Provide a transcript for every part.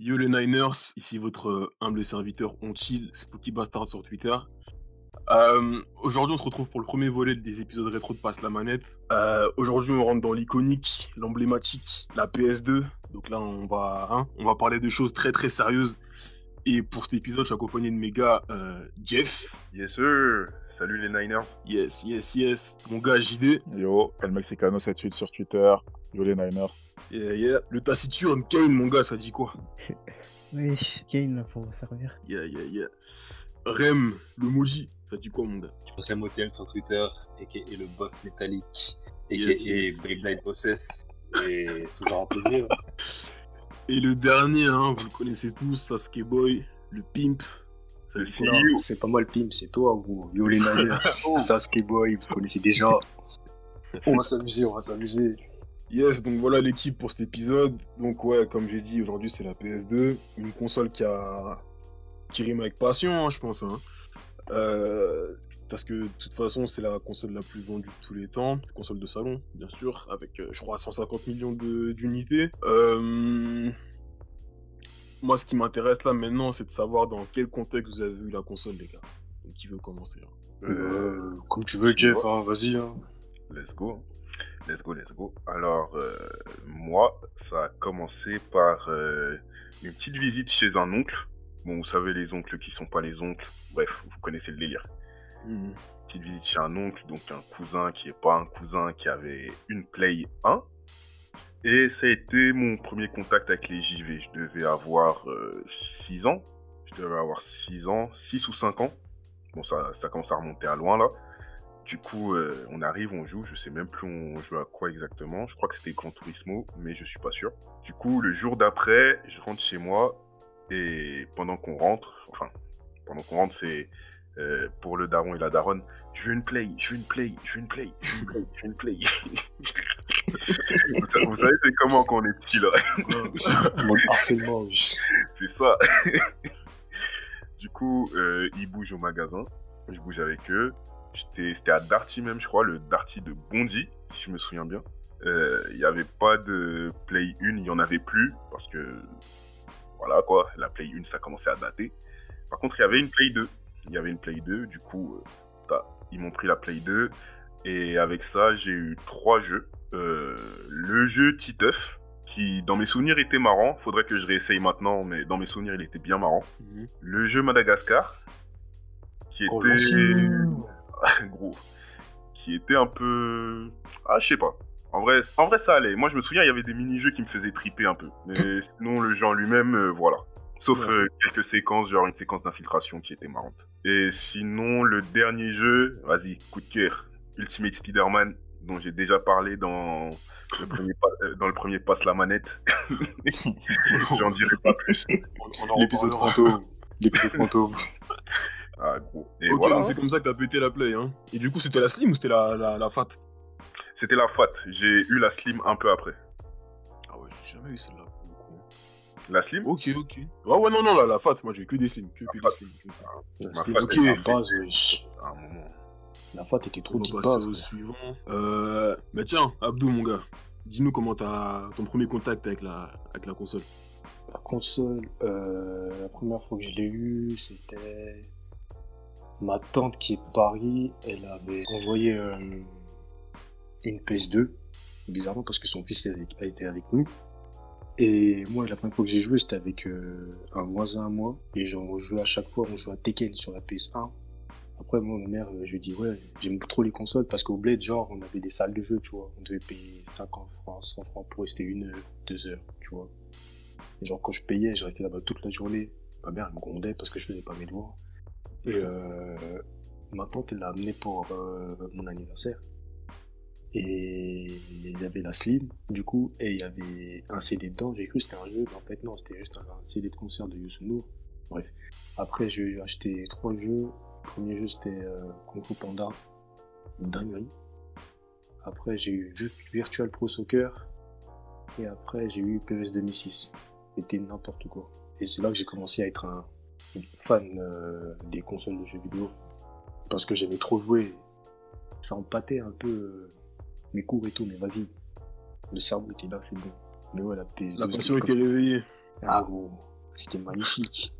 Yo les Niners, ici votre humble serviteur On Chill, Spooky Bastard sur Twitter. Euh, Aujourd'hui, on se retrouve pour le premier volet des épisodes rétro de Passe la manette. Euh, Aujourd'hui, on rentre dans l'iconique, l'emblématique, la PS2. Donc là, on va, hein, on va parler de choses très très sérieuses. Et pour cet épisode, je suis accompagné de mes gars euh, Jeff. Yes sir Salut les Niners Yes, yes, yes. Mon gars JD. Yo, El Mexicano 78 sur Twitter. Yo les Niners. Yeah, yeah. Le taciturne Kane, mon gars, ça dit quoi? Oui, Kane, faut servir. Yeah, yeah, yeah. Rem, le Moji, ça dit quoi, mon gars? Rem Hotel sur Twitter, et le boss métallique, et Yes, yes. Beyblade Possess. Et toujours un plaisir. Et le dernier, hein, vous le connaissez tous, Sasuke Boy, le pimp. Non, c'est pas moi le pimp, c'est toi, gros. Yo les Niners, Sasuke Boy, vous connaissez déjà. On va s'amuser, on va s'amuser. Yes, donc voilà l'équipe pour cet épisode. Donc ouais, comme j'ai dit, aujourd'hui c'est la PS2, une console qui a qui rime avec passion, hein, je pense. hein. Euh, parce que de toute façon, c'est la console la plus vendue de tous les temps, console de salon, bien sûr, avec euh, je crois 150 millions de- d'unités. Euh, Moi, ce qui m'intéresse là maintenant, c'est de savoir dans quel contexte vous avez vu la console, les gars. Donc, qui veut commencer hein Euh, comme tu veux, Jeff, hein, vas-y. Hein. Let's go. Let's go, let's go. Alors, euh, moi, ça a commencé par euh, une petite visite chez un oncle. Bon, vous savez, les oncles qui sont pas les oncles. Bref, vous connaissez le délire. Mhm. Petite visite chez un oncle, donc un cousin qui est pas un cousin, qui avait une Play 1. Et ça a été mon premier contact avec les JV. Je devais avoir 6 ans. Je devais avoir 6 ans, 6 ou 5 ans. Bon, ça, ça commence à remonter à loin là. Du coup, euh, on arrive, on joue. Je sais même plus on joue à quoi exactement. Je crois que c'était Gran Turismo, mais je suis pas sûr. Du coup, le jour d'après, je rentre chez moi. Et pendant qu'on rentre, enfin, pendant qu'on rentre, c'est euh, pour le daron et la daronne. Je veux une play, je veux une play, je veux une play, je veux une play, je veux une play. vous, savez- c'est comment quand on est petit là. C'est ça. du coup, euh, ils bougent au magasin. Je bouge avec eux. C'était à Darty même, je crois, le Darty de Bondy, si je me souviens bien. Euh, Il n'y avait pas de Play 1, il n'y en avait plus, parce que, voilà quoi, la Play 1, ça commençait à dater. Par contre, il y avait une Play 2. Il y avait une Play 2, du coup, euh, tá, ils m'ont pris la Play 2. Et avec ça, j'ai eu trois jeux. Euh, le jeu Titeuf, qui dans mes souvenirs était marrant. Faudrait que je réessaye maintenant, mais dans mes souvenirs, il était bien marrant. Mhm. Le jeu Madagascar, qui était Oh, l'ancien. gros, qui était un peu, ah, je sais pas. En vrai, en vrai, ça allait. Moi, je me souviens, il y avait des mini-jeux qui me faisaient triper un peu. Mais sinon, le jeu en lui-même, euh, voilà. Sauf Ouais. euh, quelques séquences, genre une séquence d'infiltration qui était marrante. Et sinon, le dernier jeu, vas-y, coup de cœur, Ultimate Spider-Man, dont j'ai déjà parlé dans le premier, pa- euh, dans le premier Passe la manette. J'en dirai pas plus. L'épisode fantôme. L'épisode fantôme. Ah, gros. Et ok, voilà. donc c'est comme ça que t'as pété la play. Hein. Et du coup, c'était la Slim ou c'était la, la, la Fat? C'était la FAT. J'ai eu la Slim un peu après. Ah ouais, j'ai jamais eu celle-là. La Slim Ok, ok. Ah ouais, non, non, la, la Fat, moi j'ai que des Slim. Que, que des Slim. que- La Slim, ok. la base, wesh. à un moment. La fat était trop On va passer au suivant. Euh, bah tiens, Abdou, mon gars. Dis-nous comment t'as ton premier contact avec la, avec la console. La console, euh, la première fois que je l'ai eue, c'était ma tante qui est de Paris. Elle avait envoyé euh, une PS2, bizarrement parce que son fils a été avec nous. Et moi, la première fois que j'ai joué, c'était avec euh, un voisin à moi. Et j'en jouais à chaque fois, on jouait à Tekken sur la PS1. Après, moi, ma mère, je lui dis, ouais, j'aime trop les consoles parce qu'au Bled, genre, on avait des salles de jeu, tu vois. On devait payer 50 francs, 100 francs pour rester une heure, deux heures, tu vois. Et genre, quand je payais, je restais là-bas toute la journée. Ma mère, elle me grondait parce que je faisais pas mes devoirs. Et euh, ma tante, elle l'a amené pour euh, mon anniversaire. Et il y avait la Slim, du coup, et il y avait un CD dedans. J'ai cru que c'était un jeu, mais en fait, non, c'était juste un CD de concert de Youssou N'Dour. Bref. Après, j'ai acheté trois jeux. Le premier jeu, c'était euh, Panda. Dinguerie. Après, j'ai eu Vir- Virtual Pro Soccer. Et après, j'ai eu PES 2006. C'était n'importe quoi. Et c'est là que j'ai commencé à être un fan euh, des consoles de jeux vidéo. Parce que j'aimais trop jouer. Ça empâtait un peu euh, mes cours et tout, mais vas-y. Le cerveau était là, c'est bon. Mais ouais, la PS2. La passion était réveillée. Ah gros, c'était magnifique.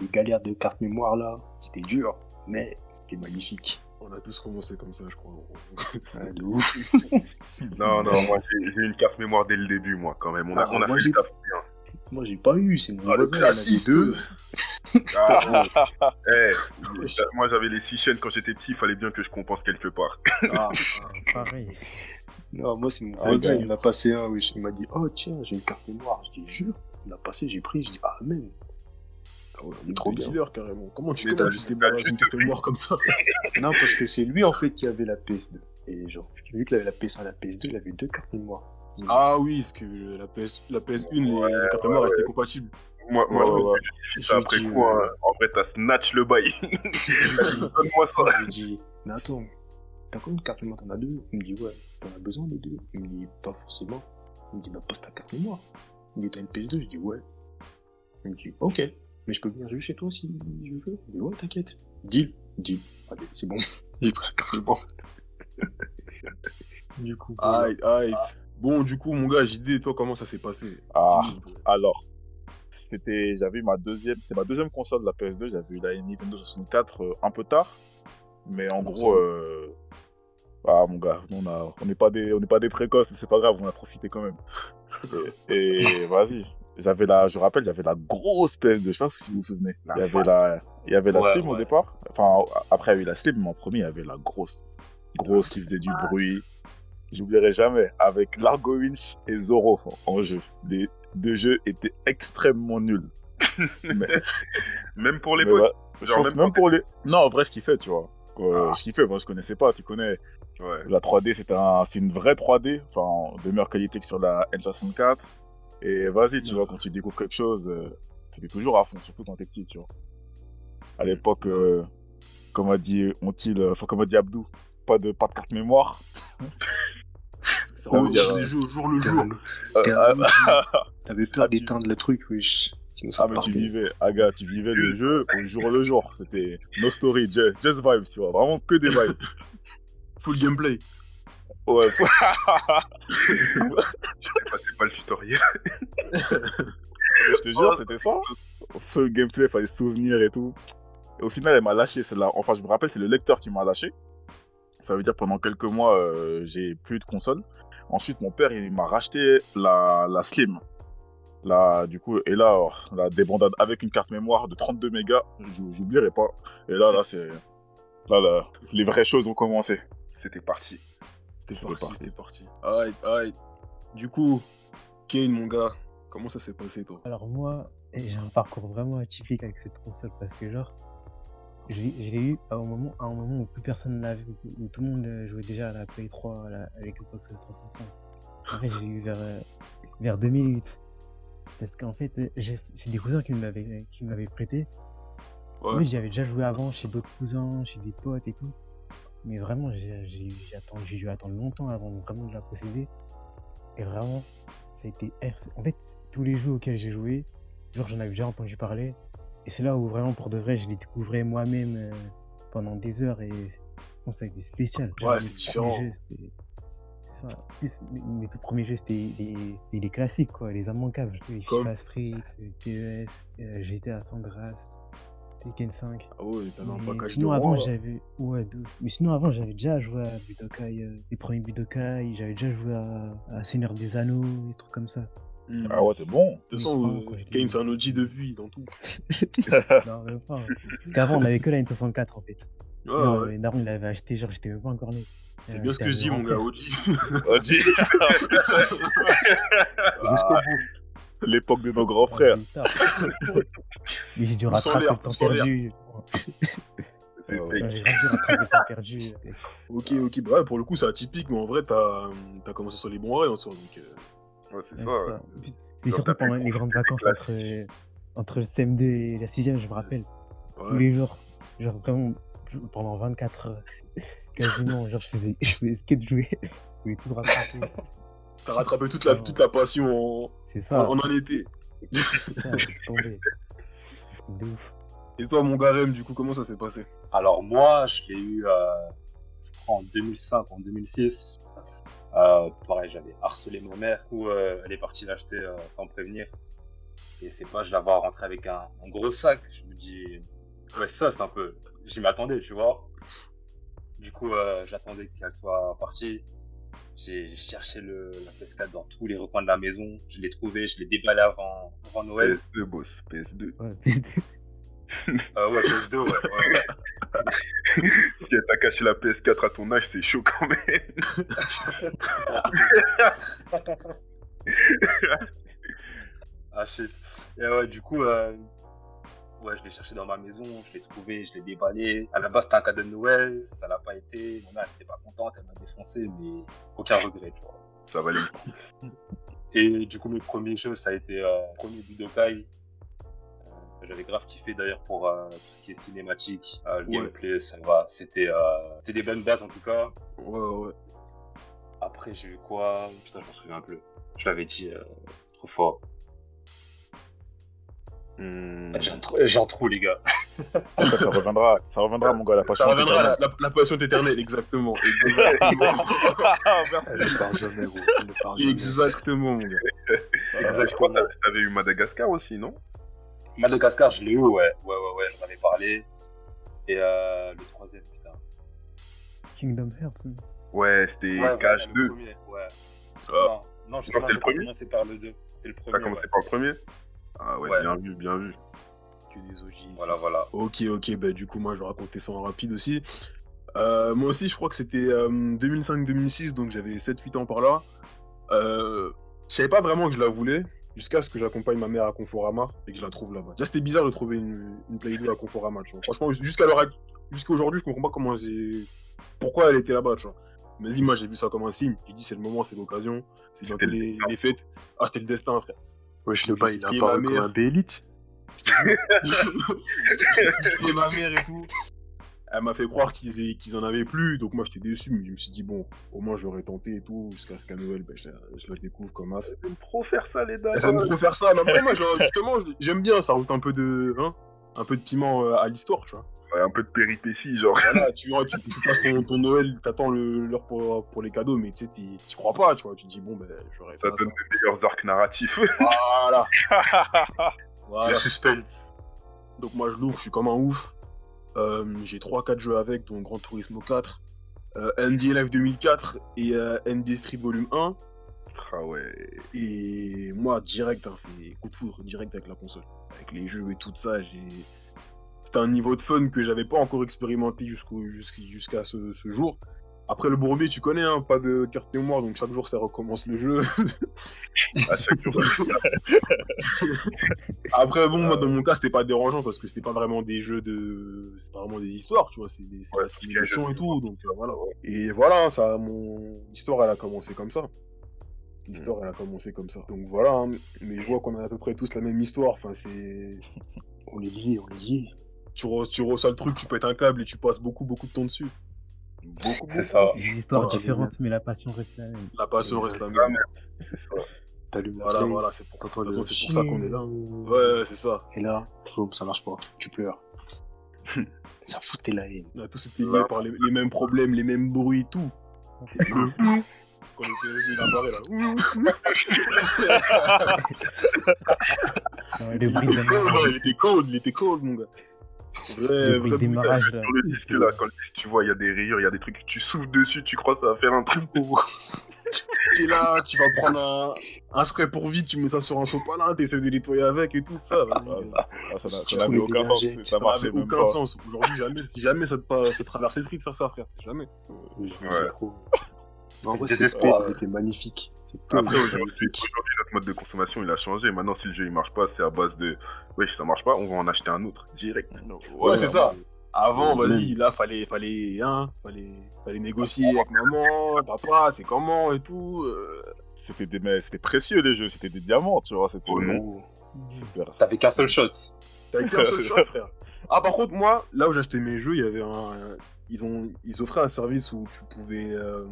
Les galères de carte mémoire là, c'était dur, mais c'était magnifique. On a tous commencé comme ça, je crois. Ouais, de ouf. Non, non, moi j'ai j'ai une carte mémoire dès le début, moi, quand même. On a, Ah, on a moi, fait le taf bien. Moi j'ai pas eu, c'est mon Ah, le voisin, classiste deux. Ah, bon. Eh, j'a- moi j'avais les six chaînes quand j'étais petit, il fallait bien que je compense quelque part. Ah, Pareil. Non, moi c'est mon Ah, voisin, gars. il m'a passé un, oui. Il m'a dit, oh tiens, j'ai une carte mémoire. Je dis, jure. Il m'a passé, j'ai pris, je dis, ah ah ouais, Il est trop bien. carrément. Comment tu tu juste- juste une carte mémoire comme ça? Non, parce que c'est lui en fait qui avait la PS2. Et genre, vu qu'il avait la PS1 et la PS2, il avait deux cartes mémoire. Ah oui, parce que la, PS, la PS1, les- Ouais, les cartes mémoire ouais. étaient compatibles. Moi, moi Ouais, je me ouais. Je ça après dis, coup. euh, hein. En vrai, t'as snatch le bail. Donne-moi ça. Je lui dis, mais attends, t'as combien de cartes mémoire T'en as deux Il me dit, ouais, t'en as besoin des deux Il me dit, pas forcément. Il me dit, bah passe ta carte mémoire. Il me dit, t'as une PS2 Je dis, ouais. Il me dit, ok, mais je peux venir jouer chez toi si je veux. Je dis, ouais, t'inquiète. Deal, deal. Allez, c'est bon. J'ai pris la carte mémoire. du coup. Aïe, aïe. Bon, du coup, mon gars, JD, toi, comment ça s'est passé? Ah, alors, c'était, j'avais ma deuxième, c'était ma deuxième console de la PS2, j'avais eu la Nintendo 64 euh, un peu tard, mais en gros, euh, ah mon gars, on a, on n'est pas des, on n'est pas des précoces, mais c'est pas grave, on a profité quand même. Et, et vas-y, j'avais la, je rappelle, j'avais la grosse PS2, je sais pas si vous vous souvenez. La il y avait la, il y avait la Ouais, Slim au départ, enfin après il y a eu la Slim, mais en premier il y avait la grosse, grosse qui faisait du bruit. J'oublierai jamais, avec Largo Winch et Zoro en jeu. Les deux jeux étaient extrêmement. Mais, Même pour je Genre, pense même même pour les. Non, en vrai, je kiffais, tu vois. Euh, Ah. Je kiffais, moi je connaissais pas, tu connais. Ouais. La 3D, c'était un... c'est une vraie 3D, enfin, de meilleure qualité que sur la N64. Et vas-y, tu vois, quand tu découvres quelque chose, euh, t'es toujours à fond, surtout quand t'es petit, tu vois. À l'époque, euh, comme a dit Ontil, euh, enfin, comme a dit Abdou, pas de, pas de carte mémoire. Dire euh, les jeux au jour le jour. Euh, T'es ah, un- T'avais peur Ah, tu- d'éteindre le truc, wesh. Sinon, ça Ah mais tu vivais, Aga, tu vivais le jeu au jour le jour. C'était no story, ju- just, vibes, tu vois. Vraiment que des vibes. Full gameplay. Ouais, faut- C'est pas le tutoriel. je te jure, c'était ça. Feu gameplay, fallait se souvenir et tout. Et au final, elle m'a lâché. C'est là, enfin, je me rappelle, c'est le lecteur qui m'a lâché. Ça veut dire pendant quelques mois, euh, j'ai plus de console. Ensuite, mon père, il m'a racheté la, la Slim. Là, du coup, et là, alors, la débandade avec une carte mémoire de 32 mégas, j'ou- j'oublierai pas. Et là, là, c'est. Là, là, les vraies choses ont commencé. C'était parti. C'était C'était parti, parti. c'était parti. Aïe, aïe. Du coup, Kane, mon gars, comment ça s'est passé, toi? Alors moi, j'ai un parcours vraiment atypique avec cette console parce que genre, j'ai j'ai eu à un moment, à un moment où plus personne l'avait, où, où tout le monde euh, jouait déjà à la Play 3, à la, à l'Xbox 360. En fait, j'ai eu vers, euh, vers 2008. Parce qu'en fait, euh, j'ai c'est des cousins qui l'avaient prêté. Ouais. Oui, j'y avais déjà joué avant chez d'autres cousins, chez des potes et tout. Mais vraiment, j'ai j'ai- j'ai attendu, j'ai dû attendre longtemps avant vraiment de la posséder. Et vraiment, ça a été. En fait, tous les jeux auxquels j'ai joué, genre j'en avais déjà entendu parler. Et c'est là où vraiment, pour de vrai, je les découvrais moi-même euh, pendant des heures. Et bon, ça a été spécial. Ouais, mes c'est tout différent. premiers jeux, ça. En plus, mes- tout premiers jeux, c'était les, classiques, quoi, les immanquables. Les Comme FIFA Street, PES, euh, GTA San Andreas, Tekken 5. Ah ouais, t'avais un package sinon de avant là. j'avais ouais de mais sinon avant j'avais déjà joué à Budokai euh, les premiers Budokai j'avais déjà joué à, à Seigneur des Anneaux des trucs comme ça Ah ouais, t'es bon. De toute façon, euh, Kane, c'est un OG depuis, dans tout. non même pas hein. parce qu'avant on avait que la N64 en fait Ouais, Non, ouais. mais Daron il l'avait acheté genre j'étais même pas encore né C'est Euh, bien ce que je dis, mon gars. OG. Jusqu'au bout. L'époque de nos grands frères. mais j'ai dû rattraper le temps perdu C'était Ouais, Ouais, j'ai dû rattraper le temps perdu Ok, ok, bah ouais, pour le coup, c'est atypique, mais en vrai, t'as as commencé sur les bons rails en soi, donc... euh, Ouais, c'est Ouais, ça. ça. ouais. Surtout pendant les grandes des vacances entre, entre le CM2 et la 6ème, je me rappelle. Tous les jours. Genre vraiment pendant 24 heures. Quasiment. Genre je faisais, je faisais de jouer. Je voulais tout rattraper. T'as rattrapé toute la, toute la passion en, C'est ça. en, en un été. C'est ça, tombé. De ouf. Et toi, mon gars Rem, du coup, comment ça s'est passé? Alors moi, je l'ai eu euh, je crois en 2005, en 2006. Euh, pareil, j'avais harcelé ma mère ou euh, elle est partie l'acheter euh, sans prévenir. Et c'est pas, je la vois rentrer avec un, un gros sac. Je me dis, ouais, ça, c'est un peu. J'y m'attendais, tu vois. Du coup, euh, j'attendais qu'elle soit partie. J'ai j'ai cherché le, la PS4 dans tous les recoins de la maison. Je l'ai trouvé, je l'ai déballé avant, avant Noël. PS2, boss, PS2. Ouais, PS2. Euh, ouais, PS2, ouais, ouais, ouais. Si elle t'a caché la PS4 à ton âge, c'est chaud quand même. Ah shit. Et ouais, du coup, euh, ouais, je l'ai cherché dans ma maison, je l'ai trouvé, je l'ai déballé. À la base, c'était un cadeau de Noël, ça l'a pas été. Ma mère, elle était pas contente, elle m'a défoncé, mais aucun regret, tu vois. Ça valait. Et du coup, mes premiers jeux, ça a été euh, premier Budokai. Euh, J'avais grave kiffé d'ailleurs pour euh, tout ce qui est cinématique, euh, le Ouais. gameplay, ça va. C'était euh, c'était des bonnes bases en tout cas. Ouais, ouais. Après, j'ai eu quoi? Putain, je m'en souviens plus. Je l'avais dit euh, trop fort. J'ai un, trou- j'ai un trou, les gars. Ça reviendra, ça reviendra, mon gars, la passion. Ça reviendra, la, éternelle. la, la passion est éternelle, exactement. Exactement, Ah, merci. Elle ne part jamais, gros. Elle ne part jamais. exactement mon gars. Ah, je crois que t'avais eu Madagascar aussi, non? Madagascar, je l'ai eu, ouais. Ouais, ouais, ouais, j'en avais parlé. Et euh, le troisième, putain. Kingdom Hearts. non Ouais, c'était Ouais, voilà, KH2. le premier, ouais. Ah. Non, non, c'était le premier commencé par le 2. C'était le T'as premier. commencé ouais. par le premier Ah ouais, Ouais. bien vu, bien vu. Que des OG ici. Voilà, voilà. Ok, ok, bah du coup, moi je vais raconter ça en rapide aussi. Euh, moi aussi, je crois que c'était euh, 2005-2006, donc j'avais 7-8 ans par là. Euh, je savais pas vraiment que je la voulais, jusqu'à ce que j'accompagne ma mère à Conforama et que je la trouve là-bas. Déjà, c'était bizarre de trouver une, une Play 2 à Conforama, tu vois. Franchement, jusqu'à l'heure jusqu'à aujourd'hui, je comprends pas comment j'ai. Pourquoi elle était là-bas, tu vois. Mais vas-y, moi j'ai vu ça comme un signe. J'ai dit, c'est le moment, c'est l'occasion, c'est bientôt les, les fêtes. Ah, c'était le destin, frère. Wesh, le bail, il a J'ai apparu ma comme un B-Elite. et ma mère et tout. Elle m'a fait croire qu'ils qu'ils en avaient plus, donc moi j'étais déçu, mais je me suis dit, bon, au moins j'aurais tenté et tout, jusqu'à ce qu'à Noël, ben, je, la, je la découvre comme as. J'aime trop faire ça, les dames. Elle aime trop faire ça, mais après, moi, genre, justement, j'aime bien, ça rajoute un peu de, hein, un peu de piment euh, à l'histoire, tu vois. Ouais, un peu de péripéties, genre. Voilà, tu, tu, tu passes ton, ton Noël, t'attends le- l'heure pour, pour les cadeaux, mais tu sais, t'y crois pas, tu vois. Tu te dis, bon, ben, j'aurais Ça ça, donne les meilleurs arcs narratifs. Voilà. voilà. Le suspense. Donc moi je l'ouvre, je suis comme un ouf. Euh, j'ai 3-4 jeux avec, dont Gran Turismo 4, euh, NBA Live 2004 et euh, ND Street Volume 1. Ah ouais. Et moi direct, hein, c'est coup de foudre direct avec la console. Avec les jeux et tout ça, j'ai... C'était un niveau de fun que j'avais pas encore expérimenté jusqu'- jusqu'à ce, ce jour. Après le bourbier, tu connais, hein, pas de carte mémoire, donc chaque jour ça recommence le jeu. À chaque jour. Après, bon, moi, dans mon cas, c'était pas dérangeant parce que c'était pas vraiment des jeux de. C'est pas vraiment des histoires, tu vois, c'est des Ouais, la simulation et tout, donc euh, voilà. Et voilà, ça, mon histoire, elle a commencé comme ça. L'histoire, elle a commencé comme ça. Donc voilà, hein, mais je vois qu'on a à peu près tous la même histoire, enfin, c'est. On est liés, on est liés. Tu, re- tu reçois le truc, tu pètes un câble et tu passes beaucoup, beaucoup de temps dessus. Beaucoup, C'est ça. Des histoires différentes, mais la passion reste la même. La passion reste la même. T'allumes Voilà, voilà, c'est pour, de toute façon, c'est pour ça qu'on est là. Ouais. Ouais, c'est ça. Et là, ça marche pas. Tu pleures. ça foutait la haine. On a tous été liés par les, les mêmes problèmes, les mêmes bruits, tout. C'est Quand il apparaît là. Non, il était cold, il était cold, mon gars. Ouais, Le démarrage, là. Sur le disque là, quand le disque, tu vois, il y a des rayures, il y a des trucs, tu souffles dessus, tu crois que ça va faire un truc. T'es là, tu vas prendre un, un spray pour vide, tu mets ça sur un sopalin, t'essaies de nettoyer avec et tout ça. Vas-y. Ah, ah, ça n'avait aucun sens. Ça Ça marchait même aucun pas. sens. Aujourd'hui, jamais, si jamais ça te, pas, ça te traversait le prix de faire ça, frère. Jamais. Trop. En vrai, C'est était magnifique. Après, aujourd'hui, notre mode de consommation, il a changé. Maintenant, si le jeu il marche pas, c'est à base de, wesh, ça marche pas, on va en acheter un autre, direct. Ouais, c'est ça. Avant, vas-y, là, fallait, fallait, hein, fallait, fallait négocier avec maman, papa, c'est comment et tout. euh. C'était des mais c'était précieux les jeux, c'était des diamants, tu vois, c'était Oh non. super. T'avais qu'un seul shot. T'avais qu'un seul shot, frère. Ah, par contre, moi, là où j'achetais mes jeux, il y avait un. Ils, ont... ils offraient un service où tu pouvais euh,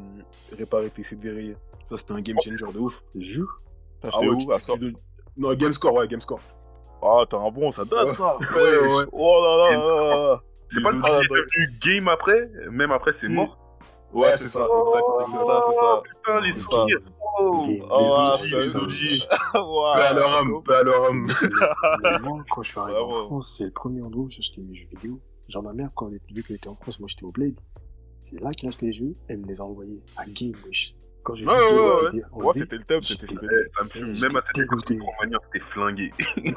réparer tes CD. Ça, c'était un game changer de ouf. Jure? Ah ouais, où tu- à tu- score tu- Non, Gamescore, ouais, Gamescore. Ah, t'as un bon, ça date Ouais. ça. Ouais, ouais, ouais. Oh là là là là. C'est pas le Ah, devenu game après, même après c'est Si. mort. Ouais, c'est ça, exact, Oh, exact. c'est ça, c'est ça. Putain, les ça. Oh, Les- oh, les OG, Paix à leur âme, paix à leur âme. Mais moi, quand je suis arrivé en. France, c'est le premier endroit où j'ai acheté mes jeux vidéo. Genre, ma mère, quand elle, vu qu'elle était en France, moi j'étais au Blade, c'est là qu'elle a acheté les jeux, elle me les a envoyés à Game, wesh. Quand j'ai Ouais, ouais, ouais. Ouais, c'était le thème, c'était Eh, ça me fume. J'étais Même à cette époque. Micromania, c'était flingué. Même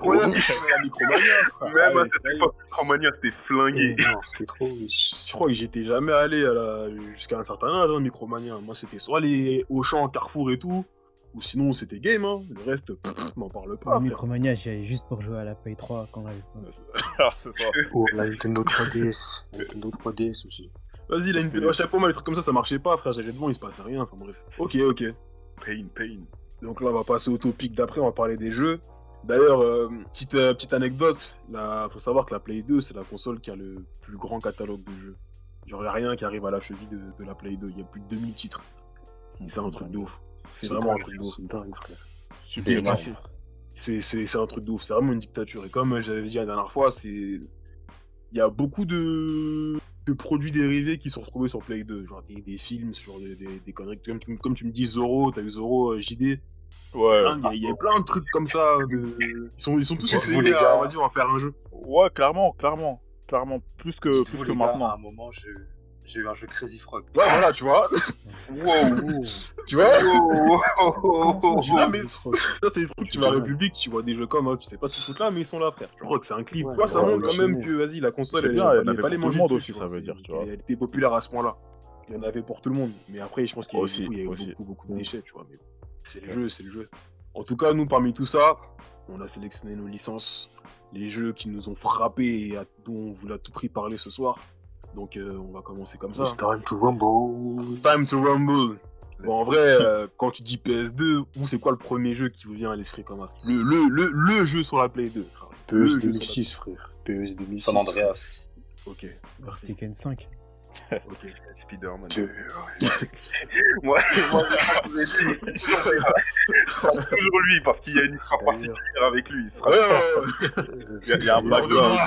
à Allez, cette époque, Micromania, c'était flingué. Non, c'était trop. Je crois que j'étais jamais allé à la... jusqu'à un certain âge, hein, Micromania. Moi, c'était soit les Auchan, Carrefour et tout, ou sinon c'était game, hein. Le reste, m'en parle pas. Micromania, j'y allais juste pour jouer à la Play 3 quand j'avais. Ah, c'est ça. Oh, la Nintendo 3DS. La Nintendo 3DS aussi. Vas-y, là, une... à chaque fois, moi, les trucs comme ça, ça marchait pas, frère. J'allais devant, il se passait rien. Enfin, bref. Ok, ok. Pain, pain. Donc là, on va passer au topic d'après, on va parler des jeux. D'ailleurs, euh, petite, euh, petite anecdote, là, faut savoir que la Play 2, c'est la console qui a le plus grand catalogue de jeux. Genre, il a rien qui arrive à la cheville de, de la Play 2, il y a plus de 2000 titres. Et C'est un truc de ouf. C'est vraiment un truc de ouf. C'est dingue, frère. Super énorme. classique. C'est c'est- c'est un truc de ouf, c'est vraiment une dictature. Et comme j'avais dit la dernière fois, c'est. Il y a beaucoup de... de produits dérivés qui sont retrouvés sur Play 2. Genre des, des films, genre des, des, des conneries. Comme, tu- comme tu me dis Zoro, t'as eu Zoro euh, JD. Ouais. Il y, a- il y a plein de trucs comme ça. de- Ils, sont, ils sont tous Vous, essayés les à, on va dire, en faire un jeu. Ouais, clairement, clairement. Clairement, plus que, plus que gars, À maintenant. un moment, j'ai j'ai eu un jeu Crazy Frog. Ouais, voilà, tu vois. Wow! tu vois Ah, mais ça, c'est des trucs, tu vas à République, tu vois des jeux comme, hein, tu sais pas si c'est là, mais ils sont là, frère. Je crois que c'est un clip. Ouais, ça ouais, montre quand même que, vas-y, la console, elle, avait pas les manger dessus, ça veut dire, tu vois. Elle était populaire à ce point-là. Il y en avait pour tout le monde. Mais après, je pense qu'il y a, Aussi, du coup, il y a eu aussi. beaucoup, beaucoup de déchets, tu vois. Mais c'est le jeu, c'est le jeu. En tout cas, nous, parmi tout ça, on a sélectionné nos licences, les jeux qui nous ont frappés et à- dont on voulait à tout prix parler ce soir. Donc, euh, on va commencer comme ça. It's time to rumble. It's time to rumble. Bon, en vrai, euh, quand tu dis PS2, vous, c'est quoi le premier jeu qui vous vient à l'esprit comme ça? Le, le, le, le jeu sur la Play 2. frère. Le PES jeu sur 2006, frère. PES 2006. San Andreas. Ok, merci. Tekken 5. Ok. Spider-Man. Que- Moi, moi, j'ai toujours lui, parce qu'il y a une histoire particulière avec lui. Il, Ouais, ouais, ouais. Il y a- il y a un background.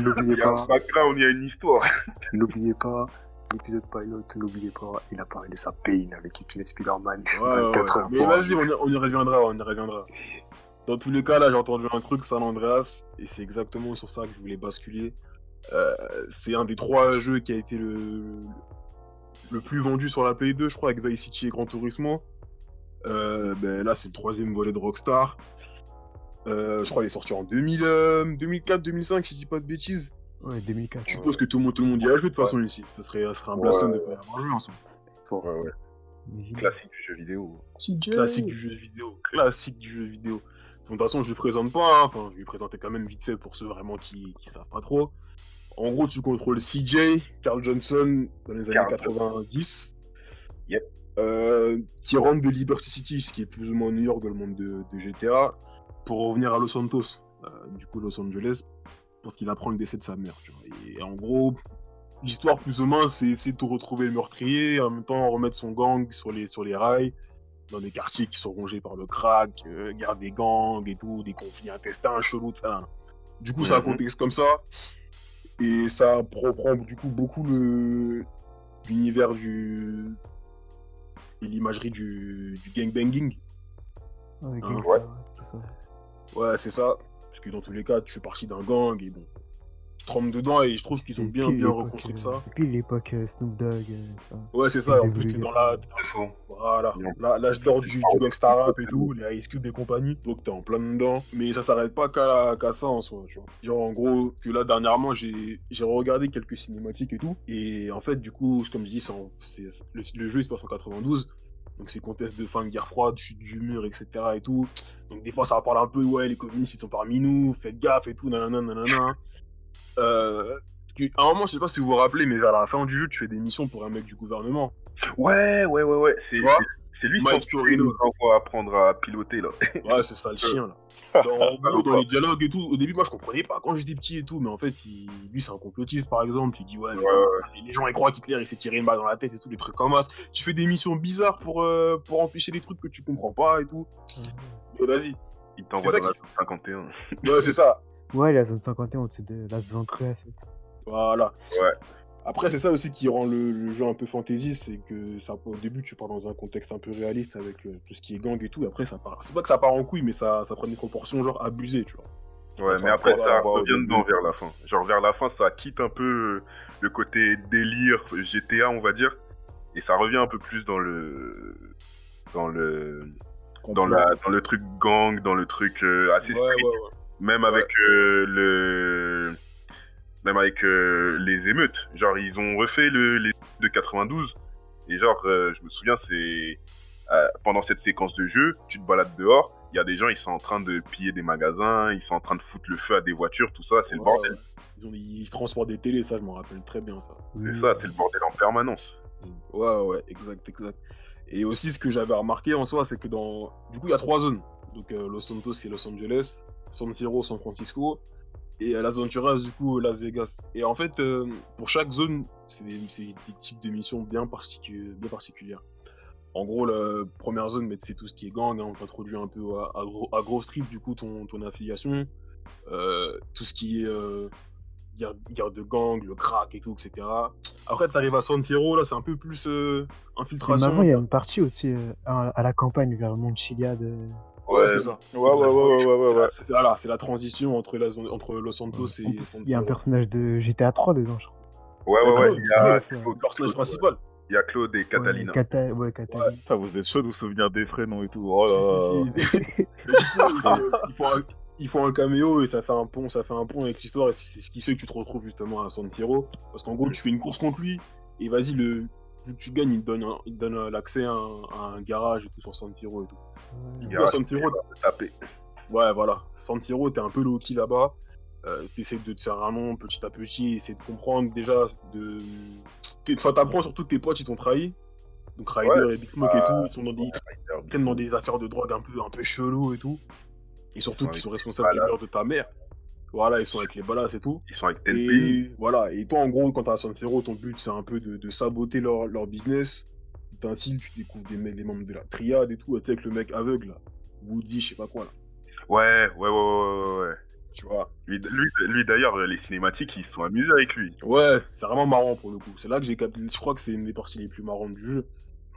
N'oubliez a un pas, background, il y a une histoire. n'oubliez pas, l'épisode pilot, n'oubliez pas, il a parlé de sa pain avec Ultimate Spider-Man. Ouais, ouais, 24 ouais. heures Mais vas-y, on, y- on y reviendra, on y reviendra. Dans tous les cas, là, j'ai entendu un truc, San Andreas, et c'est exactement sur ça que je voulais basculer. Euh, c'est un des trois jeux qui a été le, le plus vendu sur la Play 2, je crois, avec Vice City et Gran Turismo. Euh, ben, là, c'est le troisième volet de Rockstar. Euh, je crois qu'il est sorti en 2000, euh, 2004, 2005, si je dis pas de bêtises. Ouais, 2004. Je suppose que tout le monde, tout le monde y a joué de toute façon ici. Ça serait, ça serait un blasphème de pas y avoir joué ensemble. Ouais, ouais. Classique du jeu vidéo. CJ. Classique du jeu vidéo, classique du jeu vidéo. De toute façon, je le présente pas, hein. enfin, je vais le présenter quand même vite fait pour ceux vraiment qui, qui savent pas trop. En gros, tu contrôles CJ, Carl Johnson, dans les années Carl 90, Yep. euh, qui rentre de Liberty City, ce qui est plus ou moins New York dans le monde de, de GTA, pour revenir à Los Santos, euh, du coup Los Angeles, parce qu'il apprend le décès de sa mère. Tu vois. Et en gros, l'histoire plus ou moins, c'est essayer de retrouver le meurtrier, en même temps remettre son gang sur les, sur les rails dans des quartiers qui sont rongés par le crack, euh, guerre des gangs et tout, des conflits intestins chelous, ça. Du coup, c'est un Mhm. contexte comme ça. Et ça reprend du coup beaucoup le l'univers du et l'imagerie du, du gangbanging. Ouais, Hein, ça. Ouais, c'est ça. Parce que dans tous les cas, tu fais partie d'un gang et bon, trompes dedans et je trouve qu'ils ont bien bien reconstruit euh, ça. c'est Pile l'époque euh, Snoop Dogg, euh, ça. Ouais, c'est ça. En plus, t'es dans la. Voilà, l'âge d'or du, du gangsta rap et tout, les Ice Cube et compagnie, donc t'es en plein dedans. Mais ça s'arrête pas qu'à ça en soi, tu vois. Genre en gros, que là dernièrement j'ai j'ai regardé quelques cinématiques et tout, et en fait du coup, comme je dis, c'est en- c'est- le, le jeu il se passe en 92, donc c'est contexte de fin de guerre froide, chute du mur, etc. et tout. Donc des fois ça parle un peu, ouais, les communistes ils sont parmi nous, faites gaffe et tout, nanana, nanana. Euh, à un moment, je sais pas si vous vous rappelez, mais vers la fin du jeu, tu fais des missions pour un mec du gouvernement. Ouais, ouais, ouais, ouais. C'est c'est- lui Mike qui nous envoie apprendre à piloter, là. Ouais, c'est ça le chien là. Dans, en gros, dans les dialogues et tout, au début, moi je comprenais pas quand j'étais petit et tout, mais en fait, il- lui c'est un complotiste par exemple. Il dit, ouais, mais les gens ils croient qu'Hitler il s'est tiré une balle dans la tête et tout, les trucs comme ça. Tu fais des missions bizarres pour, euh, pour empêcher des trucs que tu comprends pas et tout. Mais vas-y. Il t'envoie dans la zone 51. Ouais, c'est ça. Ouais, la zone 51 au-dessus de la zone 13. Voilà. Ouais. Après, c'est ça aussi qui rend le, le jeu un peu fantasy, c'est que ça, au début, tu pars dans un contexte un peu réaliste avec euh, tout ce qui est gang et tout. et Après, ça part. C'est pas que ça part en couille, mais ça, ça prend des proportions genre abusées, tu vois. Ouais, mais après, ça voilà, revient dedans début. vers la fin. Genre, vers la fin, ça quitte un peu euh, le côté délire GTA, on va dire. Et ça revient un peu plus dans le. Dans le. Dans, la, dans le truc gang, dans le truc euh, assez Ouais, street. ouais, ouais. Même Ouais. avec euh, le. Même avec euh, les émeutes. Genre, ils ont refait le, les de 92. Et genre, euh, je me souviens, c'est. euh, pendant cette séquence de jeu, tu te balades dehors, il y a des gens, ils sont en train de piller des magasins, ils sont en train de foutre le feu à des voitures, tout ça, c'est le bordel. ouais. Ils, ont, ils transportent des télés, ça, je m'en rappelle très bien, ça. C'est ça, c'est le bordel en permanence. Ouais, ouais, exact, exact. Et aussi, ce que j'avais remarqué en soi, c'est que dans. Du coup, il y a trois zones. Donc, euh, Los Santos, c'est Los Angeles, San Siro, San Francisco, et euh, Las Venturas, du coup, Las Vegas. Et en fait, euh, pour chaque zone, c'est des, types de missions bien, particu- bien particulières. En gros, la première zone, c'est tout ce qui est gang. hein, on t'introduit un peu à, à, Gro- à Grove Street, du coup, ton, ton affiliation. Euh, tout ce qui est euh, guerre de gang, le crack et tout, etc. Après, t'arrives à San Siro, là, c'est un peu plus euh, Mais infiltration. avant, il y a une partie aussi à, à la campagne vers Montchiliad. Ouais, c'est ça. Ouais, ouais, ouais, ouais, ouais. C'est voilà, c'est la transition entre, la zone, entre Los Santos et il y a un personnage de GTA 3 dedans, je crois. Ouais, ouais, ouais, il y a, Le personnage principal. il y a Claude et Catalina. Ouais, Cata- ouais, Catalina. Putain, vous êtes chaud de vous souvenir des prénoms et tout. Oh là Si, là. si, si. Mais du coup, il faut, il faut un, il faut un caméo et ça fait un pont, ça fait un pont avec l'histoire et c'est ce qui fait que tu te retrouves justement à San Siro. Parce qu'en gros, tu fais une course contre lui et vas-y, le, vu que tu gagnes, il te donne, il te donne l'accès à, un- à un garage et tout sur San Siro et tout. Du coup, à San Siro, Tapé. Ouais, voilà. San Siro, t'es un peu low-key là-bas. Euh, t'essaies de te faire un nom petit à petit, essayer de comprendre déjà. De... Enfin, t'apprends surtout que tes potes ils t'ont trahi. Donc Ryder et Big Smoke et Ah, tout, ils sont dans des, ils traînent dans des affaires de drogue un peu, un peu chelou et tout. Et surtout Ils sont qu'ils sont responsables du meurtre de ta mère. Voilà, ils sont avec les balas et tout. Ils sont avec pays. Et voilà, et toi en gros, quand t'es à San Siro, ton but c'est un peu de, de saboter leur, leur business. Tu tu découvres des, des membres de la triade et tout, tu sais, avec le mec aveugle là. Woody, je sais pas quoi là. Ouais, ouais, ouais, ouais, ouais, ouais. Tu vois. Lui, lui, lui, d'ailleurs, les cinématiques, ils se sont amusés avec lui. Ouais, c'est vraiment marrant pour le coup. C'est là que j'ai capté. Je crois que c'est une des parties les plus marrantes du jeu.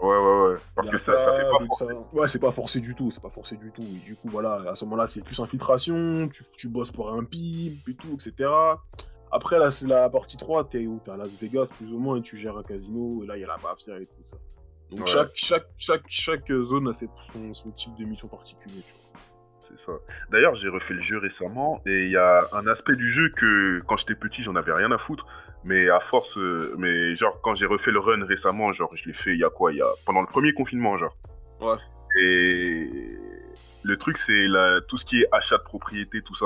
Ouais, ouais, ouais. Parce que ça, ça fait pas ça- Ouais, c'est pas forcé du tout. C'est pas forcé du tout. Et du coup, voilà, à ce moment-là, c'est plus infiltration. Tu, tu bosses pour un pimp et tout, etc. Après, là, c'est la partie 3. T'es où? T'es à Las Vegas, plus ou moins, et tu gères un casino. Et là, il y a la mafia et tout ça. Donc, Ouais. chaque, chaque, chaque, chaque zone a ses- son, son type de mission particulier, tu vois. C'est ça. D'ailleurs, j'ai refait le jeu récemment et il y a un aspect du jeu que quand j'étais petit, j'en avais rien à foutre. Mais à force, euh, mais genre quand j'ai refait le run récemment, genre je l'ai fait il y a quoi? Il y a pendant le premier confinement, genre. Ouais. Et le truc, c'est la... tout ce qui est achat de propriété, tout ça.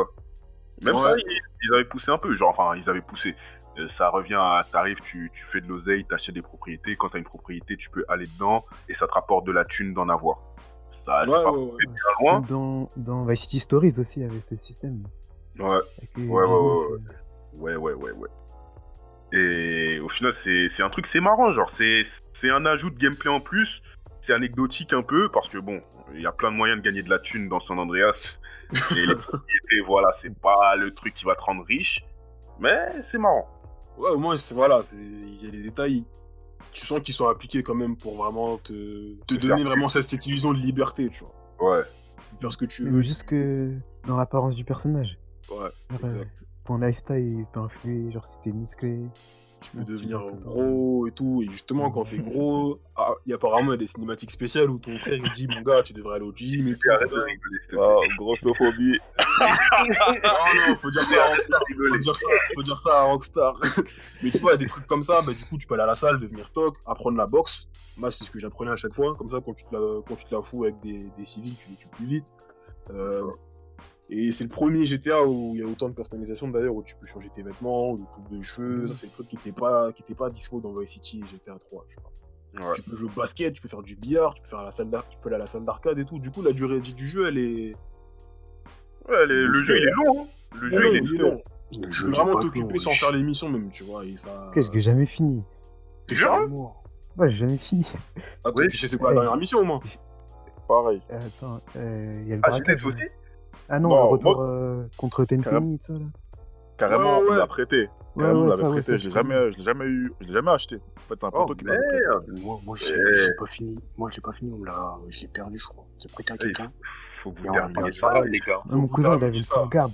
Même Ouais. ça, ils, ils avaient poussé un peu. Genre, enfin, ils avaient poussé. Euh, ça revient à t'arrives, tu, tu fais de l'oseille, t'achètes des propriétés. Quand t'as une propriété, tu peux aller dedans et ça te rapporte de la thune d'en avoir. Ça, c'est Ouais, pas ouais, bien loin. Dans, dans Vice City Stories aussi, il y avait ce système. Ouais, euh, Ouais, ouais, ouais, ouais. Et au final, c'est c'est un truc, c'est marrant, genre, c'est c'est un ajout de gameplay en plus. C'est anecdotique un peu, parce que bon, il y a plein de moyens de gagner de la thune dans San Andreas. Et les propriétés, voilà, c'est pas le truc qui va te rendre riche. Mais c'est marrant. Ouais, au moins, c'est voilà, il y a les détails. Tu sens qu'ils sont appliqués quand même pour vraiment te, te donner vraiment cette, cette illusion de liberté, tu vois. Ouais. Faire ce que tu veux. juste que dans l'apparence du personnage. Ouais, Genre, exact. Ton lifestyle il peut influer, genre si t'es musclé. tu peux tu devenir gros et tout. Et justement, quand t'es gros, ah, il y a apparemment des cinématiques spéciales où ton frère il dit Mon gars, tu devrais aller au gym et tout. Arrête ça. plaît. Oh, grossophobie. Non, non, faut dire ça à Rockstar. Faut dire ça, faut dire ça à Rockstar. Mais tu vois, il y a des trucs comme ça, bah, du coup, tu peux aller à la salle, devenir stock, apprendre la boxe. Moi, c'est ce que j'apprenais à chaque fois. Comme ça, quand tu te la, quand tu te la fous avec des, des civils, tu les tues plus vite. Euh, et c'est le premier GTA où il y a autant de personnalisation d'ailleurs, où tu peux changer tes vêtements, de coupe de cheveux. Ça, c'est des trucs qui n'étaient pas, qui étaient pas dispo dans Vice City et GTA 3. Tu vois. Ouais. Tu peux jouer au basket, tu peux faire du billard, tu peux, faire à la salle tu peux aller à la salle d'arcade et tout. Du coup, la durée de vie du jeu, elle est. Ouais, les- le jeu, il est long. hein. Le jeu, il est il est long. long. Le Tu jeu peux il est vraiment t'occuper sans faire les missions même, tu vois. Et ça... Parce que j'ai jamais fini. T'es Genre sérieux Ouais, j'ai jamais fini. Attends, Oui. tu sais c'est quoi la dernière mission au moins? Pareil. Euh, Attends, euh, il y a le Ah, braquage. Aussi? Ah non, Non, le retour moi- euh, contre Tenpenny, ça là. Carrément, Ouais, on l'a prêté. Ouais, on l'avait prêté, je l'ai jamais, eu, je l'ai jamais acheté. En fait, c'est un Oh poteau qui m'a prêté. merde Moi, moi je Eh. l'ai j'ai pas fini. Moi, je l'ai pas fini. On me l'a, je l'ai perdu, je crois. J'ai prêté à Eh, quelqu'un. Faut que vous regarde ça. Les gars. Ah, mon cousin, il avait une ça. sauvegarde.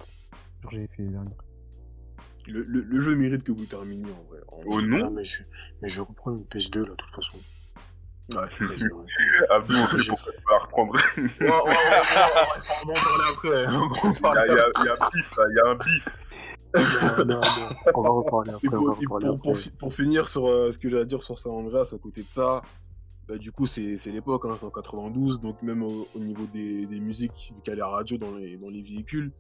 Genre, j'avais fait les derniers. Le, le- le jeu mérite que vous terminiez en vrai. En Oh vrai. non Ah, mais je, mais je reprends une PS2 là, de toute façon. Ouais. Abdou, on sait pourquoi tu vas reprendre. Ouais, ouais, ouais, ouais, ouais, on va en parler après. Va Il y a, un bif là, il y a un bif. Non, non, non. On va reparler après. On va pour, et reparler pour- pour après. fi- pour finir sur euh, ce que j'ai à dire sur San Andreas, à côté de ça, bah, du coup, c'est l'époque, hein, c'est en 92, donc même au, au niveau des, des musiques, vu qu'il y a dans les, dans les véhicules,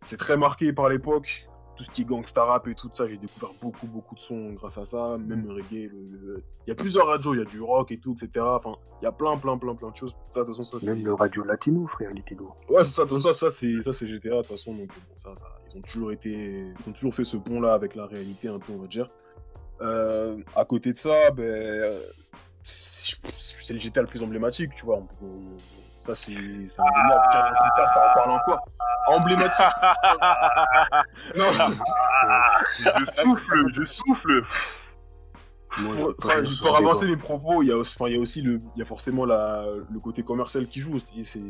c'est très marqué par l'époque. Tout ce qui est gangsta rap et tout ça, j'ai découvert beaucoup, beaucoup de sons grâce à ça, même le reggae. le- Il y a plusieurs radios, il y a du rock et tout, etc. Enfin, il y a plein, plein, plein, plein de choses. Ça, de toute façon, ça, c'est. Même le radio latino, frère, il était lourd. Ouais, c'est ça, donc ça, ça c'est ça c'est GTA de toute façon, donc bon, ça, ça, ils ont toujours été, ils ont toujours fait ce pont là avec la réalité un peu, on va dire. Euh, à côté de ça, ben, euh, c'est le GTA le plus emblématique, tu vois. on peut- on- ça c'est indéniable. 15 ans plus tard, ça en parle encore. Emblématique. non, Je souffle, je souffle. Moi, pour, enfin, juste pour avancer mes propos, il y a aussi, enfin, il y a aussi le, il y a forcément la, le côté commercial qui joue. C'est,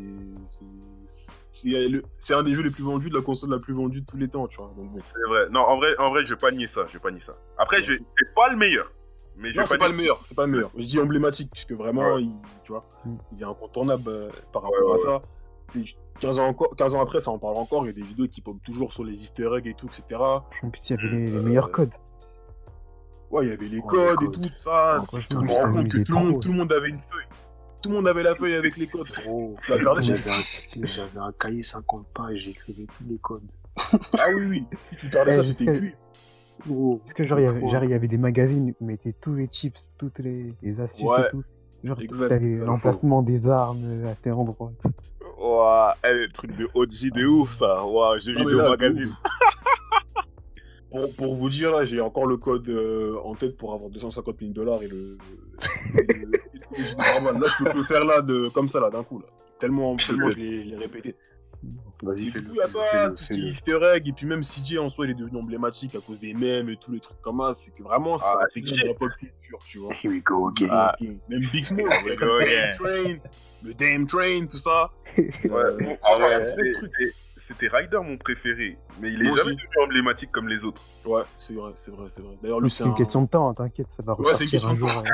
un des jeux les plus vendus, de la console la plus vendue de tous les temps, tu vois. Donc bon. C'est vrai. Non, en vrai, en vrai, je vais pas nier ça. Je vais pas nier ça. Après, je... c'est pas le meilleur. Mais je Non, c'est pas le meilleur, c'est pas le meilleur. Je dis emblématique, puisque vraiment, Ouais. il, tu vois, Mm. il est incontournable euh, par rapport Ouais, ouais, à ça. C'est 15 ans, encore, 15 ans après, ça en parle encore. Il y a des vidéos qui pop toujours sur les easter eggs et tout, etc. En plus, il y avait les, les Euh, meilleurs codes. Ouais, il y avait les codes les et tout ça. Je me rends compte que tout le, monde, trop. tout le monde avait une feuille. Tout le monde avait la feuille avec les codes. J'ai- j'avais un, cahier 50 pages, j'écrivais tous les codes. Ah oui, oui. Si tu parlais Eh, ça, sais. cuit. Parce que genre, il y avait, des magazines où mettaient tous les chips, toutes les, les astuces Ouais, et tout. Genre, t'avais l'emplacement des armes à tes endroits. Ouah, eh, le truc de OG de ouf ça. Ouah, j'ai vu mais au là, de magazine. ouf. Pour, pour vous dire, là, j'ai encore le code euh, en tête pour avoir 250 000 dollars et le. et le- et. Là, je peux le faire là, de, comme ça, là, d'un coup. Là. Tellement, tellement je l'ai je l'ai répété. Vas-y, du il y a ça, tout ce qui est easter egg, et puis même CJ en soi, il est devenu emblématique à cause des mèmes et tous les trucs comme ça. C'est que vraiment, ça Ah, a intégré dans la pop culture, tu vois. Here we go again. Ah. Ok. Même Big Smoke, le again. Damn Train, le Damn Train, tout ça. Ouais. Euh, Ah il y a ouais, c'était Ryder mon préféré, mais il est Moi jamais aussi. devenu emblématique comme les autres. Ouais, c'est vrai, c'est vrai, c'est vrai. D'ailleurs, lui, C'est une un- question de temps, hein, t'inquiète, ça va Ouais, c'est ressortir une un question de jour. temps.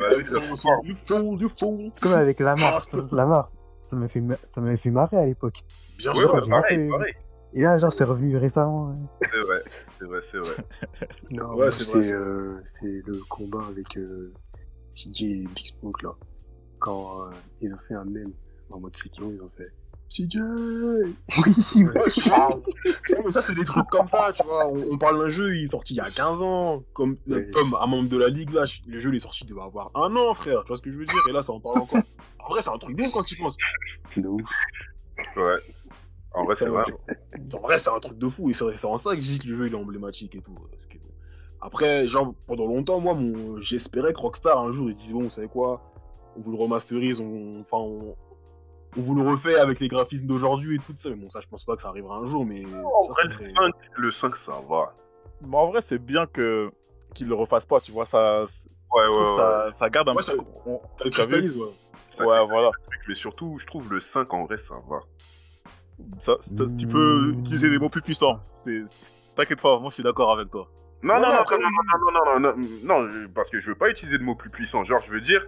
hein. You fool, you fool. Comme avec la Ah, Ça m'a fait, ça m'avait fait marrer à l'époque. Bien Ouais, sûr. ouais, pareil, fait- pareil. Et là, genre, c'est revenu récemment. hein. C'est vrai, c'est vrai, c'est vrai. Non, Ouais, c'est euh, c'est le combat avec euh, CJ et Big Smoke là. Quand euh, ils ont fait un mème en mode Sekiro, ils ont fait CJ Oui, oui. Ouais, tu vois. Non, mais ça, c'est des trucs comme ça, tu vois. On, on parle d'un jeu, il est sorti il y a 15 ans. Comme, Ouais. comme un membre de la ligue, là, le jeu il est sorti, il devait avoir un an, frère. Tu vois ce que je veux dire? Et là, ça en parle encore. En vrai, c'est un truc ouf quand tu penses. de ouf. Ouais. En vrai, c'est vrai. En vrai, c'est un truc de fou. Et c'est c'est en ça que je dis que le jeu il est emblématique et tout. Parce que- Après, genre, pendant longtemps, moi, mon... j'espérais que Rockstar, un jour, ils disent Bon, vous savez quoi? On vous le remasterise, on... enfin, on... on vous le refait avec les graphismes d'aujourd'hui et tout ça. Mais bon, ça, je pense pas que ça arrivera un jour. Mais En ça, vrai, ça le serait. 5, le 5, ça va. Mais en vrai, c'est bien que qu'ils le refassent pas, tu vois, ça, Ouais, je trouve ouais, ouais. ça, ça garde un Ouais, peu. ça- on- Ça le t'as vu cristallise, ouais. Ça Ouais, fait voilà. truc, Mais surtout, je trouve le 5, en vrai, ça va. Ça, ça- tu peux Mmh. utiliser des mots plus puissants. T'inquiète pas, moi je suis d'accord avec toi. Non, non, non, non, non, non, non, non, non, non, parce que je veux pas utiliser de mots plus puissants. Genre, je veux dire,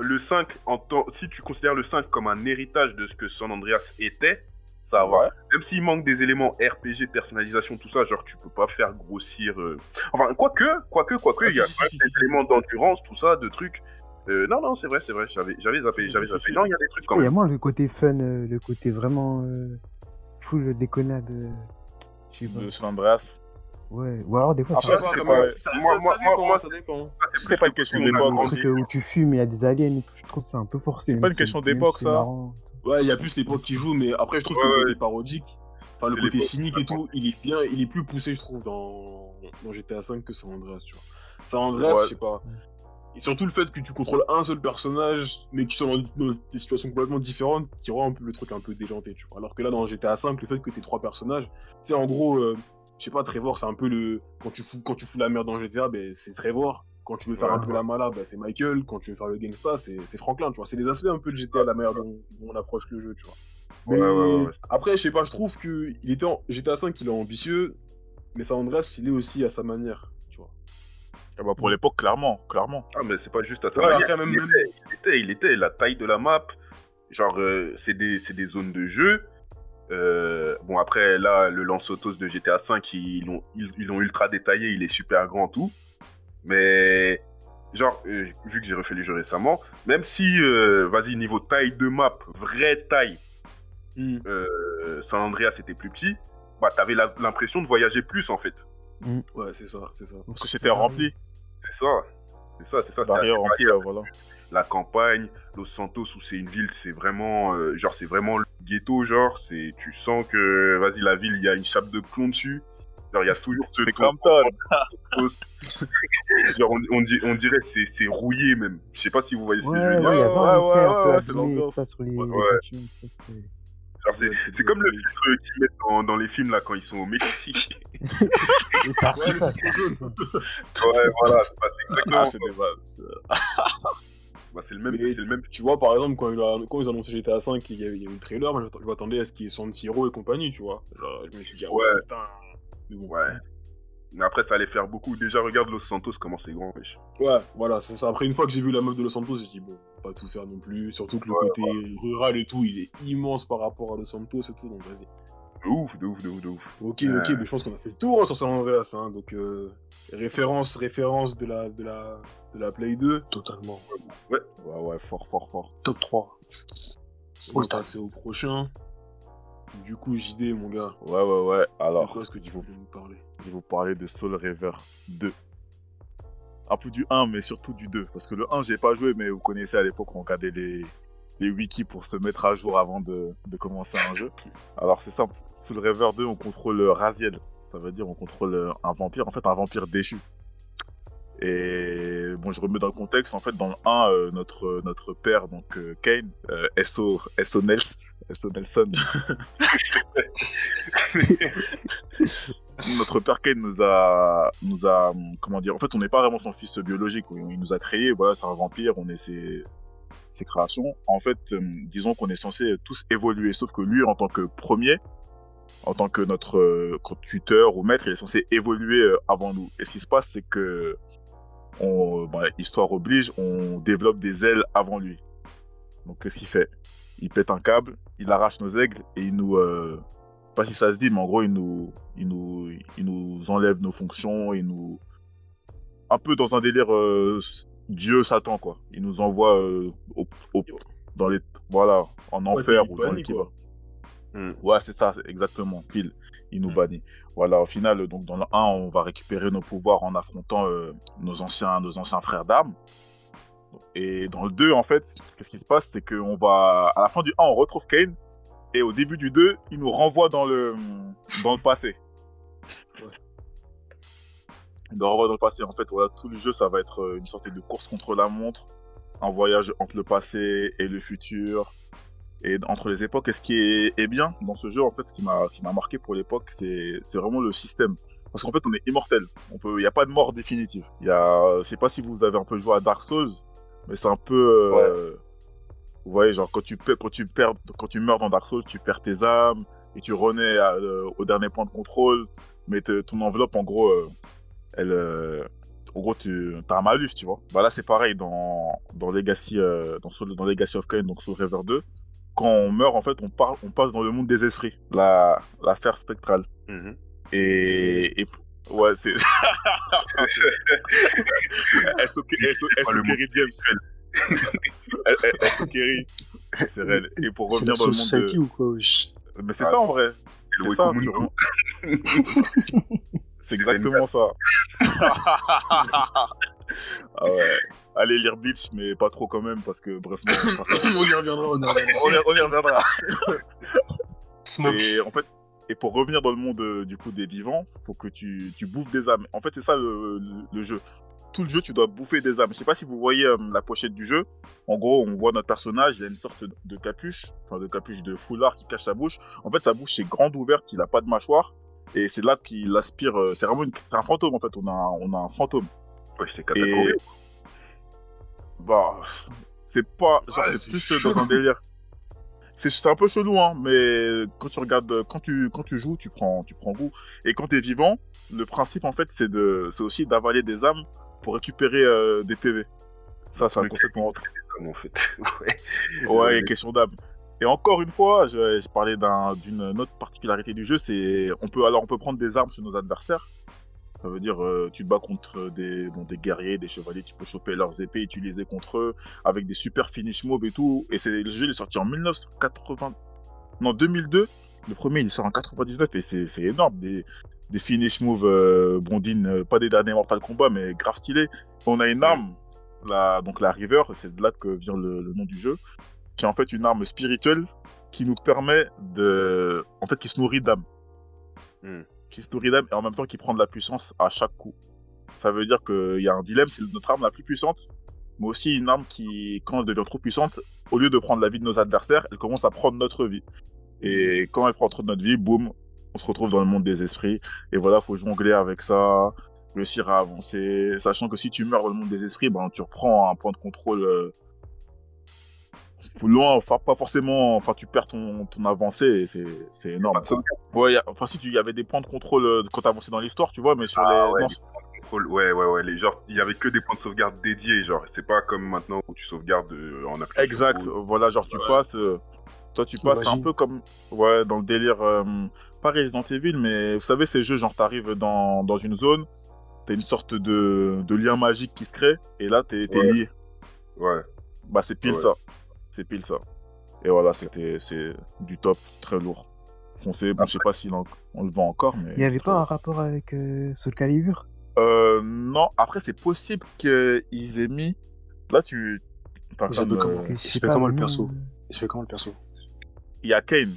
le 5, en tant- si tu considères le 5 comme un héritage de ce que San Andreas était, ça va. Ouais. Même s'il manque des éléments RPG, personnalisation, tout ça, genre, tu peux pas faire grossir. euh, Enfin, quoique, quoique, quoique, Ah, il y a si, si, quand même si, des si, éléments d'endurance, tout ça, de trucs. Euh, non, non, c'est vrai, c'est vrai, j'avais j'avais zappé, Si, j'avais si, zappé. si. Non, il y a des trucs quand Il y a même. moins le côté fun, euh, le côté vraiment euh, full déconnade. euh, je sais pas. De San Andreas. Ouais, ou alors des fois, c'est Ça, moi- ça- moi- ça dépend, moi- ça dépend. C'est pas une question d'époque. un truc euh, où tu fumes, il y a des aliens et tout, je trouve que c'est un peu forcé. C'est pas une question d'époque, c'est ça. marrant. Ouais, il y a plus l'époque qui joue, mais après, je trouve Ouais, que le ouais. côté parodique, enfin, le C'est côté l'époque, cynique et tout, il est bien, il est plus poussé, je trouve, dans, dans GTA V que San Andreas, tu vois. San Andreas, Ouais. je sais pas. Et surtout le fait que tu contrôles un seul personnage, mais qui sont dans, dans des situations complètement différentes, qui rend un peu le truc un peu déjanté, tu vois. Alors que là, dans GTA V, le fait que t'aies trois personnages, tu sais, en gros, euh, je sais pas, Trevor, c'est un peu le. Quand tu fous, quand tu fous la merde dans GTA, ben, c'est Trevor. Quand tu veux faire Ouais, un peu la mala, ben, c'est Michael. Quand tu veux faire le gangsta, c'est Franklin, tu vois. C'est des aspects un peu de GTA, la manière dont, dont on approche le jeu, tu vois. Mais Ouais, ouais, ouais. après, je sais pas, je trouve que il était en... GTA 5, il est ambitieux, mais San Andreas, il est aussi à sa manière, tu vois. Ah bah, pour l'époque, clairement, clairement. Ah, mais c'est pas juste à ça. Ouais, manière, après, même- il, même- était, il, était, il était la taille de la map. Genre, euh, c'est des, c'est des zones de jeu. Euh, bon, après, là, le lance autos de GTA V, ils l'ont ils, ils l'ont ultra détaillé. Il est super grand, tout. Mais, genre, euh, vu que j'ai refait les jeux récemment, même si, euh, vas-y, niveau taille de map, vraie taille, Hmm. euh, San Andreas était plus petit, bah, t'avais l'impression de voyager plus, en fait. Ouais, c'est ça, c'est ça. Parce que c'était rempli. C'est ça. C'est ça, c'est ça. c'était Barrière remplie, là, voilà. La campagne, Los Santos où c'est une ville, c'est vraiment euh, genre c'est vraiment le ghetto genre, c'est tu sens que vas-y la ville, il y a une chape de plomb dessus. Genre il y a toujours ce C'est genre on, on, di- on dirait que c'est c'est rouillé même. Je sais pas si vous voyez ce que je veux dire. Ouais, ouais, ouais, c'est abîmé, l'ambiance. ça sur les, Ouais, les ouais. voitures, ça, c'est- comme le filtre qu'ils mettent dans, dans les films là quand ils sont au Mexique. Ça Ouais, ça, ça ça. voilà, c'est pas- c'est exactement Ah, ça. c'est des bases. Bah, c'est le même, Mais c'est le même. Tu vois, par exemple, quand, il a- quand ils ont annoncé GTA 5, il y avait, il y avait le trailer, moi je m'attendais à ce qu'il y ait Siro et compagnie, tu vois. Genre, je me suis dit, ah ouais, putain. Mais bon. Ouais. Mais après ça allait faire beaucoup. Déjà regarde Los Santos comment c'est grand. wesh. Ouais, voilà, c'est ça. Après, une fois que j'ai vu la meuf de Los Santos, j'ai dit, bon, pas tout faire non plus. Surtout que le Ouais, côté rural et tout, il est immense par rapport à Los Santos et tout, donc vas-y. De ouf, de ouf, de ouf, de ouf. Ok, Euh. ok, mais je pense qu'on a fait le tour hein, sur San Andreas, hein, donc euh, référence, référence de la, de la, de la Play 2. Totalement. Ouais, ouais, fort, fort, fort. Top 3. On va passer au prochain. Du coup, JD, mon gars, Ouais, ouais, ouais. de Alors, quoi est-ce que tu voulais nous parler? Je vais vous parler de Soul River 2. Un peu du 1, mais surtout du 2. Parce que le 1, j'ai pas joué, mais vous connaissez à l'époque, on regardait les, les wikis pour se mettre à jour avant de, commencer un jeu. Alors, c'est simple. Soul River 2, on contrôle Raziel. Ça veut dire on contrôle un vampire, en fait, un vampire déchu. Et bon, je remets dans le contexte. En fait, dans le 1, euh, notre, notre père, donc euh, Kane, euh, SO, SO Nelson, notre père Kane nous a, nous a, comment dire, en fait, on n'est pas vraiment son fils biologique. Il nous a créé, voilà, c'est un vampire, on est ses, ses créations. En fait, euh, disons qu'on est censé tous évoluer, sauf que lui, en tant que premier, en tant que notre euh, tuteur ou maître, il est censé évoluer euh, avant nous. Et ce qui se passe, c'est que, on, bah, histoire oblige, on développe des ailes avant lui. Donc, qu'est-ce qu'il fait? Il pète un câble, il arrache nos aigles et il nous, euh, pas si ça se dit, mais en gros, il nous, il nous, il nous enlève nos fonctions, il nous, un peu dans un délire euh, Dieu Satan quoi. Il nous envoie euh, au, au- dans les, voilà, en Ouais, enfer ou dans banni, le qui quoi. va. Hmm. Ouais, c'est ça, exactement, pile. Il nous Mm. bannit. Voilà, au final, donc dans le 1, on va récupérer nos pouvoirs en affrontant euh, nos anciens, nos anciens frères d'armes. Et dans le 2, en fait, qu'est-ce qui se passe C'est qu'on va, à la fin du 1, on retrouve Kane. Et au début du 2, il nous renvoie dans le, dans le passé. Ouais. Nous renvoie dans le passé. En fait, voilà, tout le jeu, ça va être euh, une sorte de course contre la montre. Un voyage entre le passé et le futur et entre les époques. Et ce qui est, est bien dans ce jeu, en fait, ce qui m'a, marqué pour l'époque, c'est, vraiment le système. Parce qu'en fait, on est immortel. Il n'y a pas de mort définitive. Il y a, je sais pas si vous avez un peu joué à Dark Souls, mais c'est un peu, euh, vous voyez, genre quand tu quand tu perds, quand tu meurs dans Dark Souls, tu perds tes âmes et tu renais à, euh, au dernier point de contrôle. Mais ton enveloppe, en gros, euh, elle, euh, en gros, tu as un malus, tu vois. Bah là, c'est pareil dans, dans Legacy, euh, dans, Soul- dans Legacy of Kain, donc Soul River 2. Quand on meurt, en fait, on, part, on passe dans le monde des esprits, la, l'affaire spectrale. Mhm. Et, et ouais, c'est. S.O. Kerry James. S.O. Kerry. C'est réel. Et pour C'est la revenir dans le monde Society de. ou quoi, Mais c'est ça en vrai. C'est le C'est ça. C'est exactement ça. ah ouais. Allez lire Bleach, mais pas trop quand même, parce que bref, non, on y reviendra, on y reviendra. on y. Et en fait, et pour revenir dans le monde euh, du coup des vivants, faut que tu, tu bouffes des âmes. En fait, c'est ça le, le- le jeu. Tout le jeu, tu dois bouffer des âmes. Je sais pas si vous voyez euh, la pochette du jeu. En gros, on voit notre personnage, il a une sorte de capuche, enfin de capuche de foulard qui cache sa bouche. En fait, sa bouche est grande ouverte, il a pas de mâchoire. Et c'est là qu'il aspire. euh, C'est vraiment une- c'est un fantôme en fait. On a, on a un fantôme. Ouais, c'est. Et bah, c'est pas. Genre, Ouais, c'est plus chelou. dans un délire. C'est c'est un peu chelou, hein, mais quand tu regardes, quand tu, quand tu joues, tu prends, tu prends goût. Et quand t'es vivant, le principe en fait, c'est de, c'est aussi d'avaler des âmes pour récupérer euh, des PV. Ça, c'est un concept qu'on retrouve. en fait. ouais. Ouais, Euh, question d'âme. Et encore une fois, je, je parlais d'un- d'une autre particularité du jeu, c'est on peut alors on peut prendre des armes sur nos adversaires. Ça vedire euh, tu te bats contre des des guerriers, des chevaliers, tu peux choper leurs épées, utiliser contre eux avec des super finish moves et tout. Et c'est le jeu est sorti en 1980 non 2002. Le premier il sort en 99 et c'est énorme des finish moves euh, bondines, euh, pas des derniers Mortal Kombat mais grave stylé. On a une arme donc la River, c'est de là que vient le nom du jeu qui est en fait une arme spirituelle qui nous permet de. En fait, qui se nourrit d'âme. Hmm. Qui se nourrit d'âme et en même temps qui prend de la puissance à chaque coup. Ça veut dire qu'il y a un dilemme, c'est notre arme la plus puissante, mais aussi une arme qui, quand elle devient trop puissante, au lieu de prendre la vie de nos adversaires, elle commence à prendre notre vie. Et quand elle prend trop de notre vie, boum, on se retrouve dans le monde des esprits. Et voilà, faut jongler avec ça, réussir à avancer, sachant que si tu meurs dans le monde des esprits, ben, tu reprends un point de contrôle euh, loin, enfin pas forcément, enfin tu perds ton, ton avancée et c'est c'est énorme. Ouais, a- enfin si tu il y avait des points de contrôle euh, quand t'avançais dans l'histoire, tu vois, mais sur Ah les ouais, non, les points de contrôle, ouais, ouais, ouais. Les, genre, il y avait que des points de sauvegarde dédiés, genre. C'est pas comme maintenant où tu sauvegardes euh, en appuyant. exact, voilà, genre tu Ouais. passes, euh, toi tu passes, un peu comme ouais dans le délire, euh, pas Resident Evil, mais vous savez ces jeux genre t'arrives dans dans une zone, t'as une sorte de de lien magique qui se crée et là t'es t'es Ouais. lié. Ouais. Bah c'est pile Ouais. ça, c'est pile ça. Et voilà, c'était c'est du top, très lourd. Foncé, bon, je sais pas si on, on le vend encore, mais. Il y avait pas un rapport avec euh, Soul Calibur? Euh, non, après c'est possible qu'ils aient mis. Là, tu. Euh, comment- Il se fait comment le perso? Il se fait comment le perso? Il y a Kane,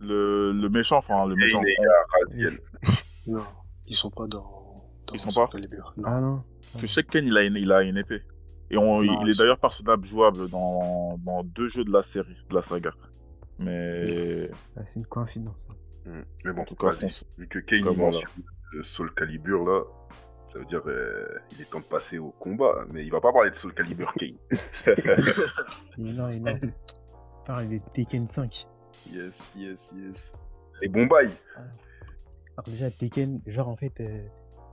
le, le méchant, enfin le méchant. Il y a. Non, ils sont pas dans. dans Ils sont Soul pas Calibur. Non. Ah non. Je sais que Kane, il a une, il a une épée. Et on, Non, il est d'ailleurs personnage jouable dans, dans deux jeux de la série, de la saga. Mais Ah, c'est une coïncidence. Hmm. Mais bon, en tout cas, vu que Kane il mentionne euh, Soul Calibur là, ça veut dire euh, il est temps de passer au combat. Mais il va pas parler de Soul Calibur Kane. Et non, et non. Parle des Tekken 5. Yes, yes, yes. Les bons bails. Alors déjà Tekken, genre en fait, euh,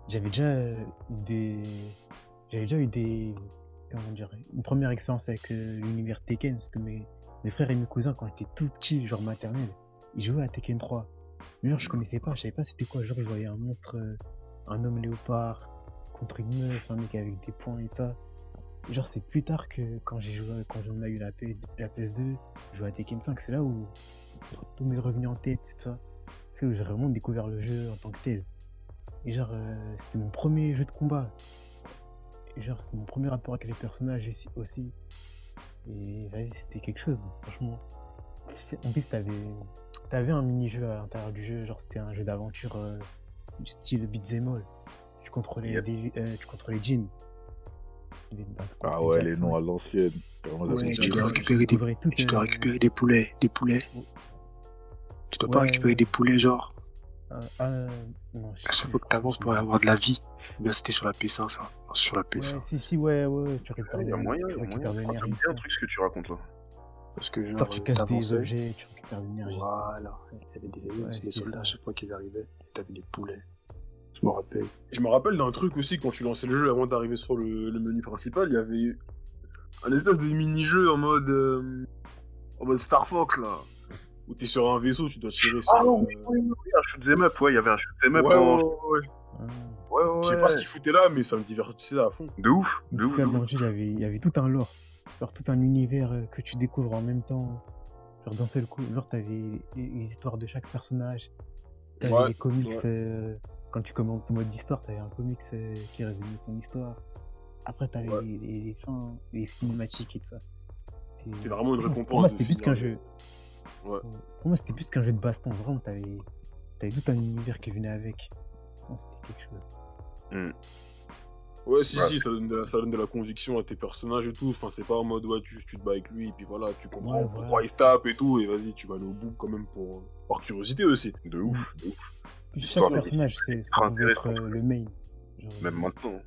j'avais déjà euh, eu des, j'avais déjà eu des, comment une première expérience avec euh, l'univers Tekken parce que mes, frères et mes cousins quand j'étais tout petit, genre maternel, ils jouaient à Tekken 3. Mais genre je connaissais pas, je savais pas c'était quoi. Genre je voyais un monstre, euh, un homme léopard contre une meuf, un mec avec des poings et ça. Genre c'est plus tard que quand j'ai joué, quand on a eu la, P- la PS2, je jouais à Tekken 5, c'est là où tout m'est revenu en tête, c'est ça. C'est où j'ai vraiment découvert le jeu en tant que tel. Et genre, euh, c'était mon premier jeu de combat. Genre, c'était mon premier rapport avec les personnages aussi- aussi. Et vas-y, c'était quelque chose, franchement. C'est- En plus, t'avais, t'avais un mini-jeu à l'intérieur du jeu, genre c'était un jeu d'aventure euh, du style beat'em all. Tu contrôlais, Yep. des, euh, tu contrôlais contre Ah ouais, les noms à l'ancienne. Ouais, tu dois récupérer des- découvrais tout, Tu dois euh, récupérer des poulets, des poulets. Tu dois pas Ouais. récupérer des poulets, genre. Ah, ah, non, je À chaque fois que t'avances pour avoir de la vie? Bien, c'était sur la PS1, ça? Sur la PS1. Ouais, si, si, ouais, ouais, tu récupères Il y a de- moyen, tu il y a moyen. récupères de l'énergie. bien le truc ce que tu racontes là. Parce que genre, Genre, tu casses des objets, tu récupères de l'énergie. Voilà. Il y avait des, Ouais, des c'est soldats ça. à chaque fois qu'ils arrivaient. T'avais des poulets. Je me rappelle. Je me rappelle d'un truc aussi, quand tu lançais le jeu avant d'arriver sur le, le menu principal, il y avait un espèce de mini-jeu en mode. euh, en mode Star Fox là. Où t'es sur un vaisseau, tu dois tirer sur. Ah oui, euh, oui, oui, oui, un shoot'em up, ouais, il y avait un shoot'em up ouais, en... ouais, ouais. Ah. Ouais, ouais, Je sais pas ce qu'il foutait là, mais ça me divertissait à fond. De ouf, de tout ouf, il y avait, il y avait tout un lore. Genre, tout un univers euh, que tu découvres en même temps. Genre, d'un seul coup, genre, t'avais les, histoires de chaque personnage. T'avais Ouais, les comics. ouais. euh, quand tu commences en mode d'histoire, t'avais un comics euh, qui résumait son histoire. Après, t'avais Ouais. les, les- les fins, les cinématiques et tout ça. C'était vraiment une récompense. Pour moi, c'était plus qu'un jeu. Ouais. Pour moi, c'était plus qu'un jeu de baston. Vraiment, t'avais avais tout un univers qui venait avec. C'était quelque chose. Ouais, si, Ouais. si, ça donne, de la, ça donne de la conviction à tes personnages et tout. Enfin, c'est pas en mode, ouais, tu, tu te bats avec lui, et puis voilà, tu comprends Ouais, pourquoi il se tape et tout, et vas-y, tu vas aller au bout quand même pour, par curiosité aussi. De ouf, de ouf. Chaque personnage, c'est ça être euh, le main. Genre, Même maintenant.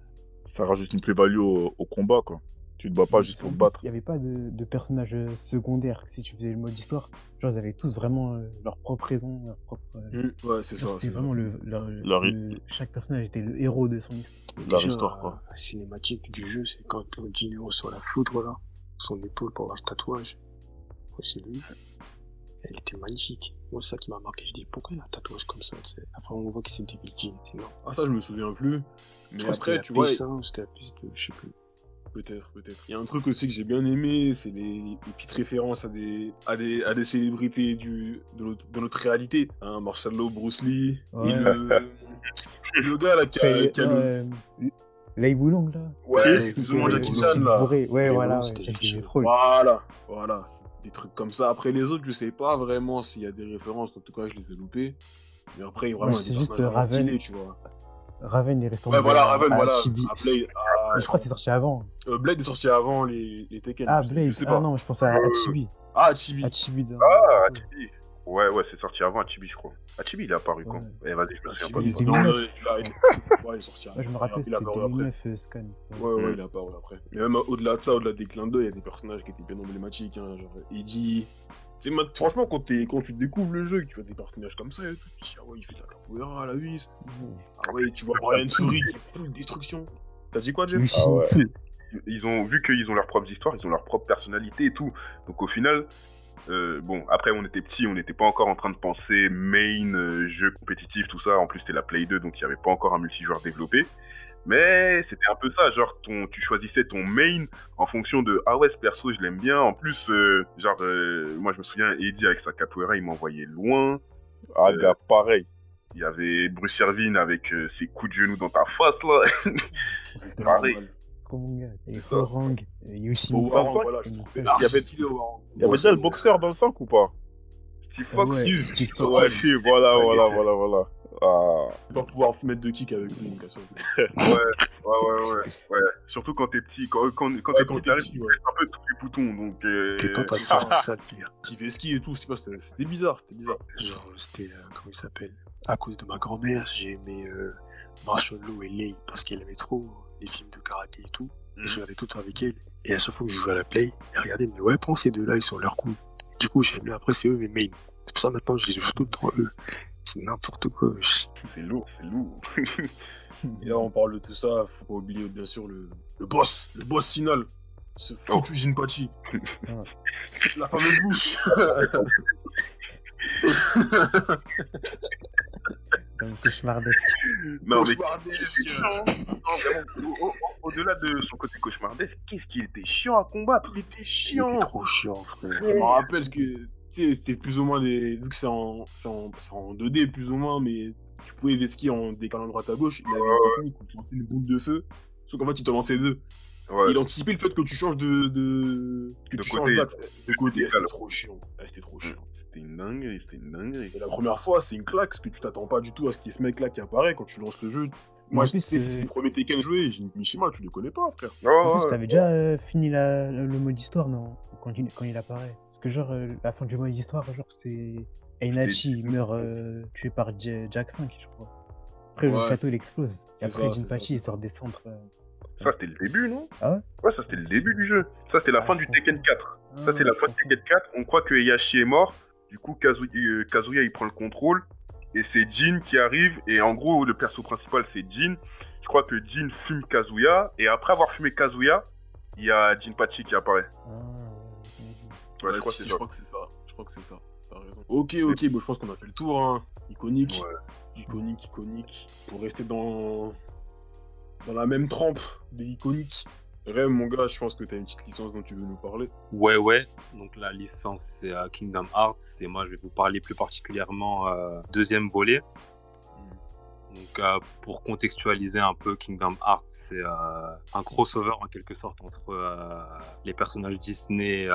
Ça rajoute une plus-value au, au combat, quoi. Tu te bats pas juste pour te battre. Il n'y avait pas de, de personnages euh, secondaires si tu faisais le mode histoire. Genre, ils avaient tous vraiment euh, leur propre raison, leur propre. euh, Mm, Ouais, c'est ça. C'était ça. vraiment le, leur- Leur- le- Chaque personnage était le héros de son histoire. Leur Déjà, histoire, quoi. La cinématique du jeu, c'est quand Gino reçoit la foudre, là, son épaule pour avoir le tatouage. Ouais, c'est lui. Elle était magnifique. Moi, c'est ça qui m'a marqué. Je dis, pourquoi il a un tatouage comme ça, tu sais? Après, on voit que c'est Devil Jean. C'est. Ah, ça, je me souviens plus. Mais après, tu vois, PS1 ou c'était la PS2, je sais plus. Peut-être, peut-être. Il y a un truc aussi que j'ai bien aimé, c'est les, les petites références à des, à des, à des célébrités du, de, notre, de notre réalité. Hein, Marshall Law, Bruce Lee, Ouais. et le, le gars là qui a, Fait, qui a le... euh, là. Ouais, c'est plus ou moins Jackie Chan là. Bourré. Ouais, voilà, ouais. Voilà, voilà, des trucs comme ça. Après les autres, je sais pas vraiment s'il y a des références, en tout cas je les ai loupés. Mais après, vraiment, Moi, il y a c'est des juste Raven. stylés, tu vois. Raven, il est resté Ouais, voilà, Raven, à voilà. Chibi. à Blade, à- Mais je crois que c'est sorti avant. euh, Blade est sorti avant les, les Tekken. Ah, Blade. Je sais pas. Ah non, je pensais à Chibi. Ah, Chibi. Chibi. dans- Ah, Achibi. Ouais, ouais, c'est sorti avant Achibi, je crois. Achibi, il est apparu quand Ouais. Eh, vas-y, je me souviens pas. Non, il a- il- ouais, il est sorti Ouais, je me après. rappelle, Il c'était a apparu après. 2009 euh, Scan. Ouais, ouais, Mm. il est apparu après. Mais même au-delà de ça, au-delà des clins d'œil, il y a des personnages qui étaient bien emblématiques, hein, genre Eddie. C'est ma- franchement, quand, t'es- quand tu découvres le jeu, et que tu vois des personnages comme ça et tout, tu te dis, ah ouais, il fait de la capoeira à la vis. Ah ouais, tu vois Brian Fury qui est full destruction. T'as dit quoi, Jeff Ah ouais. Ils ont vu qu'ils ont leurs propres histoires, ils ont leur propre personnalité et tout. Donc au final, euh, bon, après on était petits, on n'était pas encore en train de penser main, euh, jeu compétitif, tout ça. En plus c'était la Play 2, donc il n'y avait pas encore un multijoueur développé. Mais c'était un peu ça, genre ton, tu choisissais ton main en fonction de ah ouais ce perso je l'aime bien. En plus, euh, genre euh, moi je me souviens Eddie avec sa capoeira il m'envoyait loin. Ah, Euh, gars, pareil. Il y avait Bruce Irvine avec euh, ses coups de genoux dans ta face là. C'était pareil. gars. Et. Orang, voilà, je il y avait-. Il y avait déjà le boxeur dans le 5 ou pas? Steve Ah Fox, ouais, Steve. Fox. Ouais, si, voilà, voilà, il- voilà, voilà. Ah, pas pouvoir mettre de kick avec lui, ça. Ouais, ouais, ouais, ouais, ouais. Surtout quand t'es petit, quand, quand, quand Ouais, t'es quand petit, t'es t'arrives, ouais. un peu tous les boutons, donc... Euh... T'es pas passé à ça, pire. Qui fait ski et tout, c'est pas, c'était c'était bizarre, c'était bizarre. Genre, c'était, euh, comment il s'appelle? À cause de ma grand-mère, j'ai aimé euh, Marshall Law et Lei parce qu'elle aimait trop les films de karaté et tout. Et je regardais tout le temps avec elle. Et à chaque fois que je jouais à la play, elle regardait, mais ouais, prends ces deux-là, ils sont leur coup. Du coup, j'ai aimé après, c'est eux mes mains. C'est pour ça maintenant, je les joue tout le temps eux. C'est n'importe quoi. C'est lourd, c'est lourd. Et là, on parle de tout ça, faut pas oublier bien sûr le, le boss, le boss final. Ce foutu Jinpachi. La fameuse bouche. Comme cauchemardesque. non, mais... Cauchemardesque. Non, vraiment, au- au- Au-delà de son côté cauchemardesque, qu'est-ce qu'il était chiant à combattre Il était Il était chiant. trop chiant, frère. Je me rappelle que, tu sais, c'était plus ou moins des. Vu que c'est en, c'est en, c'est en 2D, plus ou moins, mais tu pouvais vesquer en décalant droite à gauche. Il avait une technique où tu lançais une boule de feu. Sauf qu'en fait, il te lançait deux. Ouais, Il anticipait le fait que tu changes de. de... que De tu côté. changes d'axe. De côté. Décale. C'était trop chiant. Ouais, C'était trop chiant. C'était une dinguerie, c'était une dinguerie. Et la première fois, c'est une claque, parce que tu t'attends pas du tout à ce qu'il y ait ce mec-là qui apparaît quand tu lances le jeu. Moi, je c'est le premier Tekken joué, j'ai dit, Mishima, tu le connais pas, frère. Oh, En ouais, plus, t'avais déjà euh, fini la- le, le mode histoire, non quand il, quand il apparaît. Parce que, genre, euh, la fin du mode histoire, genre, c'est. Einachi il meurt euh, tué par J- Jack 5, je crois. Après, Ouais. le château, il explose. Et après, Jinpachi, il sort des centres. euh, Ça, c'était le début, non? Ah ouais? Ouais, ça, c'était le début du jeu. Ça, c'était la Ah, fin du. Tekken 4. Ça, Ah, c'est la fin de. Tekken 4. On croit que Heihachi est mort. Du coup, euh, Kazuya, il prend le contrôle. Et c'est Jin qui arrive. Et en gros, le perso principal, c'est Jin. Je crois que Jin fume Kazuya. Et après avoir fumé Kazuya, il y a Jinpachi qui apparaît. Ah, ouais, ouais, je crois que si, c'est je ça. crois que c'est ça. Je crois que c'est ça. Ok, ok, bon, je pense qu'on a fait le tour, hein. Iconique. Ouais. Iconique, iconique. Pour rester dans. dans la même trempe des iconiques. Rem, mon gars, je pense que t'as une petite licence dont tu veux nous parler. Ouais, ouais. Donc la licence, c'est euh, Kingdom Hearts. Et moi, je vais vous parler plus particulièrement euh, deuxième volet. Donc, euh, pour contextualiser un peu, Kingdom Hearts, c'est euh, un crossover en quelque sorte entre euh, les personnages Disney et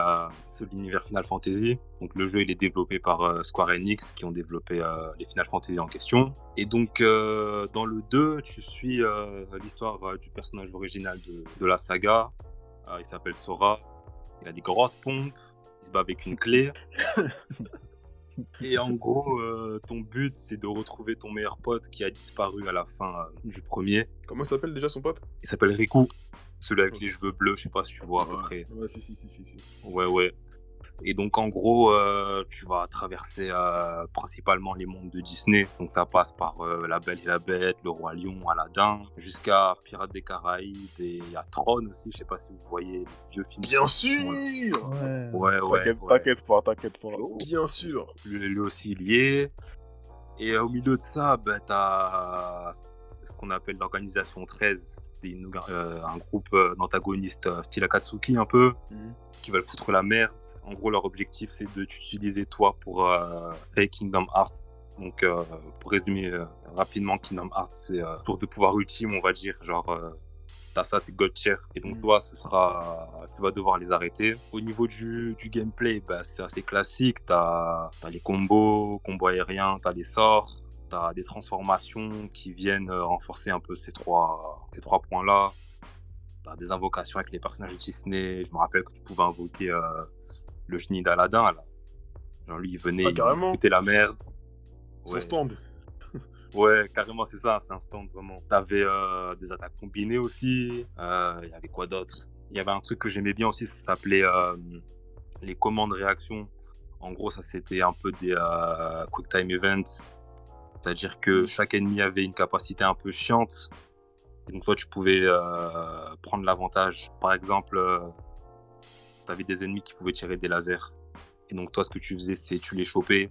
l'univers Final Fantasy. Donc, le jeu il est développé par Square Enix qui ont développé les Final Fantasy en question. Et donc, dans le 2, tu suis l'histoire du personnage original de, la saga. Il s'appelle Sora. Il a des grosses pompes. Il se bat avec une clé. Et en gros, euh, ton but, c'est de retrouver ton meilleur pote qui a disparu à la fin euh, du premier. Comment il s'appelle déjà son pote? Il s'appelle Riku, celui avec les cheveux bleus, je sais pas si tu vois à peu Ouais. près. Ouais, si, si, si, si. si. Ouais, ouais. Et donc, en gros, euh, tu vas traverser euh, principalement les mondes de Disney. Donc, ça passe par euh, La Belle et la Bête, Le Roi Lion, Aladdin, jusqu'à Pirates des Caraïbes. Et a Tron aussi, je sais pas si vous voyez les vieux films. Bien sûr Ouais. Ouais, ouais. T'inquiète ouais. pas, t'inquiète pas. Bien sûr lui, lui aussi lié. Et euh, au milieu de ça, bah, tu as ce qu'on appelle l'organisation 13. C'est euh, un groupe d'antagonistes euh, style Akatsuki un peu, Mhm. qui veulent foutre la merde. En gros, leur objectif, c'est de t'utiliser toi pour euh, créer Kingdom Hearts. Donc, euh, pour résumer euh, rapidement, Kingdom Hearts, c'est euh, tour de pouvoir ultime, on va dire. Genre, t'as ça, t'es God tier. Et donc, Mhm. toi, ce sera, tu vas devoir les arrêter. Au niveau du, du gameplay, bah, c'est assez classique. T'as as les combos, combos aériens, t'as les sorts, t'as des transformations qui viennent renforcer un peu ces trois, ces trois points-là. T'as des invocations avec les personnages de Disney. Je me rappelle que tu pouvais invoquer le génie d'Aladin, là. Genre, lui, il venait, Ah, il carrément. foutait la merde. Son Ouais. stand Ouais, carrément, c'est ça, c'est un stand vraiment. T'avais euh, des attaques combinées aussi. Euh, Il y avait quoi d'autre? Il y avait un truc que j'aimais bien aussi, ça s'appelait euh, les commandes réactions. En gros, ça c'était un peu des quick time events. C'est-à-dire que chaque ennemi avait une capacité un peu chiante. Et donc toi, tu pouvais prendre l'avantage. Par exemple, euh, t'avais des ennemis qui pouvaient tirer des lasers. Et donc toi, ce que tu faisais, c'est tu les chopais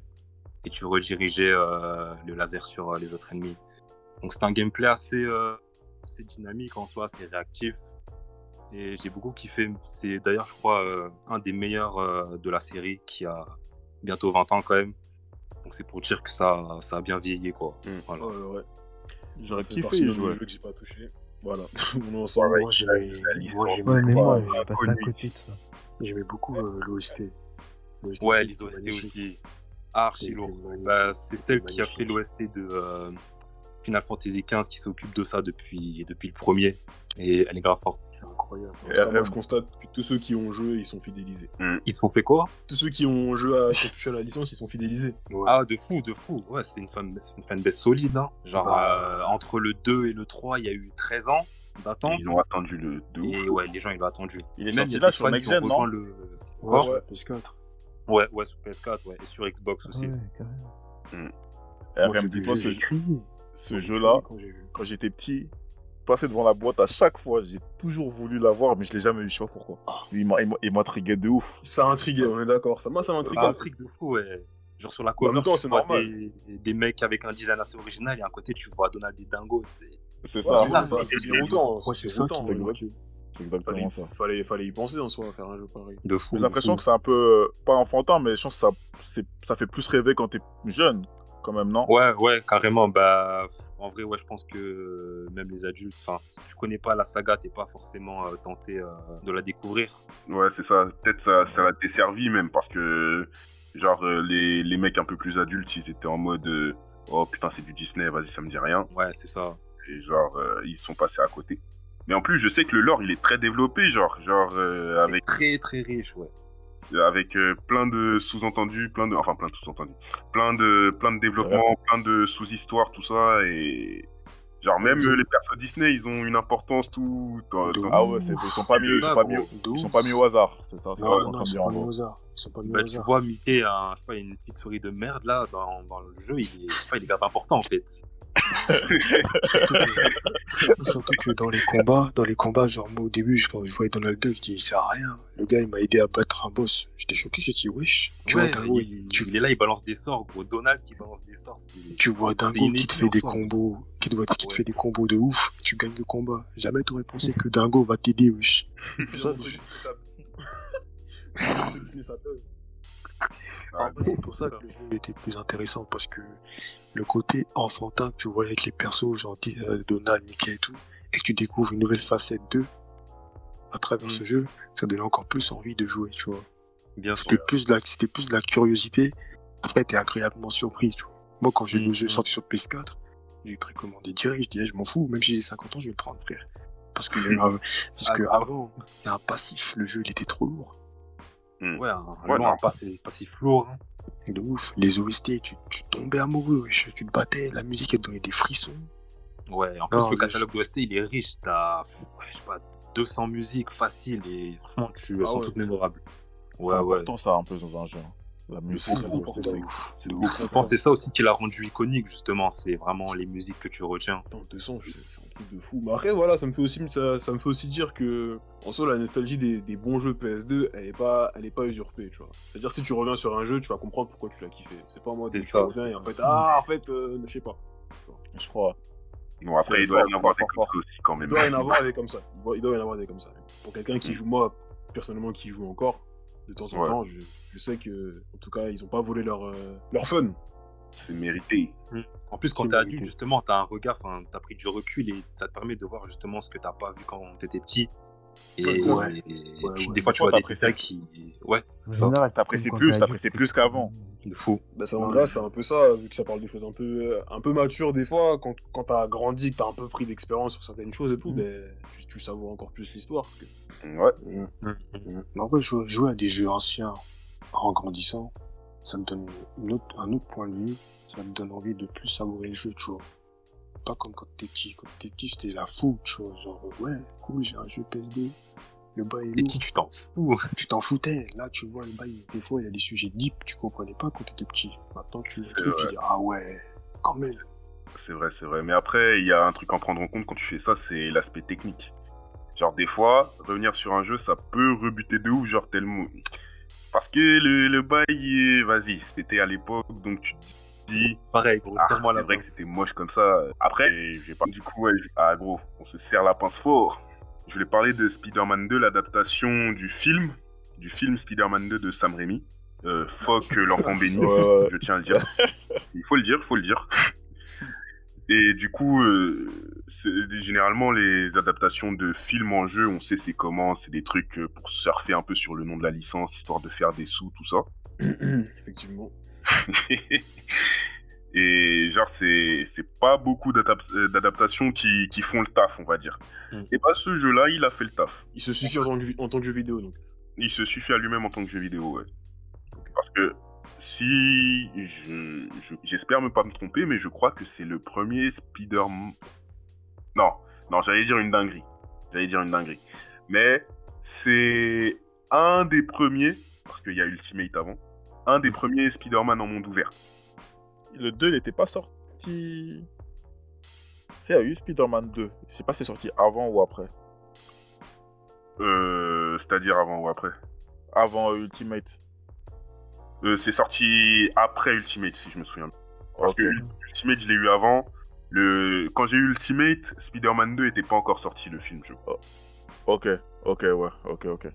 et tu redirigeais euh, le laser sur euh, les autres ennemis. Donc c'est un gameplay assez, euh, assez dynamique en soi, assez réactif. Et j'ai beaucoup kiffé. C'est d'ailleurs, je crois, euh, un des meilleurs euh, de la série qui a bientôt 20 ans quand même. Donc c'est pour dire que ça, ça a bien vieilli quoi. Mm. Voilà. Ouais, ouais. J'aurais kiffé y jouer. jeu que j'ai pas touché. Voilà, on est ensemble. Moi, j'ai à côté de ça. J'aimais beaucoup euh, l'OST. Ouais, les OST aussi. Archi lourd. Bah, c'est celle qui a fait l'OST de euh, Final Fantasy XV qui s'occupe de ça depuis, depuis le premier. Et elle est grave forte. C'est incroyable. Tout cas, moi, je constate que tous ceux qui ont joué, ils sont fidélisés. Ils se sont fait quoi? Tous ceux qui ont joué à, à la licence, ils sont fidélisés. Ouais. Ah, de fou, de fou. Ouais, c'est une fan, c'est une fanbase solide. Hein. Genre, Bah. euh, entre le 2 et le 3, il y a eu 13 ans d'attente. Ils ont attendu le de ouf. Et ouais, les gens, ils l'ont attendu. Il est Même, sorti il y a là des sur Next Gen, non le... Ouais, Quoi sur Ouais. PS4. Ouais, ouais, sur PS4, ouais, et sur Xbox aussi. Ouais, carrément. Eh, Moi, RM, j'ai dis-toi, ce, crié. jeu-là, quand j'étais petit, passer devant la boîte à chaque fois, j'ai toujours voulu l'avoir, mais je l'ai jamais eu, je sais pas pourquoi. Il m'a- il m'intriguait de ouf. Ça a intrigué, on est d'accord. Ça, moi, ça m'intrigue. Un aussi. truc de fou, ouais. Genre sur la En cover, même temps, c'est normal. Des, des mecs avec un design assez original et à côté, tu vois Donald et Dingo. C'est C'est Ouais, ça, c'est ça, ça, c'est- c'est c'est- c'est ça qui déroutant, m'a ouais. exact. marqué. c'est Fallait, exactement ça. fallait, fallait y penser en soi à faire un jeu pareil. de fou. J'ai l'impression que c'est un peu, euh, pas enfantin, mais je pense que ça, c'est- ça fait plus rêver quand t'es jeune, quand même, non? Ouais, ouais, carrément. Bah, en vrai, ouais, je pense que même les adultes, enfin, si tu connais pas la saga, t'es pas forcément euh, tenté euh, de la découvrir. Ouais, c'est ça. Peut-être ça, ça l'a desservi même parce que, genre, euh, les, les mecs un peu plus adultes, ils étaient en mode euh, Oh putain, c'est du Disney, vas-y, ça me dit rien. Ouais, c'est ça. Et genre, euh, ils sont passés à côté. Mais en plus, je sais que le lore, il est très développé, genre, genre euh, avec, Très, très riche, ouais. avec euh, plein de sous-entendus, plein de, enfin plein de sous-entendus, plein de, plein de développements, plein de sous-histoires, tout ça, et genre même euh, les persos Disney, ils ont une importance tout. dans- De dans- Ah ouais, c'est- ils sont pas mis, ils sont pas mis, ils sont pas mis au hasard, c'est ça, c'est ça Non, ils sont pas mis gros. au hasard. Ils sont pas mis Bah, au tu hasard. vois, Mickey, un, je sais pas, une petite souris de merde là dans, dans le jeu, il est, je sais pas, il est grave important en fait. Surtout que dans les combats, dans les combats, genre moi au début, je, je voyais Donald Duck, je dis il sert à rien. Le gars il m'a aidé à battre un boss. J'étais choqué, j'ai dit wesh. Tu Ouais, vois Dingo, il, tu, il est là, il balance des sorts, gros. Donald qui balance des sorts, c'est. tu vois Dingo qui te fait des combos, qui te, voit- qui te Ouais. fait des combos de ouf, tu gagnes le combat. Jamais t'aurais pensé que Dingo va t'aider wesh. Ça, Disney, ça- Disney, ça pèse. Vrai, c'est pour ça que le jeu était plus intéressant parce que le côté enfantin que tu vois avec les persos, genre euh, Donald, Mickey et tout, et que tu découvres une nouvelle facette d'eux à travers Mm. ce jeu, ça donnait encore plus envie de jouer, tu vois. Bien sûr. C'était plus de la, c'était plus de la curiosité. Après, t'es agréablement surpris, tu vois. Moi, quand j'ai vu le jeu Mhm. sorti sur PS4, j'ai précommandé direct, je disais, je m'en fous, même si j'ai 50 ans, je vais le prendre, frère. Parce que, il y a eu un- parce Ah, que avant, il y a un passif, le jeu, il était trop lourd. Ouais, un, Ouais, non. un passif, passif lourd. hein. De ouf. Les OST, tu, tu tombais amoureux, wesh. Tu te battais, la musique, elle te donnait des frissons. Ouais, en plus, Non, le catalogue d'OST, il est riche. T'as, ouais, je sais pas, 200 musiques faciles et franchement, tu, elles Ah sont ouais. toutes mémorables. C'est Ouais, ouais. important ça un peu dans un jeu. La musique, Je pense que c'est ça aussi qui l'a rendu iconique, justement. C'est vraiment les musiques que tu retiens. Attends, 200, c'est c'est un truc de fou. Mais après, voilà, ça me fait aussi, ça, ça me fait aussi dire que, en soi, la nostalgie des, des bons jeux PS2, elle est pas, elle est pas usurpée, tu vois. C'est-à-dire, si tu reviens sur un jeu, tu vas comprendre pourquoi tu l'as kiffé. C'est pas moi C'est tu ça, reviens et en ça. fait, ah, en fait, euh, je sais pas. Je crois. Bon, après, il doit y en avoir des comme ça aussi, quand Il même. doit y en avoir des comme ça. Il doit, il doit y en avoir des comme ça. Pour quelqu'un qui joue, moi, personnellement, qui joue encore, de temps en Ouais. temps, je, je sais que, en tout cas, ils ont pas volé leur, euh, leur fun. C'est mérité. En plus, quand t'es adulte, justement, t'as un regard, t'as pris du recul et ça te permet de voir justement ce que t'as pas vu quand t'étais petit. Et, Ouais, et- ouais. et Ouais, puis ouais. des fois, tu vois des détails qui. Ouais, En Ça, général, t'apprécies plus, t'apprécies plus c'est qu'avant. de fou. Bah, ça, en Ouais. vrai, c'est un peu ça, vu que ça parle de choses un peu, un peu matures des fois, quand, quand t'as grandi, t'as un peu pris d'expérience sur certaines choses et tout, Mhm. ben, tu, tu savoures encore plus l'histoire. que- Ouais. Mais en vrai, jouer, jouer à des jeux anciens en grandissant, ça me donne une autre, un autre point de vue. Ça me donne envie de plus savourer le jeu, tu vois. Pas comme quand t'es petit. Quand t'es petit, c'était la fou, tu vois. Genre, ouais, cool, j'ai un jeu PSD. Le bail est Et lourd. qui tu t'en fous Tu t'en foutais. Là, tu vois, le bail, des fois, il y a des sujets deep que tu comprenais pas quand t'étais petit. Maintenant, tu, C'est tu, tu dis, ah ouais, quand même. C'est vrai, c'est vrai. Mais après, il y a un truc à prendre en compte quand tu fais ça, c'est l'aspect technique. Genre, des fois, revenir sur un jeu, ça peut rebuter de ouf, genre tellement. Parce que le, le bail, vas-y, c'était à l'époque, donc tu te dis. Pareil, gros, Ah, serre-moi c'est la vrai que pince. c'était moche comme ça. Après, j'ai pas. Du coup, ouais, ah gros, on se serre la pince fort. Je voulais parler de Spider-Man 2, l'adaptation du film, du film Spider-Man 2 de Sam Raimi. Euh, fuck l'enfant béni, Ouais, ouais. je tiens à le dire. Il faut le dire, il faut le dire. Et du coup, euh, c'est- généralement, les adaptations de films en jeu, on sait c'est comment, c'est des trucs euh, pour surfer un peu sur le nom de la licence, histoire de faire des sous, tout ça. Effectivement. Et genre, c'est c'est pas beaucoup euh, d'adaptations qui, qui font le taf, on va dire. Mm. Et bah, ce jeu-là, il a fait le taf. Il se suffit en tant que, en tant que jeu vidéo, donc. Il se suffit à lui-même en tant que jeu vidéo, ouais. Parce que si je je- j'espère me pas me tromper, mais je crois que c'est le premier Spider. Non, non, j'allais dire une dinguerie. J'allais dire une dinguerie. Mais c'est un des premiers, parce qu'il y a Ultimate avant, un des premiers Spider-Man en monde ouvert. Le 2, il était pas sorti. C'est, a eu Spider-Man 2. Je sais pas si c'est sorti avant ou après. Euh, C'est-à-dire avant ou après? Avant euh, Ultimate. Euh, c'est sorti après Ultimate, si je me souviens. Parce que Ultimate, je l'ai eu avant. Le... Quand j'ai eu Ultimate, Spider-Man 2 était pas encore sorti, le film, je crois. Ok, ok, ouais, ok, ok.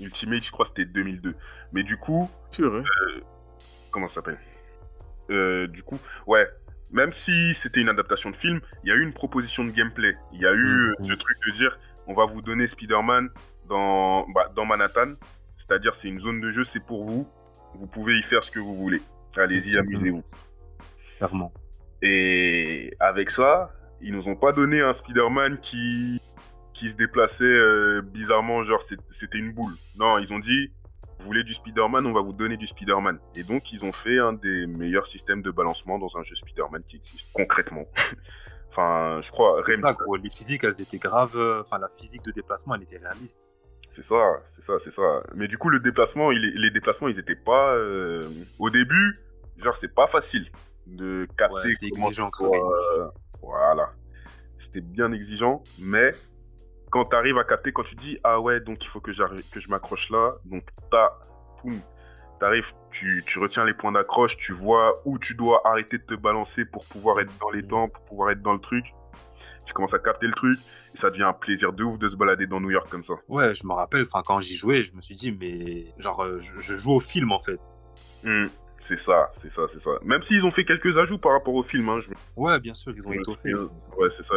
Ultimate, je crois, c'était 2002. Mais du coup, Purée. comment ça s'appelle? Euh, Du coup, ouais. Même si c'était une adaptation de film, il y a eu une proposition de gameplay. Il y a eu euh, ce truc de dire, on va vous donner Spider-Man dans, bah, dans Manhattan. C'est-à-dire, c'est une zone de jeu, c'est pour vous. Vous pouvez y faire ce que vous voulez. Allez-y, amusez-vous. Clairement. Et avec ça, ils nous ont pas donné un Spider-Man qui, qui se déplaçait euh, bizarrement, genre c'était une boule. Non, ils ont dit, vous voulez du Spider-Man, on va vous donner du Spider-Man. Et donc, ils ont fait un des meilleurs systèmes de balancement dans un jeu Spider-Man qui existe concrètement. enfin, je crois, Rem, ça, gros. Les physiques, elles étaient graves. euh, Enfin, la physique de déplacement, elle était réaliste. c'est ça, c'est ça, c'est ça. Mais du coup, le déplacement, il les déplacements, ils étaient pas. euh, Au début, genre, c'est pas facile de capter Ouais, comment exigeant, euh, Voilà. C'était bien exigeant, mais quand tu arrives à capter, quand tu dis ah ouais, donc il faut que, je m'accroche là, donc t'as, poum, t'arrives, tu, tu retiens les points d'accroche, tu vois où tu dois arrêter de te balancer pour pouvoir être dans les temps, pour pouvoir être dans le truc. Tu commences à capter le truc, et ça devient un plaisir de ouf de se balader dans New York comme ça. Ouais, je me rappelle, enfin, quand j'y jouais, je me suis dit, mais genre, euh, je, je joue au film en fait. Hmm, c'est ça, c'est ça, c'est ça. Même s'ils ont fait quelques ajouts par rapport au film, hein, je Ouais, bien sûr, ils ont étoffé. Ouais, c'est ça.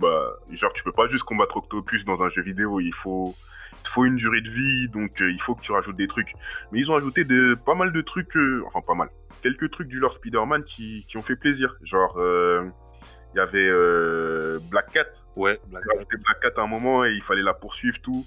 Bah, genre, tu peux pas juste combattre Octopus dans un jeu vidéo. Il faut, il faut une durée de vie, donc euh, il faut que tu rajoutes des trucs. Mais ils ont ajouté de, pas mal de trucs, euh, enfin pas mal, quelques trucs du lore Spider-Man qui, qui ont fait plaisir. Genre, euh, il y avait euh, Black Cat. Ouais, Black Ils ont ajouté Black Cat à un moment et il fallait la poursuivre, tout.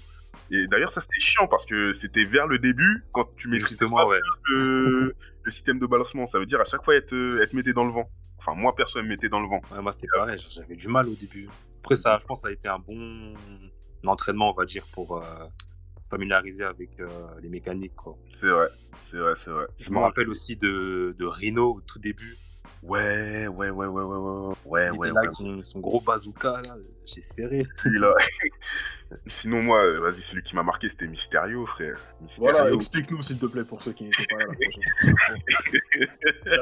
Et d'ailleurs, ça c'était chiant parce que c'était vers le début, quand tu pas ouais. le, le système de balancement. Ça veut dire à chaque fois, elle te, elle te mettait dans le vent. Enfin, moi, perso, elle me mettait dans le vent. Ouais, moi, c'était pareil, j'avais du mal au début. Après, ça, je pense que ça a été un bon entraînement, on va dire, pour euh, familiariser avec euh, les mécaniques. C'est vrai, c'est vrai, c'est vrai. Je me rappelle aussi de, de Rhino au tout début. Ouais, ouais, ouais, ouais, ouais, ouais, ouais, Il ouais, était là ouais. avec son, son gros bazooka, là. J'ai serré. Il a- Sinon, moi, euh, vas-y, celui qui m'a marqué, c'était Mysterio, frère. Mysterio. Voilà, explique-nous s'il te plaît pour ceux qui n'étaient pas là la prochaine.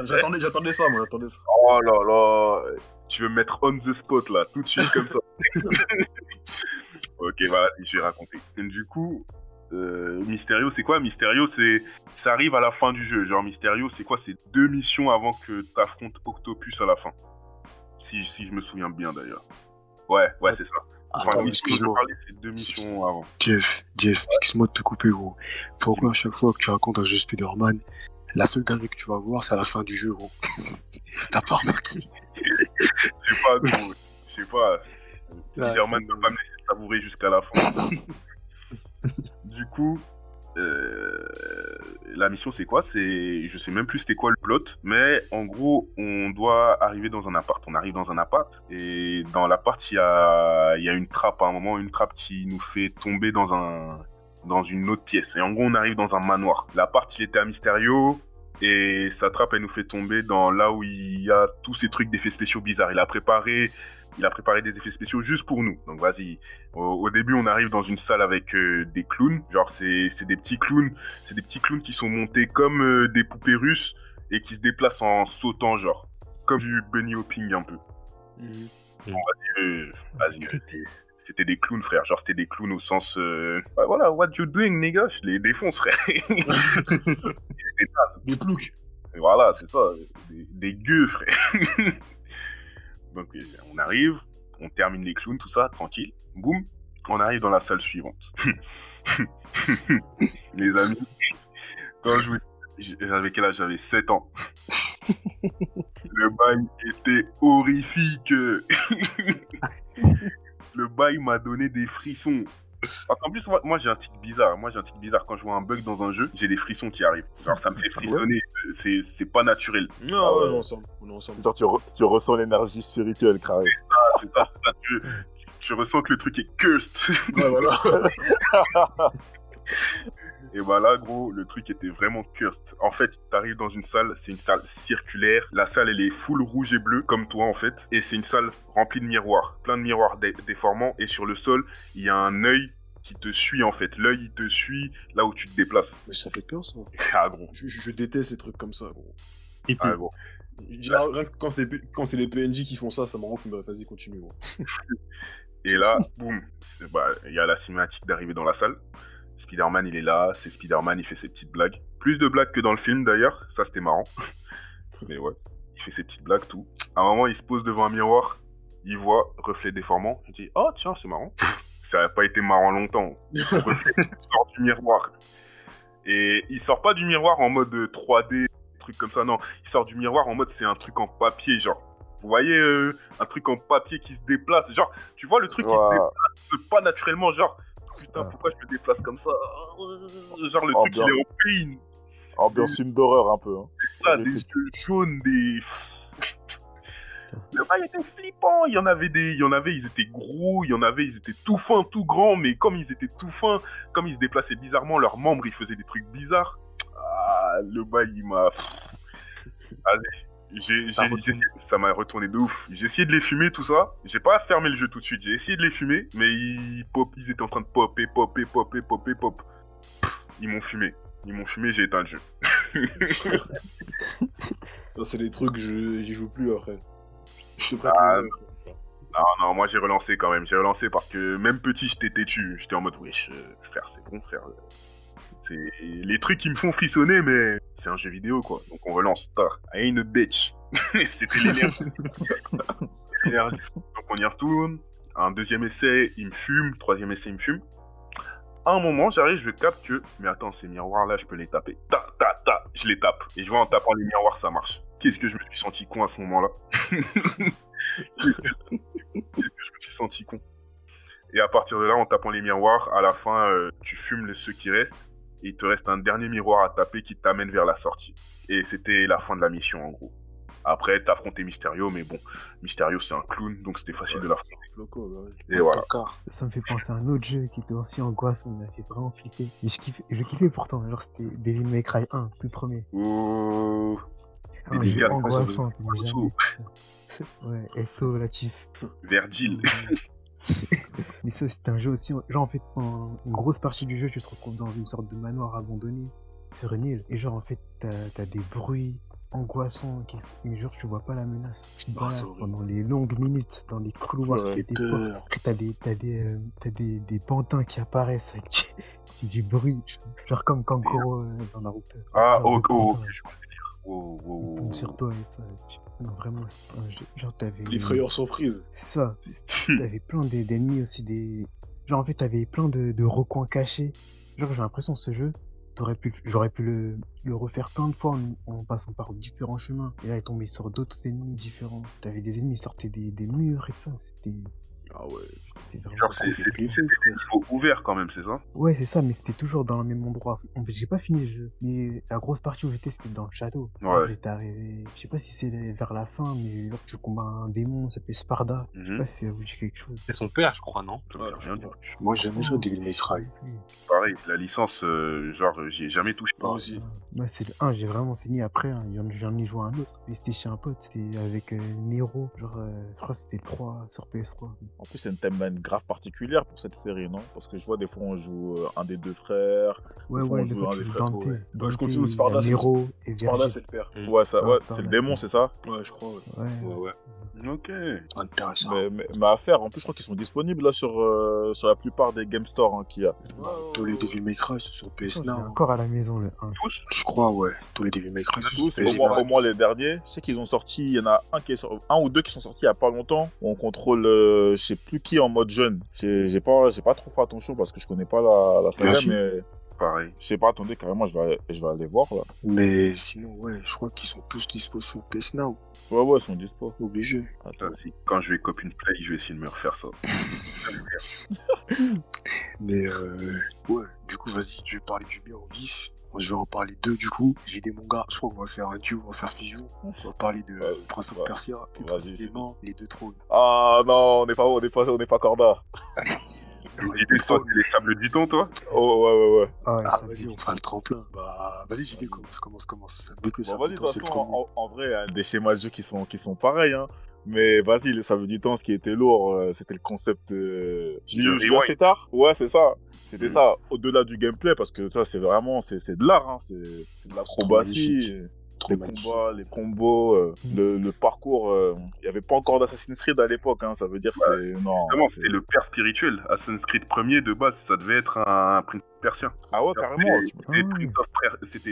j'attendais, j'attendais ça, moi, j'attendais ça. Oh là là, tu veux me mettre on the spot là, tout de suite comme ça. ok, voilà, je vais raconter. Et du coup, euh, Mysterio, c'est quoi Mysterio, c'est ça arrive à la fin du jeu. Genre Mysterio, c'est quoi? C'est deux missions avant que t'affrontes Octopus à la fin. Si, si je me souviens bien d'ailleurs. Ouais, ouais, c'est ça. Enfin, Attends, excuse-moi. c'est deux missions avant. Jeff, Jeff, excuse-moi de te couper, gros. Pourquoi à chaque fois que tu racontes un jeu Spider-Man, la seule dinguerie que tu vas voir, c'est à la fin du jeu, gros T'as pas remarqué? Je sais pas, gros, je sais pas. Spider-Man ne peut pas me laisser savourer jusqu'à la fin. du coup, euh, la mission c'est quoi? C'est, je sais même plus c'était quoi le plot, mais en gros, on doit arriver dans un appart. On arrive dans un appart et dans l'appart il y a, il y a une trappe à un moment, une trappe qui nous fait tomber dans un dans une autre pièce. Et en gros, on arrive dans un manoir. L'appart il était à Mysterio. Et sa trappe, elle nous fait tomber dans là où il y a tous ces trucs d'effets spéciaux bizarres. Il a préparé il a préparé des effets spéciaux juste pour nous. Donc vas-y. Au, au début, on arrive dans une salle avec euh, des clowns. Genre, c'est c'est des petits clowns. C'est des petits clowns qui sont montés comme euh, des poupées russes et qui se déplacent en sautant, genre. Comme du bunny hopping un peu. Euh, vas-y. euh, C'était des clowns, frère. Genre, c'était des clowns au sens. euh, bah, voilà, what you doing, nigga? Je les défonce, frère. Des ploucs. Voilà, c'est ça, des, des gueux, frère. Donc euh, on arrive, on termine les clowns, tout ça, tranquille. Boum, on arrive dans la salle suivante. les amis, quand je vous j'avais quel âge? J'avais 7 ans. Le bail était horrifique. Le bail m'a donné des frissons. Parce qu'en plus, moi, moi, j'ai un tic bizarre. Moi j'ai un tic bizarre. Quand je vois un bug dans un jeu, j'ai des frissons qui arrivent. Genre ça me fait frissonner. C'est c'est pas naturel. Non, Ah ouais, on est ensemble. On est ensemble. Genre, tu, re- tu ressens l'énergie spirituelle. Ah, c'est ça, ça, tu, tu ressens que le truc est cursed. Ouais, voilà. Et voilà, gros, le truc était vraiment cursed. En fait, t'arrives dans une salle, c'est une salle circulaire. La salle, elle est full rouge et bleu, comme toi, en fait. Et c'est une salle remplie de miroirs. Plein de miroirs dé- déformants. Et sur le sol, il y a un œil qui te suit, en fait. L'œil, il te suit là où tu te déplaces. Mais ça fait peur, ça. Ah, gros. Je, je- je déteste ces trucs comme ça, gros. Ah, gros. Genre, rien que quand c'est les PNJ qui font ça, ça me rend fou. mais Vas-y, continue, gros. Et là, boum, bah, il y a la cinématique d'arriver dans la salle. Spider-Man, il est là, c'est Spider-Man, il fait ses petites blagues. Plus de blagues que dans le film d'ailleurs, ça c'était marrant. Mais ouais, il fait ses petites blagues, tout. À un moment, il se pose devant un miroir, il voit reflet déformant, il dit Oh tiens, c'est marrant. Ça n'a pas été marrant longtemps. Reflet sort du miroir. Et il sort pas du miroir en mode 3D, truc comme ça, non. Il sort du miroir en mode c'est un truc en papier, genre. Vous voyez euh, un truc en papier qui se déplace, genre, tu vois le truc qui se déplace pas naturellement, genre, putain, pourquoi je me déplace comme ça Genre, le truc, il est en pain, Ambiance film d'horreur un peu. Hein. ça, des yeux jaunes, des. Le bail était flippant, il y en avait des, il y en avait, ils étaient gros, il y en avait, ils étaient tout fins, tout grands, mais comme ils étaient tout fins, comme ils se déplaçaient bizarrement, leurs membres, ils faisaient des trucs bizarres. Ah, le bail, il m'a. Allez, j'ai, Ça j'ai- retourne. j'ai- ça m'a retourné de ouf. J'ai essayé de les fumer, tout ça. J'ai pas fermé le jeu tout de suite. J'ai essayé de les fumer, mais ils, pop, ils étaient en train de popper, popper, popper, popper, pop. Ils m'ont fumé. Ils m'ont fumé, j'ai éteint le jeu. Ça, c'est des trucs, je- j'y joue plus après. Je te Ah. Non, non, moi j'ai relancé quand même. J'ai relancé parce que même petit, j'étais têtu. J'étais en mode, wesh, euh, frère, c'est bon, frère. Les trucs qui me font frissonner, mais c'est un jeu vidéo, quoi. Donc on relance. Tard. I a bitch. C'était. L'énergie. Donc on y retourne. Un deuxième essai, il me fume. Troisième essai, il me fume. À un moment, j'arrive, je capte que, mais attends, ces miroirs-là, je peux les taper. Ta, ta, ta, je les tape. Et je vois en tapant les miroirs, ça marche. Qu'est-ce que je me suis senti con à ce moment-là? Qu'est-ce que je me suis senti con? Et à partir de là, en tapant les miroirs, à la fin, euh, tu fumes les, ceux qui restent. Et il te reste un dernier miroir à taper qui t'amène vers la sortie. Et c'était la fin de la mission, en gros. Après, t'as affronté Mysterio, mais bon, Mysterio c'est un clown, donc c'était facile de l'affronter. Floco, ouais. Et voilà. Ça me fait penser à un autre jeu qui était aussi angoissant, il m'a fait vraiment flipper. Et je kiffais, je kiffais pourtant, genre c'était Devil May Cry 1, tout premier. Ouh. Un des jeu angoissant, jamais. Ouais, SO Latif. Virgil. Mais ça, c'était un jeu aussi. Genre, en fait, une grosse partie du jeu, tu te retrouves dans une sorte de manoir abandonné sur une île. Et genre, en fait, t'as as des bruits angoissants. Qui... Mais genre, tu vois pas la menace. Tu te Ah, balades c'est pendant les longues minutes dans les couloirs, tu t'as des, t'as des, euh, des, des pantins qui apparaissent avec du, bruit. Genre comme Kankuro euh, dans Naruto. Ah, oh, oh, ok, je délire. Wow, ils wow, wow. sur toi et ça. Tu- Non, vraiment, c'est un jeu. Genre, t'avais. Les frayeurs surprises. C'est ça. T'avais plein d'e- d'ennemis aussi, des. Genre en fait t'avais plein de, de recoins cachés. Genre j'ai l'impression que ce jeu, t'aurais pu, j'aurais pu le, le refaire plein de fois en, en passant par différents chemins. Et là il est tombé sur d'autres ennemis différents. T'avais des ennemis qui sortaient des, des murs et ça. C'était Ah ouais. Genre, c'est des niveaux ouverts quand même, c'est ça? Ouais c'est ça, mais c'était toujours dans le même endroit. En fait j'ai pas fini le jeu, mais la grosse partie où j'étais c'était dans le château. Ouais. J'étais arrivé, je sais pas si c'est vers la fin, mais là tu combats un démon, ça s'appelle Sparda. Je sais Mhm. pas si ça vous dit quelque chose. C'est son père, je crois, non? Ouais, rien dire. Moi, j'ai jamais joué à Devil May Cry. Pareil, la licence, euh, genre, euh, j'y ai jamais touché. Moi aussi. Moi, c'est le 1, j'ai vraiment saigné après. hein, J'en j'en ai joué un autre, mais c'était chez un pote. C'était avec euh, Nero. Genre, euh, je crois que c'était le 3 sur PS3. En plus, c'est une timeline grave particulière pour cette série, non? Parce que je vois des fois on joue euh, un des deux frères. Ouais, Des fois, ouais, on joue un des frères, Dante. ouais. Dante, je continue, il y a Sparda, c'est- et Sparda, c'est le père. Ouais, ça, Ah, ouais, Sparda, c'est le démon, c'est- ça? Ouais, je crois. ouais. Ouais. Ok. Intéressant. mais, mais, mais à faire, en plus, je crois qu'ils sont disponibles là sur, euh, sur la plupart des Game Store hein, qu'il y a. Tous les Devil May Cry sont sur Je PS l'ai Now. encore à la maison, le 1. Tous? Je crois, ouais. Tous les Devil May Cry sont sur au moins, Now. au moins les derniers. Je sais qu'ils ont sorti, il y en a un, qui est un ou deux qui sont sortis il y a pas longtemps. On contrôle, euh, je sais plus qui en mode jeune. J'ai j'ai pas, j'ai pas trop fait attention parce que je connais pas la, la saga, Merci. mais Pareil. je sais pas, attendez, carrément, je vais, je vais aller voir là. Mais sinon, ouais, je crois qu'ils sont tous dispo sur PS Now. Ouais, ouais, ils sont dispo. Obligé. Attends. Si- Quand je vais cop une play, je vais essayer de me refaire ça. Mais euh, ouais, du coup, vas-y, je vais parler du bien au vif. Moi, je vais en parler deux, du coup. J'ai des mangas, je crois qu'on va faire un duo, on va faire fusion. On va parler de euh, Ouais, Prince of ouais. Persia, plus précisément les deux trônes. Ah non, on n'est pas, on n'est pas, on n'est pas Corda. Les sables du temps, toi Oh, ouais, ouais, ouais. Ah, ouais, Ah, vas-y, on fera le tremplin. Bah, vas-y, JD, commence, commence, commence. Que Bon, vas-y, de toute façon, en, en vrai, hein, des schémas de jeu qui sont, qui sont pareils, hein. Mais vas-y, le samedi du temps, ce qui était lourd, euh, c'était le concept. Euh... Je l'ai eu assez tard. Ouais, c'est ça. C'était Mm. ça. Au-delà du gameplay, parce que ça, c'est vraiment, c'est c'est de l'art, hein. C'est de l'acrobatie. Les combats, les combos, euh, le, le parcours. euh, Il n'y avait pas encore d'Assassin's Creed à l'époque, hein. Ça veut dire c'est- c'était le père spirituel. Assassin's Creed premier, de base, ça devait être un prince persien. Ah ouais, carrément. C'était ouais.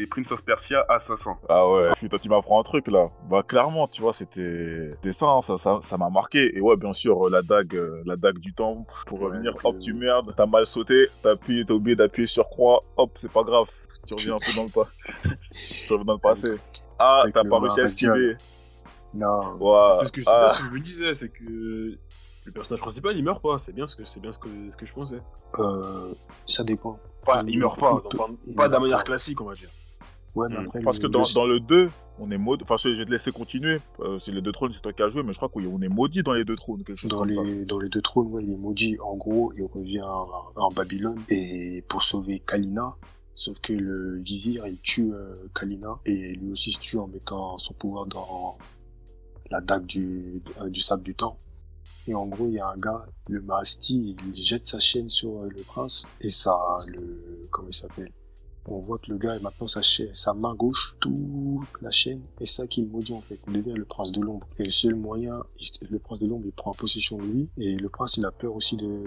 Prince, of Prince Persia assassin. Ah ouais, putain, tu m'apprends un truc là. Bah clairement, tu vois, c'était ça, hein, ça, ça, ça m'a marqué. Et ouais, bien sûr, euh, la dague, euh, la dague du temps pour Ouais, revenir. Hop, euh, tu merdes, t'as mal sauté, t'as appuyé, t'as oublié d'appuyer sur croix. Hop, c'est pas grave, tu reviens un peu dans le pas, tu reviens dans le passé. Ah, t'as pas réussi à esquiver. Non. C'est ce que, c'est ah, ce que je me disais, c'est que le personnage principal il meurt pas, c'est bien ce que c'est bien ce que, ce que je pensais. euh, ça dépend. Enfin, il meurt pas, Il peut- enfin, il pas de la manière classique on va dire. Ouais, mais Hmm. après, parce le- que dans, le- dans le 2, on est maudit. Enfin, je vais te laisser continuer. Euh, c'est les deux trônes, c'est toi qui as joué, mais je crois qu'on est maudit dans les deux trônes, quelque chose Dans comme ça. les, dans les deux trônes, ouais, il est maudit. En gros, il revient en, en Babylone et pour sauver Kalina. Sauf que le vizir, il tue euh, Kalina et lui aussi se tue en mettant son pouvoir dans la dague du, euh, du sable du temps. Et en gros, il y a un gars, le Mahasti, il jette sa chaîne sur euh, le prince et ça, le, comment il s'appelle? On voit que le gars, maintenant, sa, main gauche, toute la chaîne, et ça qui le maudit en fait. Il devient le prince de l'ombre. Et le seul moyen, le prince de l'ombre, il prend possession de lui. Et le prince, il a peur aussi de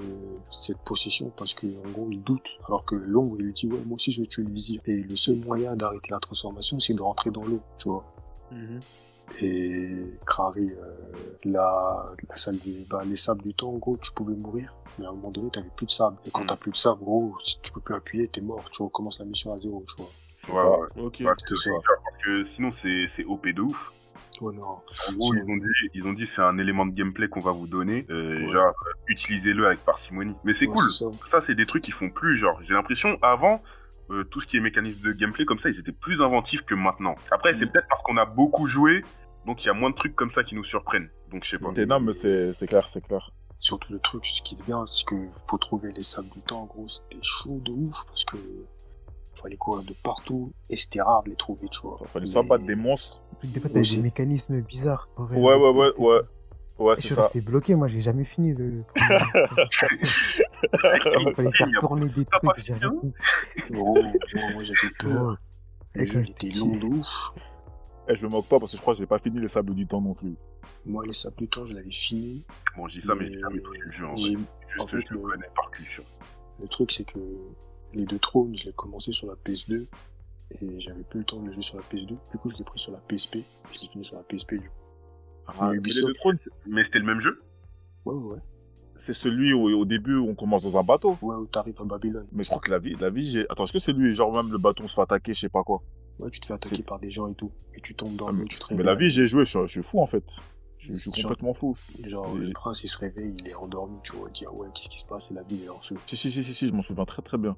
cette possession parce que en gros, il doute. Alors que l'ombre, il lui dit, ouais, moi aussi, je vais tuer le vizir. Et le seul moyen d'arrêter la transformation, c'est de rentrer dans l'eau, tu vois. Et Krari, euh, la, la salle des, bah, les sables du temps, en gros, tu pouvais mourir, mais à un moment donné, t'avais plus de sable. Et quand Mm. t'as plus de sable, gros, si tu peux plus appuyer, t'es mort, tu recommences la mission à zéro, tu vois. Ouais. Ok. Ouais, c'est ça. Parce que sinon, c'est c'est OP de ouf. Ouais, non. En gros, ils ont dit, ils ont dit c'est un élément de gameplay qu'on va vous donner, euh, Ouais. genre euh, utilisez-le avec parcimonie. Mais c'est Ouais, cool. ça. Ça, c'est des trucs qu'ils font plus. Genre, j'ai l'impression avant. euh, tout ce qui est mécanisme de gameplay comme ça, ils étaient plus inventifs que maintenant. Après, c'est Mm. peut-être parce qu'on a beaucoup joué, donc il y a moins de trucs comme ça qui nous surprennent. Donc je sais pas. C'est- Non, mais c'est clair, c'est clair. Surtout le truc, ce qui est bien, c'est que pour trouver les sables du temps, en gros, c'était chaud de ouf parce que fallait courir de partout et c'était rare de les trouver, tu vois. Il fallait soit battre des monstres. Des fois, t'as des mécanismes bizarres. Ouais, ouais, ouais, ouais. Ouais, c'est ça. resté bloqué, moi j'ai jamais fini le. Il fallait faire tourner des trucs, j'ai hein Gros, moi j'avais peur. Était long de ouf. Et je me moque pas parce que je crois que j'ai pas fini les sables du temps non plus. Moi, les sables du temps, je l'avais fini. Bon, je dis ça, mais j'ai Mais jamais touché le jeu. En en Juste, fait, je le connais par culture. Le truc, c'est que les deux trônes, je l'ai commencé sur la PS2 et j'avais plus le temps de le jouer sur la PS2. Du coup, je l'ai pris sur la PSP. Je l'ai fini sur la PSP du coup. Ah, Mais les deux trônes, Mais c'était le même jeu Ouais, ouais, ouais. c'est celui où au début on commence dans un bateau. Ouais, où t'arrives à Babylone. Mais je crois que la vie, la vie, j'ai. Attends, est-ce que c'est lui, genre même le bâton se fait attaquer, je sais pas quoi. Ouais, tu te fais attaquer par des gens et tout. Et tu tombes dans Ah, mais, tu te mais la vie, j'ai joué, je, suis- je suis fou en fait. Je, je suis Genre- complètement fou. Genre, le prince, il se réveille, il est endormi, tu vois. Il dit, ah ouais, qu'est-ce qui se passe Et la vie, elle est en feu. Si, si, si, si, si, je m'en souviens très très bien.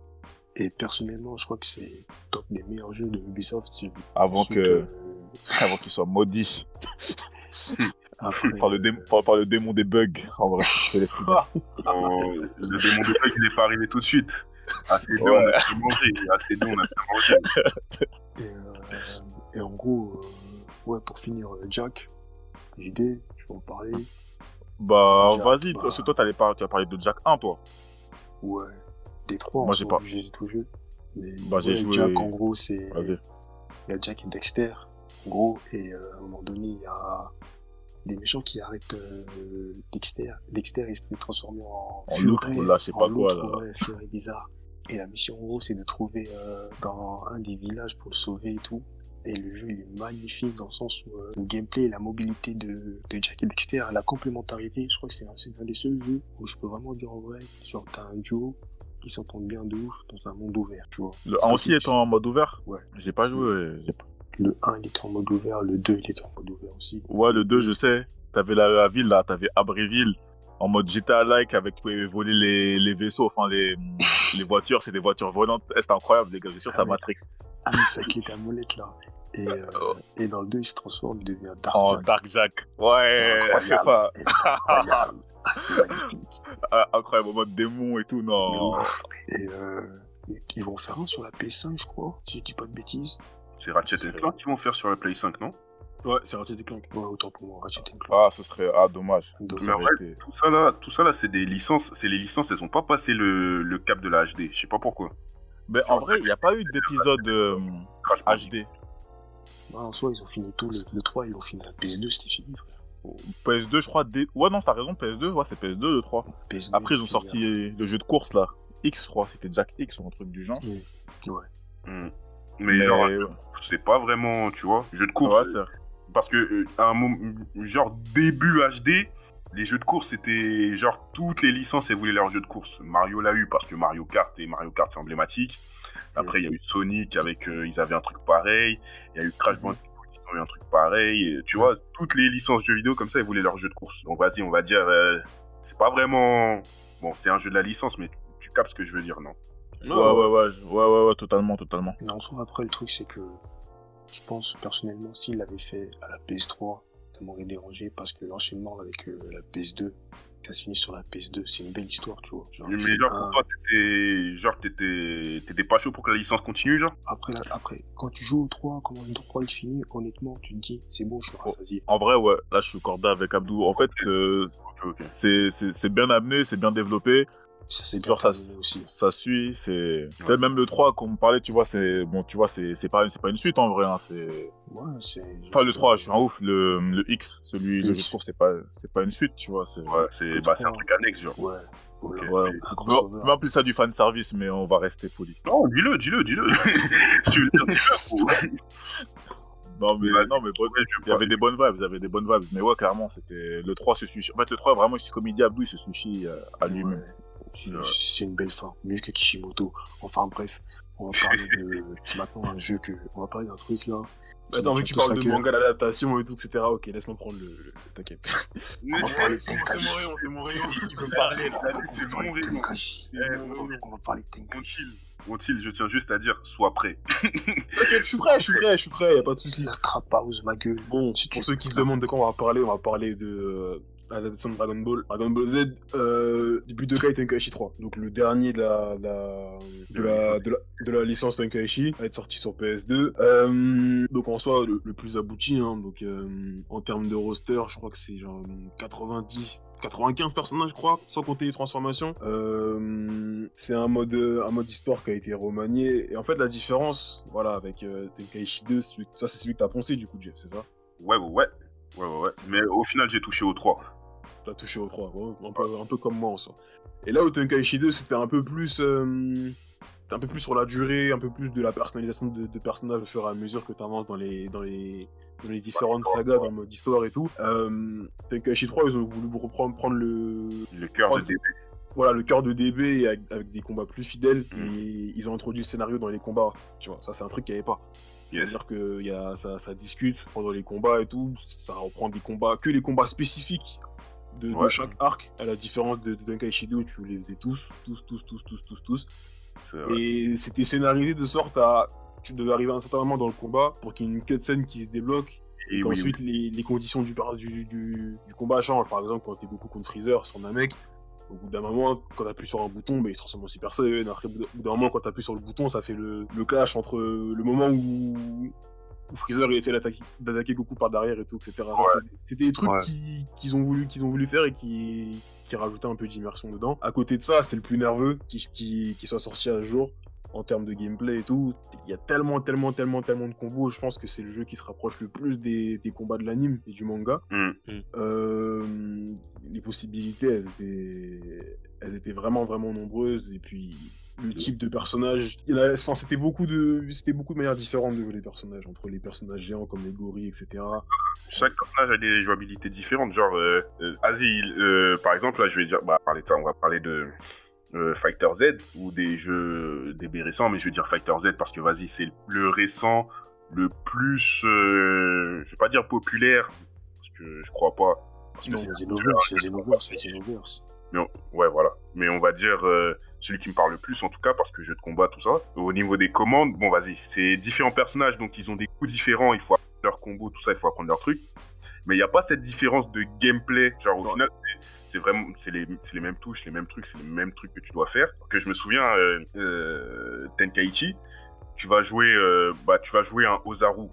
Et personnellement, je crois que c'est top des meilleurs jeux de Ubisoft. c'est Avant que- Avant qu'il soit maudit Après, par le, démon, par, par le démon des bugs. En vrai, je te laisse. Oh, Le démon de Plague, il est pas arrivé tout de suite. Assez deux, Ouais. on a fait manger. Assez deux, on a fait manger. Et, euh, et en gros, euh, ouais, pour finir, euh, Jack, JD, je vais en parler. Bah, vas-y, bah. parce que toi, t'allais par- tu as parlé de Jack 1, toi. Ouais, des trois, Moi, en j'ai soi, pas. j'ai tout joué. Mais Bah, j'ai joué- Jack, en gros, c'est. Vas-y. Il y a Jack et Dexter, en gros, et euh, à un moment donné, il y a des méchants qui arrêtent euh, Dexter. Dexter, il se fait transformer en. En là, sais pas quoi, là. Ouais, bizarre. Et la mission, en gros, c'est de trouver euh, dans un des villages pour le sauver et tout. Et le jeu, il est magnifique dans le sens où euh, le gameplay et la mobilité de, de Jack et Dexter, la complémentarité, je crois que c'est un, c'est un des seuls jeux où je peux vraiment dire en vrai, genre, t'as un duo qui s'entendent bien de ouf dans un monde ouvert, tu vois. Le C'est 1 un aussi est en mode ouvert? Ouais. J'ai pas joué. j'ai pas- Le 1, il était en mode ouvert, le 2, il était en mode ouvert aussi. Ouais, le 2, je sais. T'avais la, la ville, là. T'avais Abréville en mode GTA-like avec tu pouvais voler les, les vaisseaux, enfin les, les voitures. C'est des voitures volantes. Eh, C'était incroyable, les gars. Bien sûr, Ah ça. Matrix. Ah, mais ça qui est ta molette là. Et, euh, et dans le 2, il se transforme, il devient Dark Oh, Jack. Dark Jack. Ouais, c'est ça. C'est incroyable. Ah, c'était magnifique. Ah, Incroyable, en mode démon et tout. Non. Et euh, ils vont faire un sur la PS5, je crois, si je dis pas de bêtises. C'est Ratchet Clank qu'ils vont faire sur la Play 5, non? Ouais, c'est Ratchet Clank. Ouais, autant pour moi, Ratchet Clank. Ah, ce serait. Ah, dommage. Mais vrai, été- tout ça là, tout ça là, c'est des licences, c'est les licences, elles ont pas passé le, le cap de la HD. Je sais pas pourquoi. Mais en vrai, il n'y a pas eu d'épisode euh. HD. bah, en soi, ils ont fini tout. Le, le 3, ils ont fini la PS2, c'était fini, frère. PS2, je crois. dé- Ouais, non, t'as raison, PS2. Ouais, c'est PS2, le 3. PS2, Après, ils ont sorti le jeu de course, là. X, je crois. C'était Jack X ou un truc du genre. Ouais. Hmm. Mais, genre, c'est pas vraiment, tu vois, jeu de course. ouais, c'est Parce que euh, à un moment, genre début HD, les jeux de course c'était genre toutes les licences elles voulaient leur jeu de course. Mario l'a eu parce que Mario Kart et Mario Kart c'est emblématique. Après il y a eu Sonic avec euh, ils avaient un truc pareil. Il y a eu Crash Bandicoot ils ont eu un truc pareil. Tu vois toutes les licences jeux vidéo comme ça elles voulaient leur jeu de course. Donc vas-y on va dire euh, c'est pas vraiment bon c'est un jeu de la licence mais tu captes ce que je veux dire non. Ouais, ouais, ouais, ouais, ouais, ouais, totalement, totalement. Mais en soi, après, le truc, c'est que je pense personnellement, s'il l'avait fait à la PS3, ça m'aurait dérangé parce que l'enchaînement avec euh, la PS2, ça se finit sur la PS2, c'est une belle histoire, tu vois. Genre, Mais genre pour toi t'étais genre t'étais t'étais pas chaud pour que la licence continue genre? Après, après, quand tu joues au 3, comment le 3 il finit, honnêtement, tu te dis, c'est bon, je suis rassasié. En vrai, ouais, là, je suis cordé avec Abdou. En fait, euh, c'est bien amené, c'est bien développé. Ça, c'est ça, aussi. ça suit, c'est. Peut-être Même le 3, comme on parlait, tu vois, c'est. Bon, tu vois, c'est c'est pas, c'est pas une suite en vrai, hein, c'est. Ouais, c'est. Enfin, le 3, je suis un ouf. Le, le X, celui, le jeu c'est pas, c'est pas une suite, tu vois. c'est- Ouais c'est bah c'est un truc annexe genre. Ouais. Voilà. Ok. Ouais. On peut appeler ça du fan service, mais on va rester poli. Non, dis-le, dis-le, dis-le. Si tu veux dire, dis-le. Non, mais, Ouais, non, mais bon, Ouais, il y avait des bonnes vibes, il y avait des bonnes vibes. Mais ouais, clairement, c'était. Le 3 se suffit. En fait, le 3, vraiment, il se- comme il dit Abdou, il se suffit euh, à lui-même. C'est une belle fin, mieux que Kishimoto. Enfin bref, on va parler de maintenant un jeu que on va parler d'un truc là. Bah, Attends, vu que tu parles de manga d'adaptation et tout, etc. Ok, laisse-moi prendre le. le- T'inquiète. On va parler de C'est Tenkaichi. mon rayon, c'est mon rayon. Il veut parler, là, On va c'est parler mon de rayon. Tenkaichi. On va- parler de Tenkaichi. Gontil, Gontil, je tiens juste à dire, sois prêt. T'inquiète, je suis prêt, je suis prêt, je suis prêt, y a pas de soucis. Trap house, ma gueule. Bon, Si pour ceux qui se demandent de quoi on va parler, on va parler de l'adaptation de Dragon Ball, Dragon Ball Z, euh, du Budokai Tenkaichi 3. Donc le dernier de la, la, de la, de la, licence Tenkaichi, va être sorti sur PS2. Euh, donc en soi, le, plus abouti, hein, donc euh, en termes de roster, je crois que c'est genre 90, 95 personnages, je crois, sans compter les transformations. Euh, c'est un mode, un mode histoire qui a été remanié. Et en fait, la différence, voilà, avec Tenkaichi 2, celui- ça c'est celui que t'as poncé du coup, Jeff, c'est ça? Ouais, ouais, ouais. Ouais, ouais, Mais au final, j'ai touché au 3. T'as touché au 3, ouais, un, peu, un peu comme moi en soi. Et là où Tenkaichi 2, c'était un peu plus. euh, un peu plus sur la durée, un peu plus de la personnalisation de, de personnages au fur et à mesure que tu avances dans les, dans les, dans les différentes sagas, dans le mode histoire et tout. Euh, Tenkaichi 3, ils ont voulu reprendre prendre le, Le cœur de DB. voilà, le cœur de DB avec, avec des combats plus fidèles Mm. et ils ont introduit le scénario dans les combats. Tu vois, ça c'est un truc qu'il n'y avait pas. C'est-à-dire que y a, ça, ça discute pendant les combats et tout, ça reprend des combats, que les combats spécifiques de, chaque arc, à la différence de, de Tenkaichi 2 où tu les faisais tous, tous, tous, tous, tous, tous, tous. Et c'était scénarisé de sorte à. Tu devais arriver à un certain moment dans le combat pour qu'il y ait une cutscene qui se débloque Et et oui, les, les conditions du, du, du, du combat changent. Par exemple, quand t'es beaucoup contre Freezer sur Namek, au bout d'un moment, quand t'appuies sur un bouton, bah, il se transforme en Super Saiyan. Après, au bout d'un- moment, quand t'appuies sur le bouton, ça fait le, le clash entre le moment où, où Freezer essaie d'attaquer Goku par derrière et tout, etc. Ça, c'est- C'était des trucs Ouais. qui- qu'ils ont, voulu, ont voulu faire et qui, qui rajoutaient un peu d'immersion dedans. À côté de ça, c'est le plus nerveux qui, qui, qui soit sorti à jour en termes de gameplay et tout. Il y a tellement, tellement, tellement, tellement de combos. Je pense que c'est le jeu qui se rapproche le plus des, des combats de l'anime et du manga. Hmm. Euh, les possibilités, elles étaient, elles étaient vraiment, vraiment nombreuses. Et puis, le type de personnage, il y en a- enfin, c'était beaucoup de, c'était beaucoup de manières différentes de jouer les personnages, entre les personnages géants comme les gorilles, etc. Chaque personnage a des jouabilités différentes. Genre, euh, euh, euh, par exemple, là, je vais dire, bah, parler de ça, on va parler de euh, Fighter Z ou des jeux DB récents, mais je vais dire Fighter Z parce que, vas-y, c'est le récent, le plus, euh, je vais pas dire populaire, parce que je crois pas. Parce Non, c'est- Xenoverse, c'est Xenoverse, ouais, voilà. Mais on va dire euh, celui qui me parle le plus, en tout cas, parce que jeu de combat, tout ça. Au niveau des commandes, bon, vas-y, c'est différents personnages, donc ils ont des coups différents, il faut apprendre leur combo, tout ça, il faut apprendre leur truc. Mais il n'y a pas cette différence de gameplay. Genre, au Ouais. final, c'est- vraiment, c'est les, c'est les mêmes touches, les mêmes trucs, c'est les mêmes trucs que tu dois faire. Que je me souviens, euh, euh, Tenkaichi, tu vas jouer, euh, bah, tu vas jouer un Ozaru.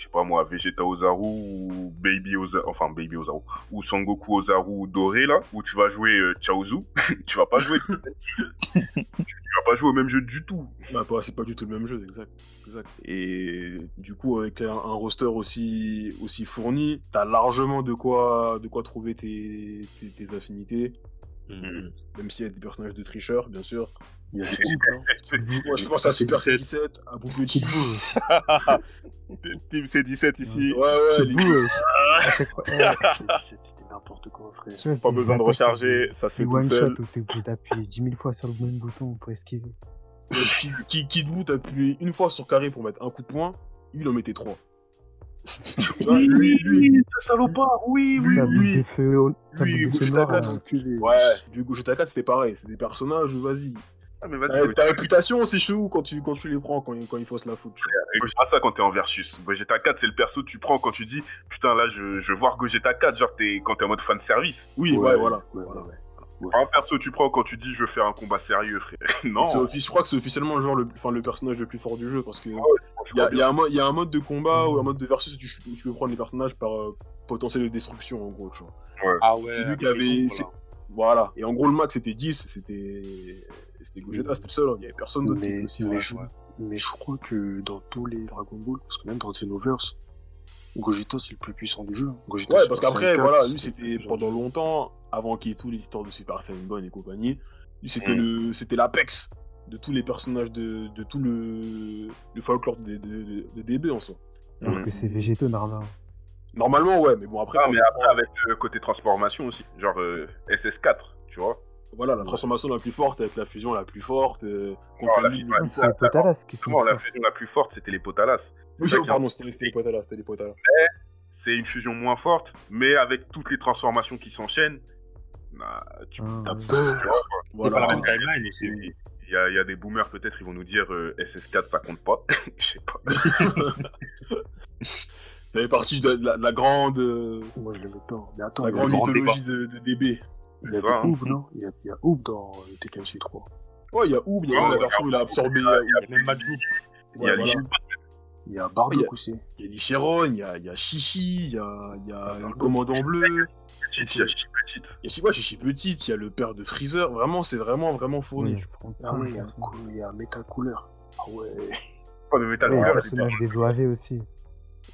Je sais pas moi, Vegeta Ozaru ou Baby Ozaru, enfin Baby Ozaru, ou Sangoku Ozaru doré là, où tu vas jouer euh, Chaozu. tu vas pas jouer, tu vas pas jouer au même jeu du tout. Bah, pas- c'est pas du tout le même jeu, exact. exact. Et du coup, avec un, un roster aussi, aussi fourni, t'as largement de quoi, de quoi trouver tes, tes, tes affinités. Mhm. Même s'il y a des personnages de tricheurs, bien sûr. Il y a des hein. Moi, je pense à Super C17, à Boucle Team. Team C17 ici. Ouais, ouais, les... Vous, euh, à chaque fois, ouais, C'est- c'est- C'était n'importe quoi, frère. Pas besoin de recharger, ça se fait tout one seul. shot où t'es obligé d'appuyer 10 000 fois sur le même bouton pour esquiver. qui, qui, qui Blue, t'as appuyé une fois sur carré pour mettre un coup de poing, il en mettait trois. Vois, lui, lui, salopard, oui, oui, ça oui. ça Lui, euh, Enculé. Ouais, du Gogeta 4 c'était pareil, c'est des personnages vas-y. Ah, mais vas-y, Ta, Gogeta. ta réputation c'est chelou quand tu, quand tu les prends, quand, quand il faut se la foutre. vois. Et C'est pas ça quand t'es en versus. Gogeta 4, c'est le perso que tu prends quand tu dis Putain, là, je, je veux voir Gogeta 4. Genre, t'es, quand t'es en mode fan service. Oui, ouais, voilà. Ouais, voilà. ouais, ouais. Un perso que tu prends quand tu dis Je veux faire un combat sérieux, frère. non. Je crois que c'est officiellement le, genre le, enfin, le personnage le plus fort du jeu parce que je il y, y a un mo- il y a un mode de combat ou un mode de versus où tu, où tu peux prendre les personnages par euh, potentiel de destruction en gros. Tu vois. Ah ouais. C'est lui qui avait- groupes, Voilà. Et en gros, le max c'était 10, c'était. C'était Gogeta, c'était le seul, hein. il y avait personne d'autre qui Mais, était aussi mais, je, mais je crois que dans tous les Dragon Ball, parce que même dans Xenoverse, Gogeta c'est le plus puissant du jeu. hein. Gogeta Ouais, parce qu'après, Saiyan 4, voilà, lui c'était pendant longtemps, avant qu'il y ait tous les histoires de Super Saiyan Gon et compagnie, lui c'était Mm. le c'était l'apex de tous les personnages de, de tout le, le folklore de, de, de- de DB en soi. Alors Mhm. que c'est végétaux, normalement. Normalement, ouais, mais bon, après. Ah, mais après, avec le côté transformation aussi. Genre euh, SS4, tu vois. Voilà, la transformation la plus forte avec la fusion la plus forte. euh, contre Oh, la fusion, C'est les Potalas qui sont. Justement, la fusion la plus forte, c'était les Potalas. Oui, pardon, c'était les Potalas, c'était les Potalas. C'est une fusion moins forte, mais avec toutes les transformations qui s'enchaînent, bah, tu Ah, T'as ouais. peur. C'est pas la Voilà. même timeline aussi. Il y, a, il y a des boomers peut-être, ils vont nous dire euh, SS4 ça compte pas. Je sais pas. Ça fait partie de la, de la grande, euh, Moi, je l'aimais pas. Mais attends, la grande grand mythologie de, de DB. Il y avait hein. Non il y, a, il y a Oob dans euh, Tekken 3. Ouais, il y a Oob, il y a la version où il a absorbé. il y a- euh, Il y a même. Il y a Il y a Il y Bardock a- aussi. Il y a Licheron, il y a, il y a Chichi, il y a, il y a Ah, le commandant bleu, Petite, il y a Chichi Petite. il y a Chichi- ouais, Chichi Petite, il y a le père de Freezer. Vraiment, c'est vraiment, vraiment fourni. Ouais, je prends Ah ouais, il y a, il y a Metal Cooler. Ah ouais. Pas de Metal Ouais, le Gear, personnage des OAV aussi.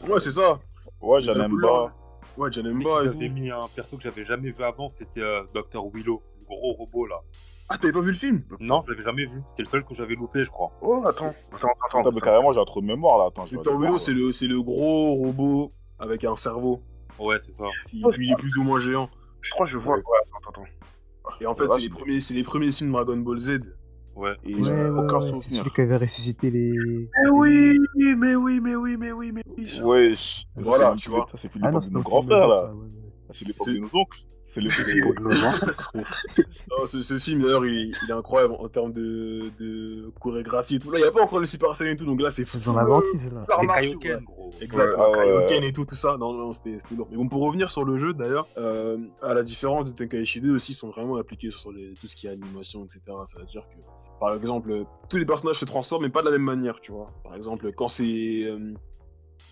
Ouais, c'est ça. Ouais, j'en aime pas. Ouais, Janemba et J'avais mis un perso que j'avais jamais vu avant, c'était euh, Dr. Willow, le gros robot là. Ah, t'avais pas vu le film? Non, je l'avais jamais vu. C'était le seul que j'avais loupé, je crois. Oh, attends, attends, attends. Attends, mais carrément, j'ai un trou de mémoire là. Attends, aller Willow, c'est le, c'est le gros robot avec un cerveau. Ouais, c'est ça. Et puis il est plus ou moins géant. Je crois que je vois. Ouais. Attends, attends. Et en fait, c'est les, premiers, c'est les premiers films Dragon Ball Z. Ouais. Et Ouais, euh, ouais, aucun ouais, souvenir. celui qui avait ressuscité les. Mais oui, mais oui, mais oui, mais oui, mais oui. Wesh. Voilà, tu vois. Ça, c'est plus Ah non, l'époque c'est de nos le grands film frères de là. ouais, ouais. C'est l'époque de nos oncles. C'est le C'est pour nos non, ce, ce film d'ailleurs, il, il est incroyable en termes de, de chorégraphie et tout. Là, il n'y a pas encore le Super Saiyan et tout, donc là, c'est fou. Dans la banquise là. Les Kaioken, ouais. gros. Exact, Ouais, ouais, Kaioken ouais. et tout, tout ça. Non, non, c'était c'était lourd. Mais bon, pour revenir sur le jeu, d'ailleurs, euh, à la différence de Tenkaichi 2 aussi, ils sont vraiment appliqués sur les, tout ce qui est animation, etc. Ça veut dire que, par exemple, tous les personnages se transforment, mais pas de la même manière, tu vois. Par exemple, quand c'est euh,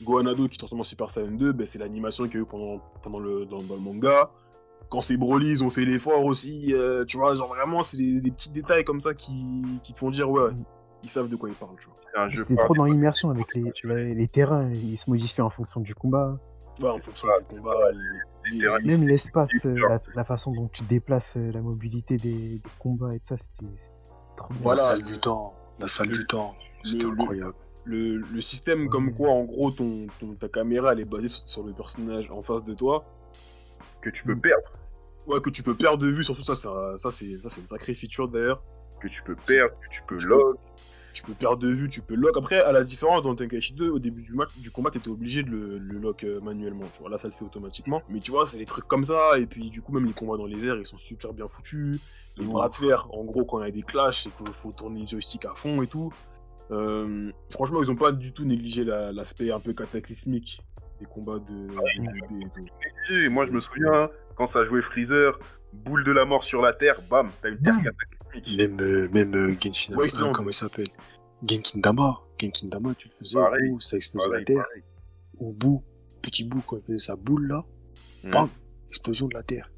Gohanado qui se transforme en Super Saiyan 2, ben, c'est l'animation qu'il y a eu pendant, pendant le, dans, dans le manga. Quand c'est Broly, ils ont fait l'effort aussi, euh, tu vois, genre vraiment, c'est des, des petits détails comme ça qui, qui te font dire, ouais, ils savent de quoi ils parlent, tu vois. C'est trop dans l'immersion avec les, les, les terrains, ils se modifient en fonction du combat. Ouais, en fonction du combat, les- les- terrains, les- Même l'espace, euh, la, la façon dont tu déplaces la mobilité des, des combats et tout ça, c'était. Voilà. La salle du temps. La salle du temps. C'était le- incroyable. le, le système comme quoi, en gros, ton, ton- ta caméra, elle est basée sur, sur le personnage en face de toi. que tu peux perdre. Ouais, que tu peux perdre de vue, surtout ça, ça, ça c'est ça, c'est une sacrée feature d'ailleurs. Que tu peux perdre, que tu peux Tu log. Tu peux perdre de vue, tu peux lock. Après, à la différence dans Tenkaichi 2, au début du match, du combat, t'étais obligé de le, le lock euh, manuellement. Tu vois, là, ça le fait automatiquement. Mais tu vois, c'est des trucs comme ça. Et puis, du coup, même les combats dans les airs, ils sont super bien foutus. Les bras de fer, en gros, quand il y a des clashs, c'est qu'il faut tourner le joystick à fond et tout. Euh, franchement, ils ont pas du tout négligé la- l'aspect un peu cataclysmique des combats de, de DB et tout. Et moi, je me souviens, quand ça jouait Freezer, boule de la mort sur la terre, bam, t'as une terre cataclysmique. Même, euh, même euh, Genshin, Ouais, euh, comment il s'appelle? Genkin Dama. Genkin Dama, tu le faisais, Pareil. ça explosait Pareil, la terre. pareil. Au bout, petit bout, quand il faisait sa boule là, Mhm. bam, explosion de la terre.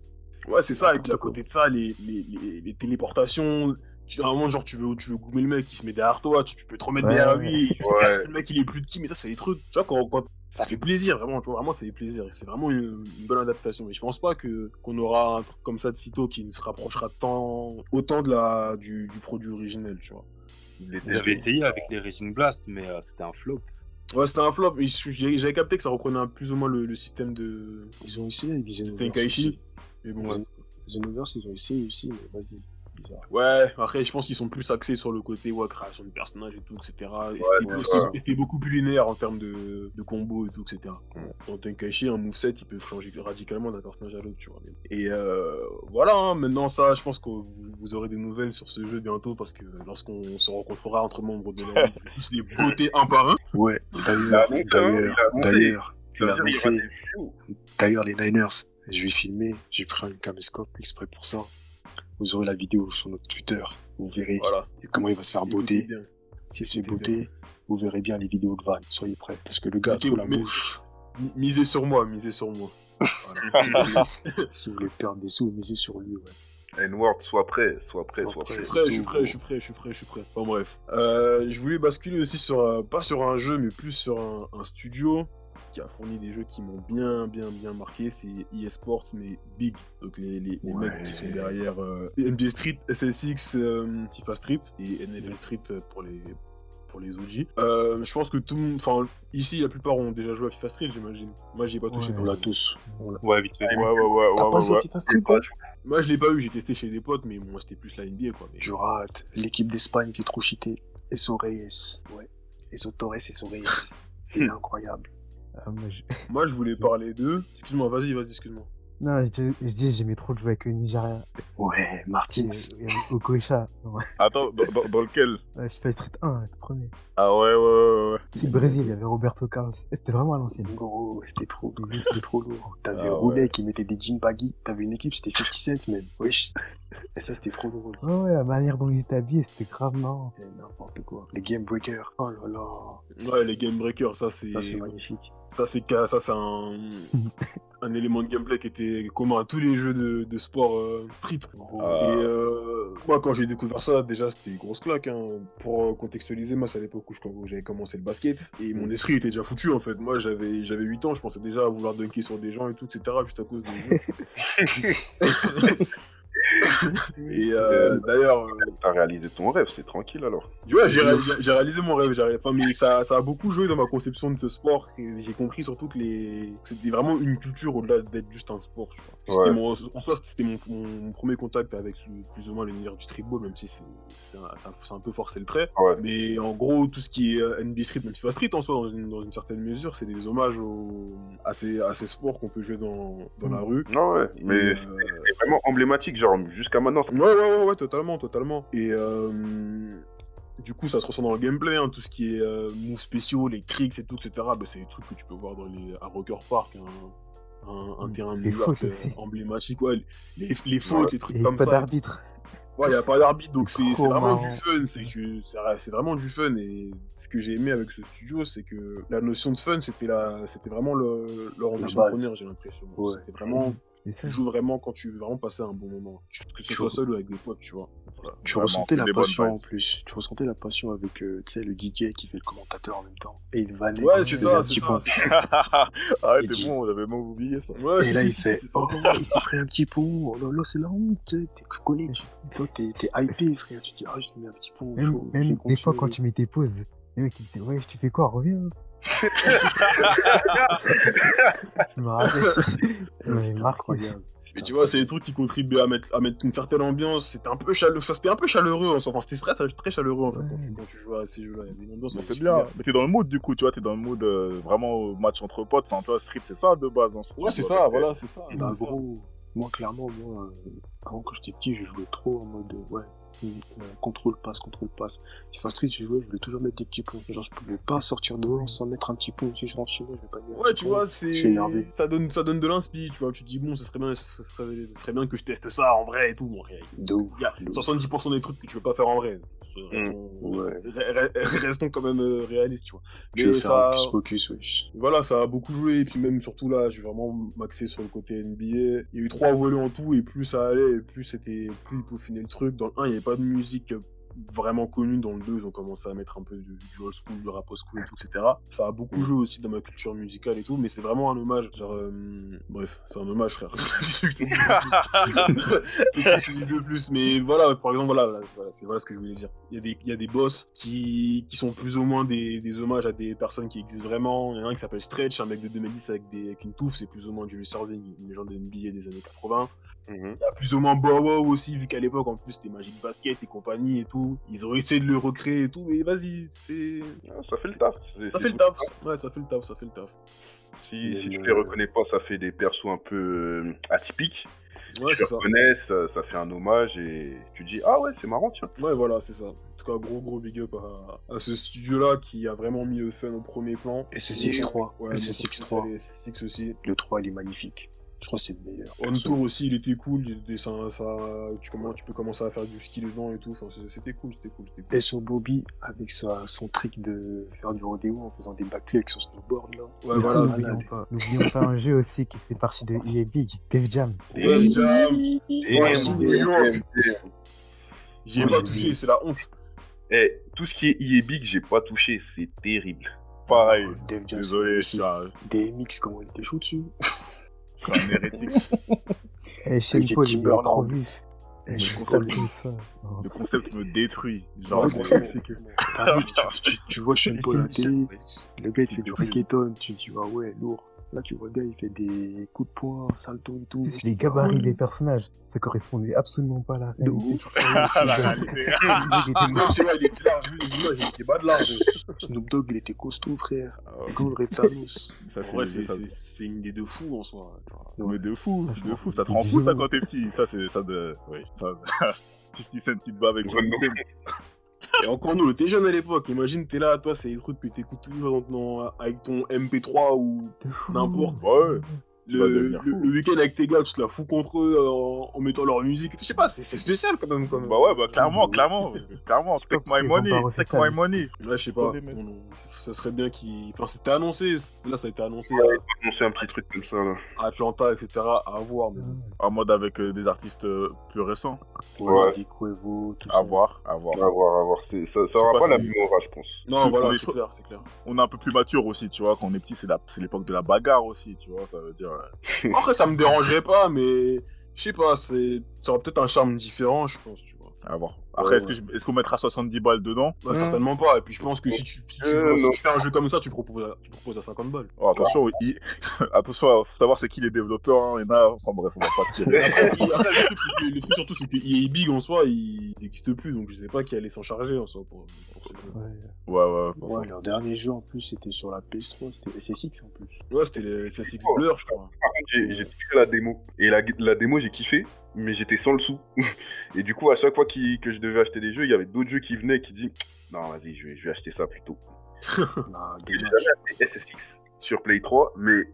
Ouais, c'est ça, et puis à côté de ça, les, les, les, les téléportations. Tu, à un moment, genre, tu veux, tu veux goumer le mec, il se met derrière toi, tu, tu peux te remettre Ouais, derrière ouais. lui, et tu le mec il est plus de qui, mais ça, c'est des trucs. Tu vois, quand, quand- ça fait plaisir, vraiment, tu vois, vraiment, ça fait plaisir. et C'est vraiment une, une bonne adaptation. Mais je pense pas que qu'on aura un truc comme ça de sitôt qui se rapprochera tant, autant de la, du, du produit originel, tu vois. Il était J'avais essayé avec les Raging Blast, mais euh, c'était un flop. Ouais, c'était un flop, j'avais capté que ça reprenait un- plus ou moins le, le système de Ils ont essayé avec. Tenkaichi. Mais bon, Xenoverse, ils ont essayé aussi, mais vas-y, bizarre. Ouais, après, je pense qu'ils sont plus axés sur le côté ouais, création du personnage et tout, etc. Et Ouais, c'était ouais, beaucoup plus linéaire en termes de, de combos et tout, etc. Dans Tenkaichi, un moveset, il peut changer radicalement d'un personnage à l'autre, tu vois. Et euh, voilà, hein, maintenant, ça, je pense que vous, vous aurez des nouvelles sur ce jeu bientôt parce que lorsqu'on se rencontrera entre membres de la Ligue, je vais tous les botter un par un. Ouais, d'ailleurs, hein, d'ailleurs, d'ailleurs, les Niners, je vais filmer, j'ai pris un caméscope exprès pour ça. Vous aurez la vidéo sur notre Twitter, vous verrez Voilà. comment il va se faire beauté. fait écoutez beauté, vous verrez bien les vidéos de Van, soyez prêts. Parce que le gars trop la bouche. Mi- Misez sur moi, misez sur moi. si vous voulez perdre des sous, misez sur lui, ouais. N-Word, sois prêt, sois prêt, Sois sois Je prêt. suis prêt, je suis prêt, je suis prêt, je suis prêt, je suis prêt. Bon bref. Euh, je voulais basculer aussi sur, euh, pas sur un jeu, mais plus sur un, un studio qui a fourni des jeux qui m'ont bien, bien, bien marqué. C'est EA Sports, mais big. Donc les, les, les Ouais. mecs qui sont derrière euh, NBA Street, SSX, euh, FIFA Street et NFL Street pour les, pour les OG. Euh, je pense que tout le monde, enfin ici la plupart ont déjà joué à FIFA Street, j'imagine. Moi j'y ai pas touché. Ouais. On l'a tous. On l'a- Ouais, vite fait. Ouais, ouais, ouais, T'as ouais, pas ouais, joué à ouais. FIFA Street, quoi Moi je l'ai pas eu, j'ai testé chez des potes, mais moi c'était plus la NBA quoi. Mais... Je rate. L'équipe d'Espagne était trop cheatée. Eso Reyes. Ouais. Eso Torres, Eso Reyes. C'était incroyable. Ah, moi, je... Moi je voulais parler d'eux. Excuse-moi, vas-y, vas-y, excuse-moi. Non, je, je dis, j'aimais trop de jouer avec le Nigeria. Ouais, Martins. et Okocha. Ouais, Attends, dans, lequel? Ouais, FIFA Street 1, le premier. Ah ouais, ouais, ouais, ouais. Si, Brésil, il y avait Roberto Carlos. C'était vraiment à l'ancienne. Gros, c'était trop, c'était trop lourd. T'avais Ah Roulet ouais. qui mettait des jeans baggy. T'avais une équipe, c'était 50 Cent, même. Wesh. Et ça, c'était trop drôle. Ouais, ouais, la manière dont ils étaient habillés, c'était grave marrant. C'était n'importe quoi. Les Game Breakers. Oh là là. Ouais, les game breakers, ça c'est Ça, c'est magnifique. Ça c'est ça c'est un un élément de gameplay qui était commun à tous les jeux de, de sport euh, street. Ah. Et euh, moi, quand j'ai découvert ça, déjà, c'était une grosse claque. Hein. Pour euh, contextualiser, moi, c'est à l'époque où j'avais commencé le basket. Et mon esprit était déjà foutu, en fait. Moi, j'avais j'avais 8 ans, je pensais déjà à vouloir dunker sur des gens et tout, etc. Juste à cause des jeux. et euh, d'ailleurs, euh, T'as réalisé ton rêve, c'est tranquille alors. ouais, j'ai ré- j'ai- j'ai réalisé mon rêve. Enfin, mais ça, ça a beaucoup joué dans ma conception de ce sport. J'ai compris surtout que les... c'était vraiment une culture au-delà d'être juste un sport. Tu vois. Parce que Ouais. c'était mon- En soi, c'était mon, premier contact avec plus ou moins l'univers du streetball, même si c'est un, un- peu forcé le trait. Ouais. Mais en gros, tout ce qui est euh, NBA Street, même FIFA Street en soi, dans une, dans une certaine mesure, c'est des hommages au... à, ces, à ces sports qu'on peut jouer dans, dans la rue. Non, ouais, mais euh, c'est vraiment emblématique, genre jusqu'à maintenant. ça- Ouais, ouais, ouais, ouais, totalement, totalement. Et euh, du coup, ça se ressent dans le gameplay, hein, tout ce qui est euh, moves spéciaux, les tricks et tout, etc. bah, c'est des trucs que tu peux voir dans les, à Rocker Park, un, un, un terrain de euh, emblématique, ouais, les, les fautes, les trucs comme pas ça. d'arbitre. Ouais, y a pas d'arbitre, donc C'est vraiment du fun. C'est que c'est c'est vraiment du fun. Et ce que j'ai aimé avec ce studio, c'est que la notion de fun, c'était la, c'était vraiment le, leur ambition première, j'ai l'impression. Ouais. C'était vraiment, C'est tu joues vraiment quand tu veux vraiment passer un bon moment, que ce Tu soit vois. seul ou avec des potes, tu vois. Voilà. Tu Vraiment, ressentais la passion en plus. Tu ressentais la passion avec, euh, tu sais, le DJ qui fait le commentateur en même temps. Et il valait. Ouais, c'est ça, un c'est petit ça, pont. c'est ça. ah ouais, t'es bon, on avait même oublié ça. Ouais, Et là, il fait, c'est ça. oh, il s'est pris un petit pont, oh là là, c'est la honte, tu sais, t'es collé. Toi, t'es hypé, frère. Tu te dis, ah, je te mets un petit pont, Même, des fois, quand tu mets tes pauses, les mecs, ils disaient, ouais, tu fais quoi, reviens. Je me rappelle. Marqué. incroyable. Mais tu vois, c'est des trucs qui contribuent à mettre, à mettre une certaine ambiance. C'était un peu chaleureux, enfin, c'était un peu chaleureux. en soi. Enfin, c'était très, très chaleureux en fait Ouais. quand, tu, quand tu jouais à ces jeux-là. Il y avait une ambiance. Mais c'est bien. Mais t'es dans le mood du coup, tu vois, t'es dans le mood euh, vraiment match entre potes. Enfin, tu vois, Street, c'est ça de base. Hein, Ouais, c'est ça, voilà, c'est ça. Bah, gros, moi, clairement, moi, euh, avant quand j'étais petit, je jouais trop en mode, euh, ouais, euh, contrôle passe, contrôle passe. FIFA Street, je jouais, je voulais toujours mettre des petits ponts. Genre, je pouvais pas sortir dehors sans mettre un petit pont. Si je rentre chez moi, je vais pas mettre Ouais, tu pont. vois, c'est énervé. ça donne ça donne de l'inspi, tu vois. Tu te dis bon, ce serait bien, ce serait, ce serait bien que je teste ça en vrai et tout. Bon, il De ouf. y a de ouf. 70% des trucs que tu peux pas faire en vrai. Restons, Ouais. re- re- restons quand même euh, réalistes, tu vois. Mais ça, un focus, wesh. voilà, ça a beaucoup joué. Et puis même surtout là, je vais vraiment m'axer sur le côté NBA. Il y a eu trois volets en tout et plus ça allait, et plus c'était, plus il peaufinait le truc. Dans le 1, il n'y avait pas de musique vraiment connue. Dans le 2, ils ont commencé à mettre un peu du, du old school, du rap old school et tout, etc. Ça a beaucoup joué aussi dans ma culture musicale et tout, mais c'est vraiment un hommage. Genre, euh, bref, c'est un hommage, frère. Dis Qu'est-ce que je dis de plus Mais voilà, par exemple, voilà, voilà, c'est voilà ce que je voulais dire. Il y a des, il y a des boss qui, qui sont plus ou moins des, des hommages à des personnes qui existent vraiment. Il y en a un qui s'appelle Stretch, un mec de 2010 avec, des, avec une touffe, c'est plus ou moins Julius Serving, une légende NBA des années 80. Mhm. Il y a plus ou moins Bow Wow aussi, vu qu'à l'époque, en plus, c'était Magic Basket et compagnie et tout. Ils ont essayé de le recréer et tout, mais vas-y, c'est. Ah, ça fait le taf. C'est- Ça c'est fait le taf. Ouais, ça fait le taf, ça fait le taf. Si, si Mais tu le- les reconnais pas, ça fait des persos un peu euh, atypiques. Ouais, tu c'est les ça. reconnais, ça, ça fait un hommage et tu dis ah ouais c'est marrant tiens. Ouais, voilà, c'est ça. En tout cas, gros, gros big up à, à ce studio-là qui a vraiment mis le fun au premier plan. SSX3. Ouais, SSX3. les SSX aussi. Le 3, il est magnifique. Je crois que c'est le meilleur. On. Tour aussi, il était cool. il était- ça, ça- tu, comment, tu peux commencer à faire du ski dedans et tout. Enfin, c'était cool, c'était cool. Et son Bobby, avec sa, son trick de faire du rodéo en faisant des backflips avec son snowboard, là. Ouais, voilà. n'oublions pas, un jeu aussi qui faisait partie de EA Big, Def Jam. Ouais, Jam. J'y ai pas touché, c'est la honte. et tout ce qui est EA Big, j'ai pas touché, c'est terrible. Pareil. Def Jam, Désolé, suis un, DMX, comment il était chaud dessus. je suis un hérétique. Et c'est Paul, il est trop vif. Eh, Le je suis concept, ça. Le concept me détruit. Genre, le c'est- truc, c'est que. Tu, vois Paul à la télé, Ouais. le gars il fait du reggaeton, tu te dis, ah ouais, lourd. Là, tu vois le gars, il fait des coups de poing, salto et tout. C'est les gabarits des personnages. Ça correspondait absolument pas à la De réalité. Le il était large, vu les images, il était bas de large. Snoop Dogg, il était costaud, frère. Ah. Ça, En c'est une idée de fou en soi. Mais de fou, de fou, ça te C'est rend fou ça quand t'es petit. Ça, c'est ça de. Oui, ça. 50 Cent, tu te bats avec 50 Cent. Et encore nous, t'es jeune à l'époque, imagine, t'es là, toi, c'est des trucs que t'écoutes toujours avec ton MP3 ou. N'importe. Ouais. Le, le- week-end avec tes gars, tu te la fous contre eux euh, en, en mettant leur musique. Je sais pas, c'est c'est spécial quand même. Quand même. Bah ouais, bah clairement, clairement. Clairement, take my money, take my money. Ouais, je sais pas. Ça serait bien qu'ils. Enfin, c'était annoncé. Là, ça a été annoncé C'est un petit truc comme ça, là. à Atlanta, etc. À voir. Mais... bon. En mode avec euh, des artistes euh, plus récents. Ouais. Cuevo, tout À ça. voir, à voir. À voir, à voir. Ça, ça aura pas pas la même aura, je pense. Non, voilà, c'est clair, c'est clair. On est un peu plus mature aussi, tu vois. Quand on est petit, c'est la- c'est l'époque de la bagarre aussi, tu vois. Ça veut dire. Après, ça me dérangerait pas, mais je sais pas, c'est ça aura peut-être un charme différent, je pense, tu vois. À voir. Après, Ouais, est-ce que je- est-ce qu'on mettra 70 balles dedans? Bah, Hmm. Certainement pas. Et puis, je pense que si tu, si tu, Euh, si non. tu fais un jeu comme ça, tu proposes à, tu proposes à 50 balles. Oh, attention, il- attention, faut savoir c'est qui les développeurs. Hein. Il y en a. Enfin bref, on va pas tirer. Après, le, truc, le- le truc surtout, c'est que EA Big en soi, il n'existe plus, donc je sais pas qui allait s'en charger en soi pour, pour ce jeu. Ouais. Ouais, ouais. Ouais, leur dernier jeu en plus c'était sur la PS3, c'était SSX en plus. Ouais, c'était les SSX Blur, je crois. Par contre, j'ai j'ai kiffé la démo. Et la, la démo, j'ai kiffé, mais j'étais sans le sou. Et du coup, à chaque fois que je devais acheter des jeux, il y avait d'autres jeux qui venaient qui disaient Non, vas-y, je vais, je vais acheter ça plutôt. Bah, J'ai dommage. jamais acheté SSX sur Play 3, mais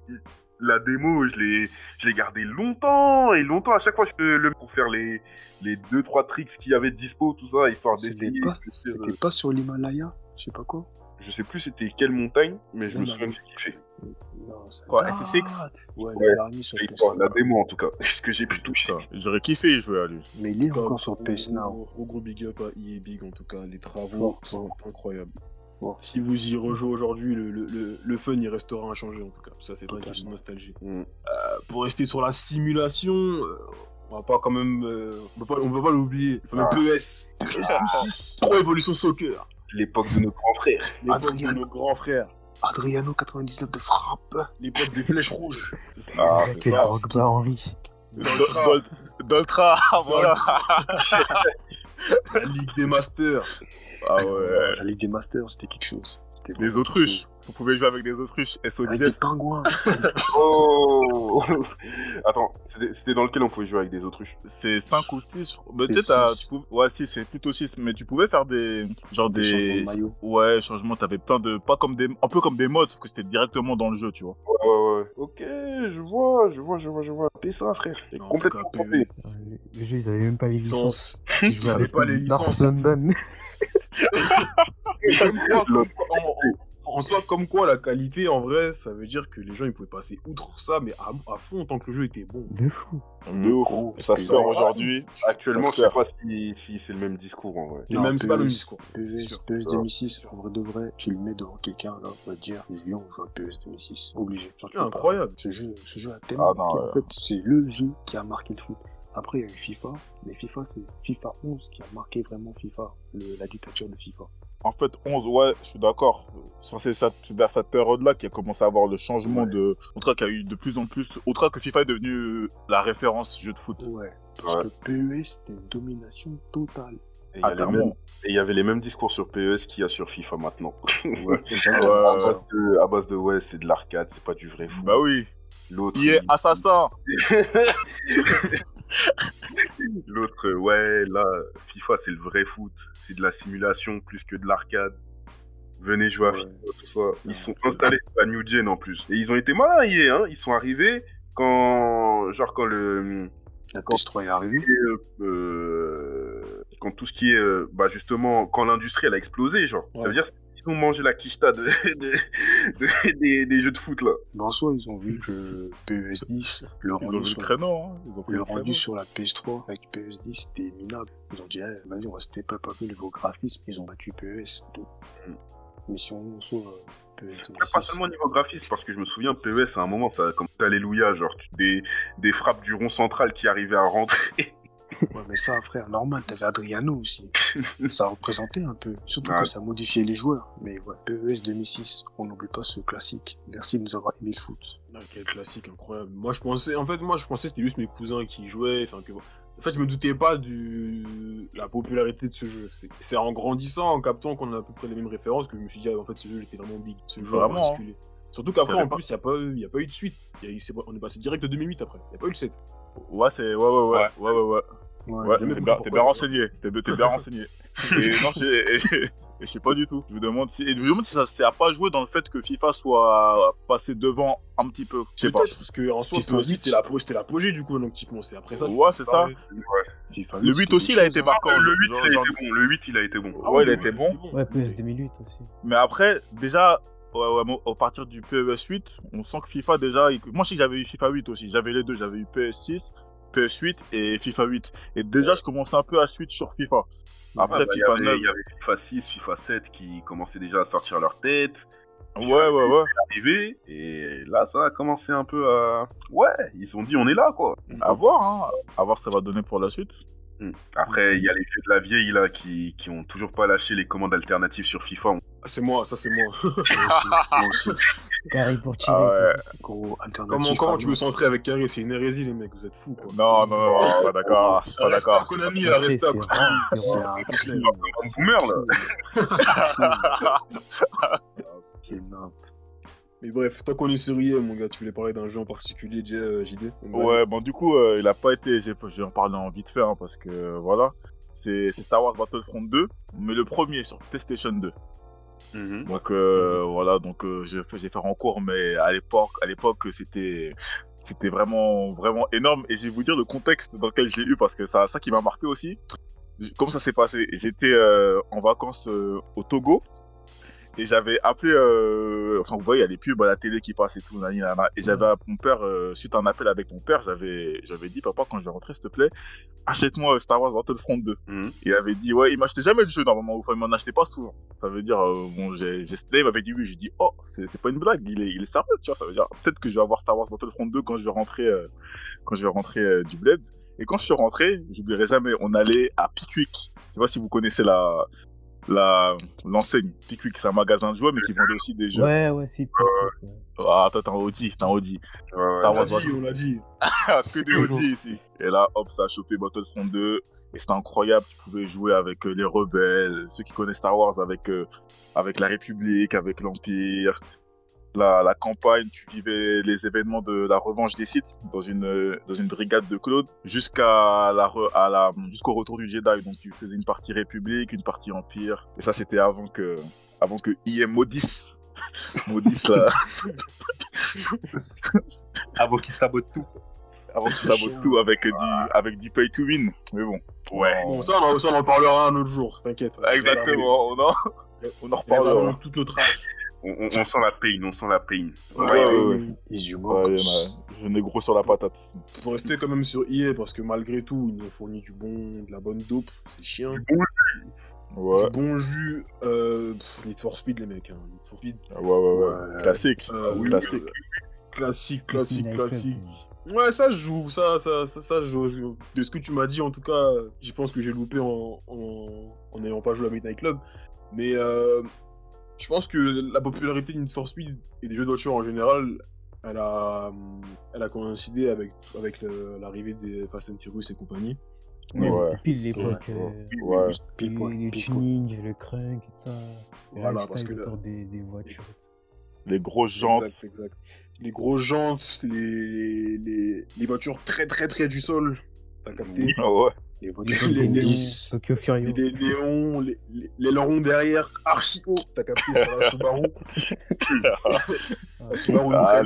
la démo, je l'ai je l'ai gardée longtemps et longtemps. À chaque fois, je te le pour faire les, les 2-3 tricks qu'il y avait dispo, tout ça, histoire C'était d'essayer. pas, de dire, c'était pas sur l'Himalaya, je sais pas quoi. Je sais plus c'était quelle montagne, mais je me souviens que j'ai kiffé. Non, ça Quoi. SSX Ouais, Ouais, le dernier sur PS 3, la démo en tout cas, ce que j'ai pu toucher. J'aurais kiffé jouer à lui. Mais il est encore sur PS Now. Gros, gros, gros big up à EA Big en tout cas. Les travaux Fort, sont incroyables. Fort. Si vous y rejouez aujourd'hui, le, le, le, le fun il restera inchangé en tout cas. Ça, c'est pas une question de nostalgie. Mm. Euh, pour rester sur la simulation, euh, on va pas quand même. euh, on, peut pas, pas l'oublier. Le fameux Ah. PES. Pro Evolution Soccer. L'époque de nos grands frères. L'époque de Adrien. nos grands frères. Adriano 99 de frappe. L'époque des flèches rouges. Ah, c'est ça. Drogba Henry. Doltra. Dol- Doltra, voilà. La Ligue des Masters. Ah ouais. La Ligue des Masters, c'était quelque chose. Les autruches. Vous pouvez jouer avec des autruches. chose. Avec des pingouins. Oh Attends, c'était dans lequel on pouvait jouer avec des autruches? C'est 5 ou 6. Mais C'est peut-être, t'as- six. tu pou- ouais, si, c'est plutôt 6. Mais tu pouvais faire des. Genre Des changements des. de maillot. Ouais, changements, t'avais plein de. Pas comme des. Un peu comme des modes, parce que c'était directement dans le jeu, tu vois. Ouais, ouais, ouais. Ok, je vois, je vois, je vois, je vois. T'es ça, frère. T'es complètement trompé. Le jeu, ils avaient même pas les licences. Licence. Ils avaient pas les North licences. London. Comme quoi, en, soi, comme quoi la qualité, en vrai, ça veut dire que les gens ils pouvaient passer outre ça, mais à, à fond tant que le jeu était bon. De fou. De. Gros, Ça sort aujourd'hui. Actuellement, je sais pas si, si c'est le même discours en vrai. C'est même c'est pas le même discours. PES. PES 2006, en vrai de vrai, tu le mets devant quelqu'un, là, on va te dire, Lyon joue à PES 2006. Obligé. Tu Ah, incroyable. Ce jeu, ce jeu a tellement Ah, non, marqué. ouais. En fait, c'est le jeu qui a marqué le foot. Après, il y a eu FIFA, mais FIFA, c'est FIFA 11 qui a marqué vraiment FIFA, le- la dictature de FIFA. En fait, 11, ouais, je suis d'accord. C'est vers cette période-là qu'il a commencé à avoir le changement Ouais. de. En tout cas, qu'il y a eu de plus en plus. En tout cas, que FIFA est devenu euh, la référence jeu de foot. Ouais. Parce Ouais. que PES, c'était une domination totale. Et il y a Ah, mêmes- et il y avait les mêmes discours sur PES qu'il y a sur FIFA maintenant. Ouais. à, Ouais. base de, à base de ouais, c'est de l'arcade, c'est pas du vrai foot. Bah oui. L'autre, Il est assassin. L'autre, euh, ouais, là, FIFA, c'est le vrai foot. C'est de la simulation plus que de l'arcade. Venez jouer à Ouais. FIFA, tout ça. Ils Non, sont installés la New Gen en plus. Et ils ont été malins, hein. Ils sont arrivés quand, genre, quand le, La PS3 est arrivée. euh, euh, quand tout ce qui est, bah, justement, quand l'industrie, elle a explosé, genre. Ça Ouais. veut dire qu'ils ont mangé la quicheta de, de- de- des, des jeux de foot, là. Dans soi, ils ont vu que PES 10, le Ils ont le sur, créneau. Hein. Ils ont pris le le rendu sur la PS3 avec PES 10, c'était minable. Ils ont dit, eh, vas-y, on va step up un peu niveau graphisme. Ils ont battu PES. Tout. Mm. Mais si on soit euh, PES Pas 2006, seulement niveau graphisme, parce que je me souviens, PES, à un moment, ça a comme Alléluia, genre, des, des frappes du rond central qui arrivaient à rentrer. Ouais, mais ça, frère, normal, t'avais Adriano aussi. ça représentait un peu. Surtout Ouais. que ça modifiait les joueurs. Mais ouais, PES 2006, on n'oublie pas ce classique. Merci de nous avoir aimé le foot. Ah, quel classique incroyable. Moi je pensais, en fait, moi je pensais que c'était juste mes cousins qui jouaient. Enfin que, en fait, je me doutais pas du la popularité de ce jeu. C'est- en grandissant, en captant qu'on a à peu près les mêmes références que je me suis dit, ah, en fait, ce jeu il était vraiment big. Ce jeu en hein. particulier. Surtout qu'après, en plus, il n'y a, pas eu- y a pas eu de suite. Y a eu- c'est- on est passé direct de 2008 après. Il n'y a pas eu le 7. Ouais, c'est. Ouais, ouais, ouais. Ouais, ouais, ouais. Ouais, Ouais, t'es bien, renseigné. T'es bien renseigné. Et non, je sais pas du tout. Je me demande si, et je me demande si ça ça a pas joué dans le fait que FIFA soit passé devant un petit peu. Je sais pas. Peut-être, parce qu'en soi, FIFA PES, 8. c'était la- c'était l'apogée du coup, donc typiquement, c'est après ça. Ouais, c'est ça. Ouais. FIFA Le 8 c'était aussi, il a été hein. marquant. le 8, Genre- il a genre- été bon. Le 8, il a été bon. Ah Ouais, il a été bon. Ouais, PS 2008 aussi. Mais après, déjà, ouais, ouais, à partir du PES 8, on sent que FIFA déjà. il- Moi, je sais que j'avais eu FIFA 8 aussi. J'avais les deux. J'avais eu PS6, PS8 et FIFA 8. Et déjà, je commençais un peu à switch sur FIFA. Après, Ouais, bah, il y FIFA avait- 9. il y avait FIFA 6, FIFA 7 qui commençaient déjà à sortir leur tête. Ouais, ouais, ouais. arrivé et là ça a commencé un peu à ouais ils se sont dit on est là quoi À voir, hein. À voir ce que ça va donner pour la suite. Hmm. après il y a les vieux de la vieille là qui, qui ont toujours pas lâché les commandes alternatives sur FIFA Ah, c'est moi, ça c'est moi. Moi aussi, moi aussi. Carré pour tirer. Ah ouais. Gros alternatif. comment comment tu veux centrer avec Carré C'est une hérésie, les mecs, vous êtes fous quoi. Non, non, non, je suis pas d'accord. Je suis pas Reste d'accord. Konami, là, reste à. Un boomer là C'est nimp. Mais bref, tant qu'on est sur mon gars, tu voulais parler d'un jeu en particulier, euh, JD vas-y. Ouais, bon, du coup, euh, il a pas été. j'ai- Je vais en vite fait, hein, parce que euh, voilà. C'est c'est Star Wars Battlefront 2, mais le premier sur PlayStation 2. Mhm. Donc euh, voilà, donc euh, j'ai fait, j'ai fait en cours, mais à l'époque, à l'époque, c'était c'était vraiment vraiment énorme. Et je vais vous dire le contexte dans lequel je l'ai eu parce que ça, ça qui m'a marqué aussi. Comment ça s'est passé J'étais euh, en vacances euh, au Togo et j'avais appelé. euh, Enfin, vous voyez, il y a des pubs à la télé qui passent et tout. et j'avais mon père, euh, suite à un appel avec mon père, j'avais j'avais dit papa quand je vais rentrer, s'il te plaît, achète-moi Star Wars Battlefront 2. Mhm. Il avait dit, ouais, il m'achetait jamais le jeu normalement, enfin, il m'en achetait pas souvent. Ça veut dire, euh, bon, j'ai, il m'avait dit oui, j'ai dit, oh, c'est, c'est pas une blague, il est, il est sérieux, tu vois, ça veut dire, peut-être que je vais avoir Star Wars Battlefront 2 quand je vais rentrer, euh, quand je vais rentrer euh, du bled. Et quand je suis rentré, j'oublierai jamais, on allait à Pickwick. Je sais pas si vous connaissez la, la, l'enseigne. Pickwick, c'est un magasin de jouets, mais qui vendait aussi des jeux. Ouais, ouais, si. ouais. Ah, attends, t'es un Audi, t'es un Audi. Ouais, ouais. Star On l'a dit, on l'a dit. que des Audi ici. Et là, hop, ça a chopé Battlefront 2. Et c'était incroyable, tu pouvais jouer avec euh, les rebelles, ceux qui connaissent Star Wars avec, euh, avec la République, avec l'Empire. La, la campagne, tu vivais les événements de la revanche des Sith dans une, dans une brigade de Claude jusqu'à la, re- à la, jusqu'au retour du Jedi. Donc tu faisais une partie République, une partie Empire. Et ça, c'était avant que, avant que IM maudisse. maudisse là. Avant qu'il sabote tout. avant que ça sabote tout avec du, avec du pay to win. Mais bon. Ouais. Bon, ça, on, ça, on en parlera un autre jour, t'inquiète. Exactement, on en, on en reparlera. toute notre âge. On, sent la pain, on sent la pain. Ouais, ouais, ouais, je n'ai gros sur la patate. Faut rester quand même sur EA parce que malgré tout, ils nous ont fourni du bon, de la bonne dope, c'est chiant. Ouais, Du bon jus, euh, pff, Need for Speed, les mecs. Hein. Need for Speed. ouais, ouais, ouais. Ouais. Classique, Euh, oui, classique. Classique, classique, classique. Club, Ouais, ça je joue, ça, ça, ça, ça je joue. De ce que tu m'as dit, en tout cas, je pense que j'ai loupé en en- en n'ayant pas joué à Midnight Club. Mais euh, je pense que la popularité de Need for Speed et des jeux de voiture en général, elle a, elle a coïncidé avec, avec l'arrivée des Fast and Furious et compagnie. Ouais, Ouais. c'était pile l'époque. Ouais, euh, Ouais. Pile les- poil, les pile poil. tunings, le crunk et tout ça. Voilà, lifestyle parce que là- des, des voitures. Les grosses jantes. Exact, exact. Les gros jantes, les, les, les voitures très très près du sol. T'as capté Ah ouais. Les Les- voitures les- de les- 10. Tokyo Furio. Les, les néons, les, les, les ailerons derrière, archi haut. T'as capté sur la Subaru. La Subaru Ah.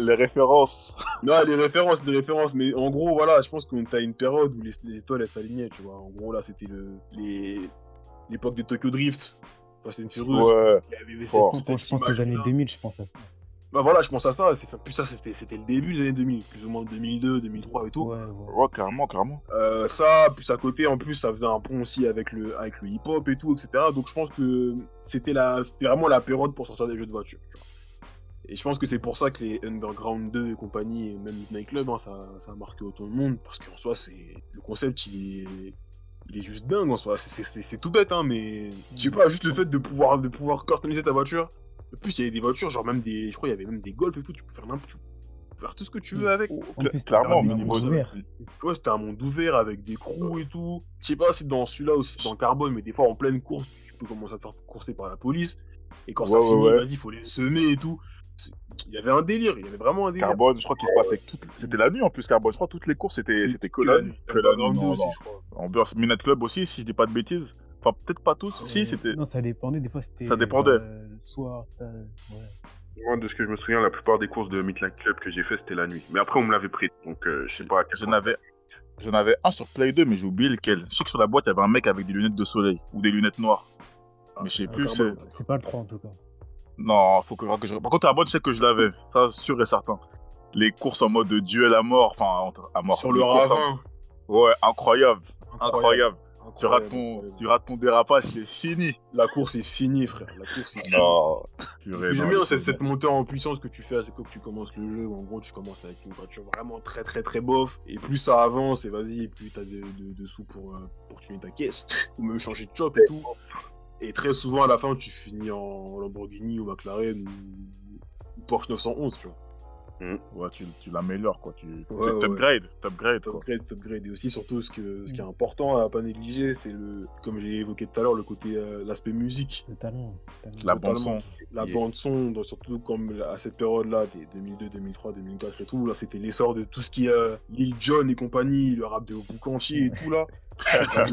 Les références. Non, les références, des références, mais en gros, voilà, je pense qu'on était à une période où les, les étoiles elles s'alignaient, tu vois. En gros, là, c'était le, les, l'époque de Tokyo Drift. Fast and Furious. Ouais. Il y avait je pense aux années 2000, je pense à ça. Bah voilà, je pense à ça. C'est ça. Plus ça, c'était, c'était le début des années 2000, plus ou moins 2002, 2003 et tout. Ouais, ouais. Ouais, clairement, clairement. Euh, ça, plus à côté, en plus, ça faisait un pont aussi avec le, avec le hip-hop et tout, etc. Donc je pense que c'était la, c'était vraiment la période pour sortir des jeux de voiture. tu vois. Et je pense que c'est pour ça que les Underground 2 et compagnie, et même Nightclub, hein, ça, ça a marqué autant de monde, parce qu'en soi, c'est le concept, il est, il est juste dingue en soi. C'est- C'est c'est tout bête, hein, mais je sais pas, juste le fait de pouvoir, de pouvoir customiser ta voiture. En plus, il y avait des voitures, genre même des, je crois, il y avait même des golf et tout, tu peux faire n'importe, faire tout ce que tu veux avec. En plus, Clairement, niveau ouvert. Ouais, c'était un monde ouvert avec des crews et tout. Je sais pas si dans celui-là ou si dans Carbone, mais des fois en pleine course, tu peux commencer à te faire courser par la police. Et quand ça Ouais, finit, ouais. vas-y, faut les semer et tout. C'est- Il y avait un délire, il y avait vraiment un délire. Carbone, je crois qu'il se passait toutes... C'était la nuit en plus, Carbone. Je crois que toutes les courses, c'était c'était que la nuit. Que la nuit, Underground non, 2 aussi, non. je crois. Ambiance Minute Club aussi, si je dis pas de bêtises. Enfin, peut-être pas tous. Si, Euh, c'était. Non, ça dépendait. Des fois, c'était. Ça dépendait. euh, le soir, ça. Ouais. Moi, de ce que je me souviens, la plupart des courses de Midland Club que j'ai fait, c'était la nuit. Mais après, on me l'avait pris, donc euh, je sais pas à quel J'en point. avais, j'en avais un sur Play 2, mais j'ai oublié lequel. Je sais que sur la boîte, il y avait un mec avec des lunettes de soleil ou des lunettes noires. Ah, mais je sais ah, plus. C'est- C'est pas le 3 en tout cas. Non, faut que, que je. Par contre, la boîte, je sais que je l'avais. Ça, sûr et certain. Les courses en mode duel à mort, enfin, à mort. Sur Les le en- ravin. Ouais, incroyable. Incroyable. Tu rates, ton, tu rates ton dérapage, c'est fini. La course est finie, frère. La course est finie. Non. J'aime bien cette, c'est- cette montée en puissance que tu fais à chaque fois que tu commences le jeu. où En gros, tu commences avec une voiture vraiment très très très bof. Et plus ça avance, et vas-y, et plus t'as de, de, de sous pour, euh, pour tuer ta caisse. Ou même changer de chop et tout. Et très souvent, à la fin, tu finis en Lamborghini ou McLaren ou, ou Porsche 911, tu vois. Ouais, tu, tu l'améliores, quoi. Tu Ouais, ouais. t'upgrades, t'upgrades, quoi. Upgrade, upgrade. Et aussi, surtout, ce, que, ce qui est important à pas négliger, c'est le, comme j'ai évoqué tout à l'heure, le côté, euh, l'aspect musique. Totalement. totalement. La Totalement. bande son. La Yeah. bande son, dans- surtout comme à cette période-là, des 2002, 2003, 2004 et tout, là c'était l'essor de tout ce qui est euh, Lil Jon et compagnie, le rap de Boucanchi et tout là. ça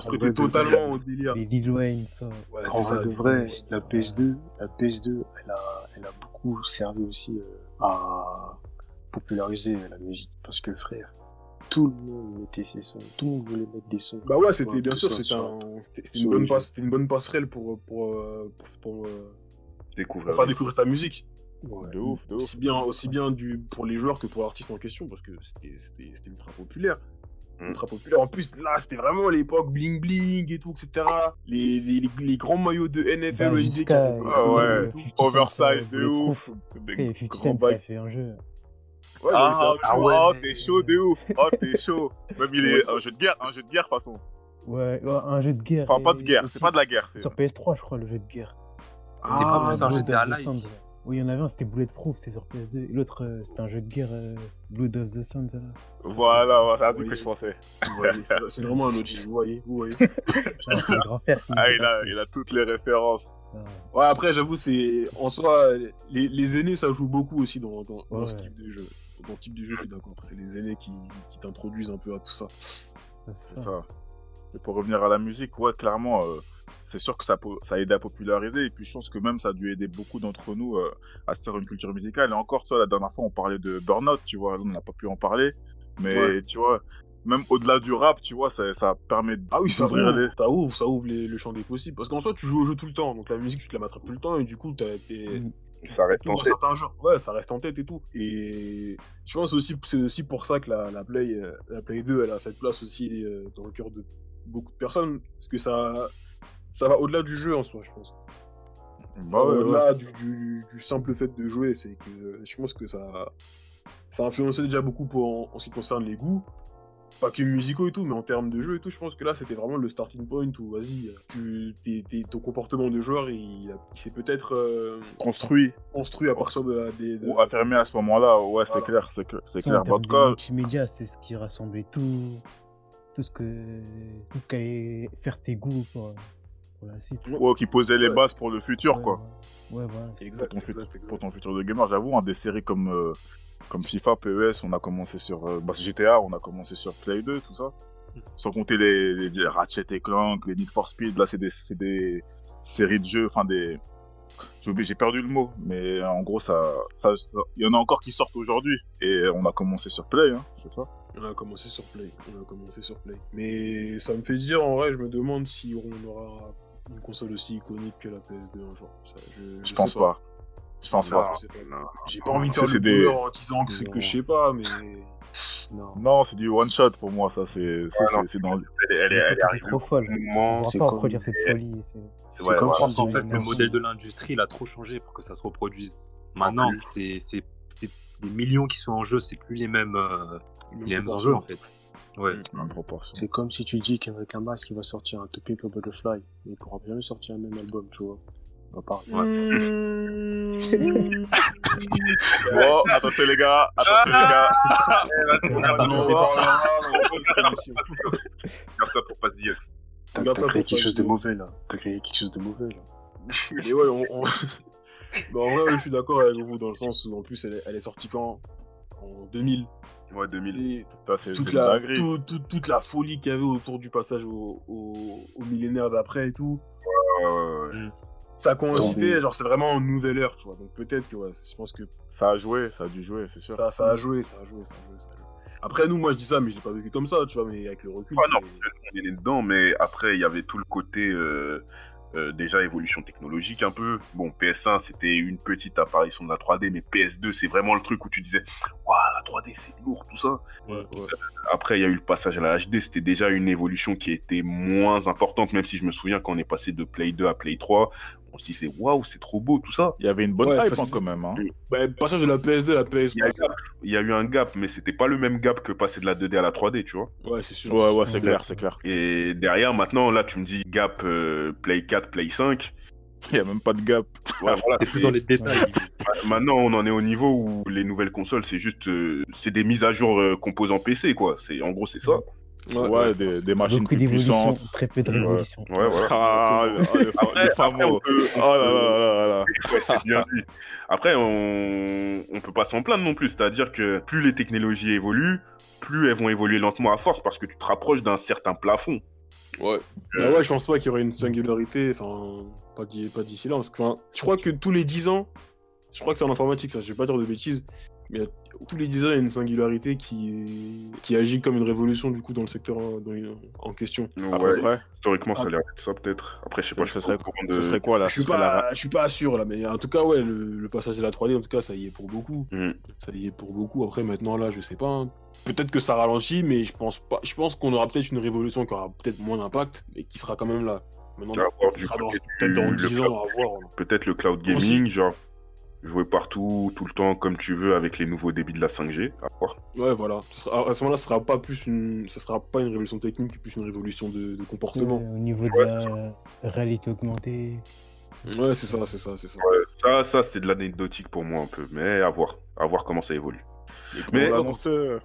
se prêtait totalement au délire. Les Lil Wayne, ça. Ouais, En c'est ça. vrai de vrai, la PS2, la PS2, elle a, elle a beaucoup servi aussi euh, à populariser la musique. Parce que frère, tout le monde mettait ses sons, tout le monde voulait mettre des sons. Bah ouais, c'était bien sûr, c'était un- c'était- c'était une, bonne passe- c'était une bonne passerelle pour, pour, euh, pour, pour, euh, Découvrir. pour faire découvrir ta musique. Ouais. De ouf, de ouf. Aussi bien, aussi bien du, pour les joueurs que pour l'artiste en question, parce que c'était c'était- c'était ultra populaire. Mm. Ultra populaire. En plus, là, c'était vraiment l'époque bling bling et tout, etc. Les, les, les, les grands maillots de NFL, NBA, jusqu'à- qui Ah des ouais. et tout. 50 Cent, Oversize de ouf. profs. Des Et 50 grands Cent, ça a bacs. fait un jeu. Ouais, Ah, fait un ah jeu. ouais, oh, t'es chaud de ouf. Oh, t'es chaud. Même il est un jeu de guerre, un jeu de guerre, de toute façon. Ouais, ouais, un jeu de guerre. Enfin, pas de guerre, c'est pas de la guerre. c'est- Sur PS3, je crois, le jeu de guerre. C'était pas plus un Live. Oui, il y en avait un, c'était Bulletproof, c'est sur PS2. Et l'autre, euh, c'était un jeu de guerre, euh, Blood of the là. Voilà, voilà, c'est un truc que je pensais. C'est vraiment un OG, vous voyez, vous voyez. Ah, c'est grand Ah, il a, il a toutes les références. ça. Ouais, après, j'avoue, c'est. En soi, les, les aînés, ça joue beaucoup aussi dans, dans, dans Ouais. ce type de jeu. Dans ce type de jeu, je suis d'accord. C'est les aînés qui, qui t'introduisent un peu à tout ça. C'est C'est ça. ça. Et pour revenir à la musique, ouais, clairement, euh, c'est sûr que ça, ça a aidé à populariser. Et puis je pense que même ça a dû aider beaucoup d'entre nous euh, à se faire une culture musicale. Et encore, tu vois, la dernière fois, on parlait de Burnout, tu vois, on n'a pas pu en parler. Mais Ouais. tu vois, même au-delà du rap, tu vois, ça, ça permet de. Ah oui, ça d'ouvrir ouvre, les- ça ouvre, ça ouvre les- le champ des possibles. Parce qu'en soi, tu joues au jeu tout le temps. Donc la musique, tu te la mettras tout le temps. Et du coup, t'as t'es. Mm. Ça reste en tête. Ouais, ça reste en tête et tout. Et je pense aussi, c'est aussi pour ça que la, la Play, euh, la Play 2, elle a cette place aussi euh, dans le cœur de beaucoup de personnes. Parce que ça, ça va au-delà du jeu en soi, je pense. Bah ouais. au-delà du, du- du simple fait de jouer. C'est que je pense que ça, ça a influencé déjà beaucoup pour, en, en ce qui concerne les goûts. Pas que musicaux et tout, mais en termes de jeu et tout, je pense que là c'était vraiment le starting point où vas-y, tu, t'es- t'es- ton comportement de joueur il, s'est peut-être euh, Construit construit à partir de la. Des, de- ou affirmé à ce moment-là, ouais, c'est Voilà. clair, c'est clair. C'est clair. en Bah, en termes multimédia, c'est ce qui rassemblait tout, tout ce que, tout ce qu'allait faire tes goûts pour la suite. ouais, qui posait les bases pour le futur, Ouais, quoi. Ouais, ouais, voilà. Exact, pour ton, exact, futur, exact. pour ton futur de gamer, j'avoue, hein, des séries comme, euh, comme FIFA, PES, on a commencé sur euh, bah, GTA, on a commencé sur Play 2, tout ça. Sans compter les, les, les Ratchet et Clank, les Need for Speed, là c'est des, c'est des séries de jeux, enfin des... J'ai perdu le mot, mais en gros, ça, ça, ça- il y en a encore qui sortent aujourd'hui, et on a commencé sur Play, hein, c'est ça On a commencé sur Play. On a commencé sur Play. Mais ça me fait dire, en vrai, je me demande si on aura une console aussi iconique que la PS2 un jour. Ça, je, Je pense pas. Je pense Non. pas. J'ai pas envie de faire le des- en disant que c'est que je sais pas, mais. Non. Non, c'est du one shot pour moi, ça, c'est Ouais, c'est- dans... Elle est, elle est, elle est trop folle. On va c'est pas comme- reproduire cette et- folie. c'est- comme ouais. Pense qu'en Ouais, fait, le modèle de l'industrie, il a trop changé pour que ça se reproduise. Maintenant, plus. c'est c'est- c'est des millions qui sont en jeu, c'est plus les mêmes, euh, les mêmes enjeux en fait. Ouais. En proportion. C'est comme si tu dis qu'avec un masque, il va sortir un To Pimp a Butterfly, mais il pourra jamais sortir un même album, tu vois. On va parler. Bon, attention les gars, attention les gars. Garde ça pour d'hier. T'as Regarde t'as ça créé pour quelque chose de mauvais là. T'as créé quelque chose de mauvais là. Mais ouais, on, on- Bah, en vrai, ouais, je suis d'accord avec vous dans le sens où en plus elle est, elle est sortie quand? En 2000. Ouais, 2000. Et Ça, c'est toute, la, dinguerie. tout- tout- toute la folie qu'il y avait autour du passage au, au, au millénaire d'après et tout, Ouais, ouais, ouais. ça coïncidait, genre c'est vraiment une nouvelle ère, tu vois. Donc peut-être que ouais, je pense que Ça a joué, ça a dû jouer, c'est sûr. ça, ça a joué, ça a joué, ça a joué, ça a joué. Après, nous, moi je dis ça, mais je l'ai pas vécu comme ça, tu vois, mais avec le recul. Ah non, on est dedans, mais après, il y avait tout le côté euh, euh, déjà évolution technologique un peu. Bon, PS1, c'était une petite apparition de la 3D, mais PS2, c'est vraiment le truc où tu disais, waouh, la 3D, c'est lourd, tout ça. Ouais, ouais. Après, il y a eu le passage à la HD, c'était déjà une évolution qui était moins importante, même si je me souviens quand on est passé de Play 2 à Play 3, on se disait, waouh, c'est trop beau, tout ça. Il y avait une bonne Ouais, hype faut- hein, quand même. Hein. Bah, passage de la PS2 à la PS3. Il y, a, il y a eu un gap, mais c'était pas le même gap que passer de la 2D à la 3D, tu vois. Ouais, c'est sûr. Ouais, ouais, c'est clair, c'est clair. Et derrière, maintenant, là, tu me dis gap euh, Play 4, Play 5. Il y a même pas de gap. Ouais, voilà, C'est plus dans les détails. Maintenant, on en est au niveau où les nouvelles consoles, c'est juste, euh, c'est des mises à jour euh, composants PC, quoi. C'est, en gros, c'est ça. Ouais, des, des machines Beaucoup plus d'évolution, puissantes. très peu de Ouais. révolution. Ouais, voilà. Ah, le, ah, Après, Oh là là là là là. Ouais, c'est bien dit. Après, on, on peut pas s'en plaindre non plus. C'est-à-dire que plus les technologies évoluent, plus elles vont évoluer lentement à force parce que tu te rapproches d'un certain plafond. Ouais. Ah ouais, je pense pas qu'il y aurait une singularité, enfin, pas d'i- pas d'ici là. Parce que, enfin, je crois que tous les 10 ans, je crois que c'est en informatique, ça, je vais pas dire de bêtises, mais tous les 10 ans, il y a une singularité qui, qui agit comme une révolution, du coup, dans le secteur en, dans les- en question. Ouais, Après, historiquement, ça a l'air d'être ça, peut-être. Après, je sais pas, je ce serait, pas de- ce serait quoi là Je suis serait la- pas, je suis pas sûr, là, mais en tout cas, ouais, le, le passage de la 3D, en tout cas, ça y est pour beaucoup. Mm. Ça y est pour beaucoup. Après, maintenant, là, je sais pas. hein. Peut-être que ça ralentit, mais je pense pas. Je pense qu'on aura peut-être une révolution qui aura peut-être moins d'impact, mais qui sera quand même là. Maintenant, dans- peut-être dans du- 10 le ans, on va voir. hein. Peut-être le cloud Aussi. gaming, genre jouer partout, tout le temps, comme tu veux, avec les nouveaux débits de la 5G. À voir. Ouais, voilà. À ce moment-là, ce sera pas plus une, ça sera pas une révolution technique, mais plus une révolution de, de comportement. Ouais, au niveau de Ouais, la réalité augmentée. Ouais, c'est ça, c'est ça, c'est ça. Ça, ça c'est de l'anecdotique pour moi un peu, mais à voir. À voir comment ça évolue. Mais l'annonceur.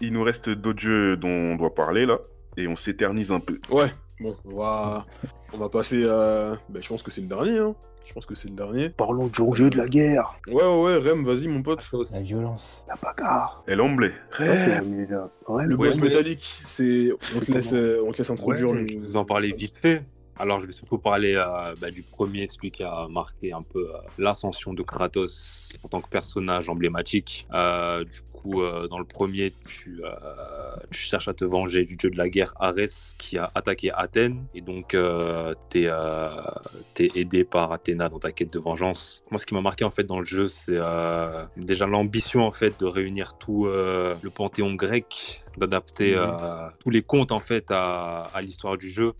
Il nous reste d'autres jeux dont on doit parler là, et on s'éternise un peu. Ouais. Bon, on va, on va passer à. Ben, je pense que c'est le dernier. Hein. Je pense que c'est le dernier. Parlons du jeu de la guerre, Ouais, ouais, ouais. Rem, vas-y, mon pote. La violence. la bagarre. Là. Ouais, Le boss métallique, c'est. On te laisse, euh, on te laisse introduire vous en parler vite fait. Alors, je vais surtout parler euh, bah, du premier, celui qui a marqué un peu euh, l'ascension de Kratos en tant que personnage emblématique. Euh, du coup, dans le premier, tu, tu cherches à te venger du dieu de la guerre Arès qui a attaqué Athènes. Et donc, euh, tu es, aidé par Athéna dans ta quête de vengeance. Moi, ce qui m'a marqué en fait dans le jeu, c'est déjà l'ambition en fait de réunir tout le panthéon grec, d'adapter Mhm. tous les contes en fait à, à l'histoire du jeu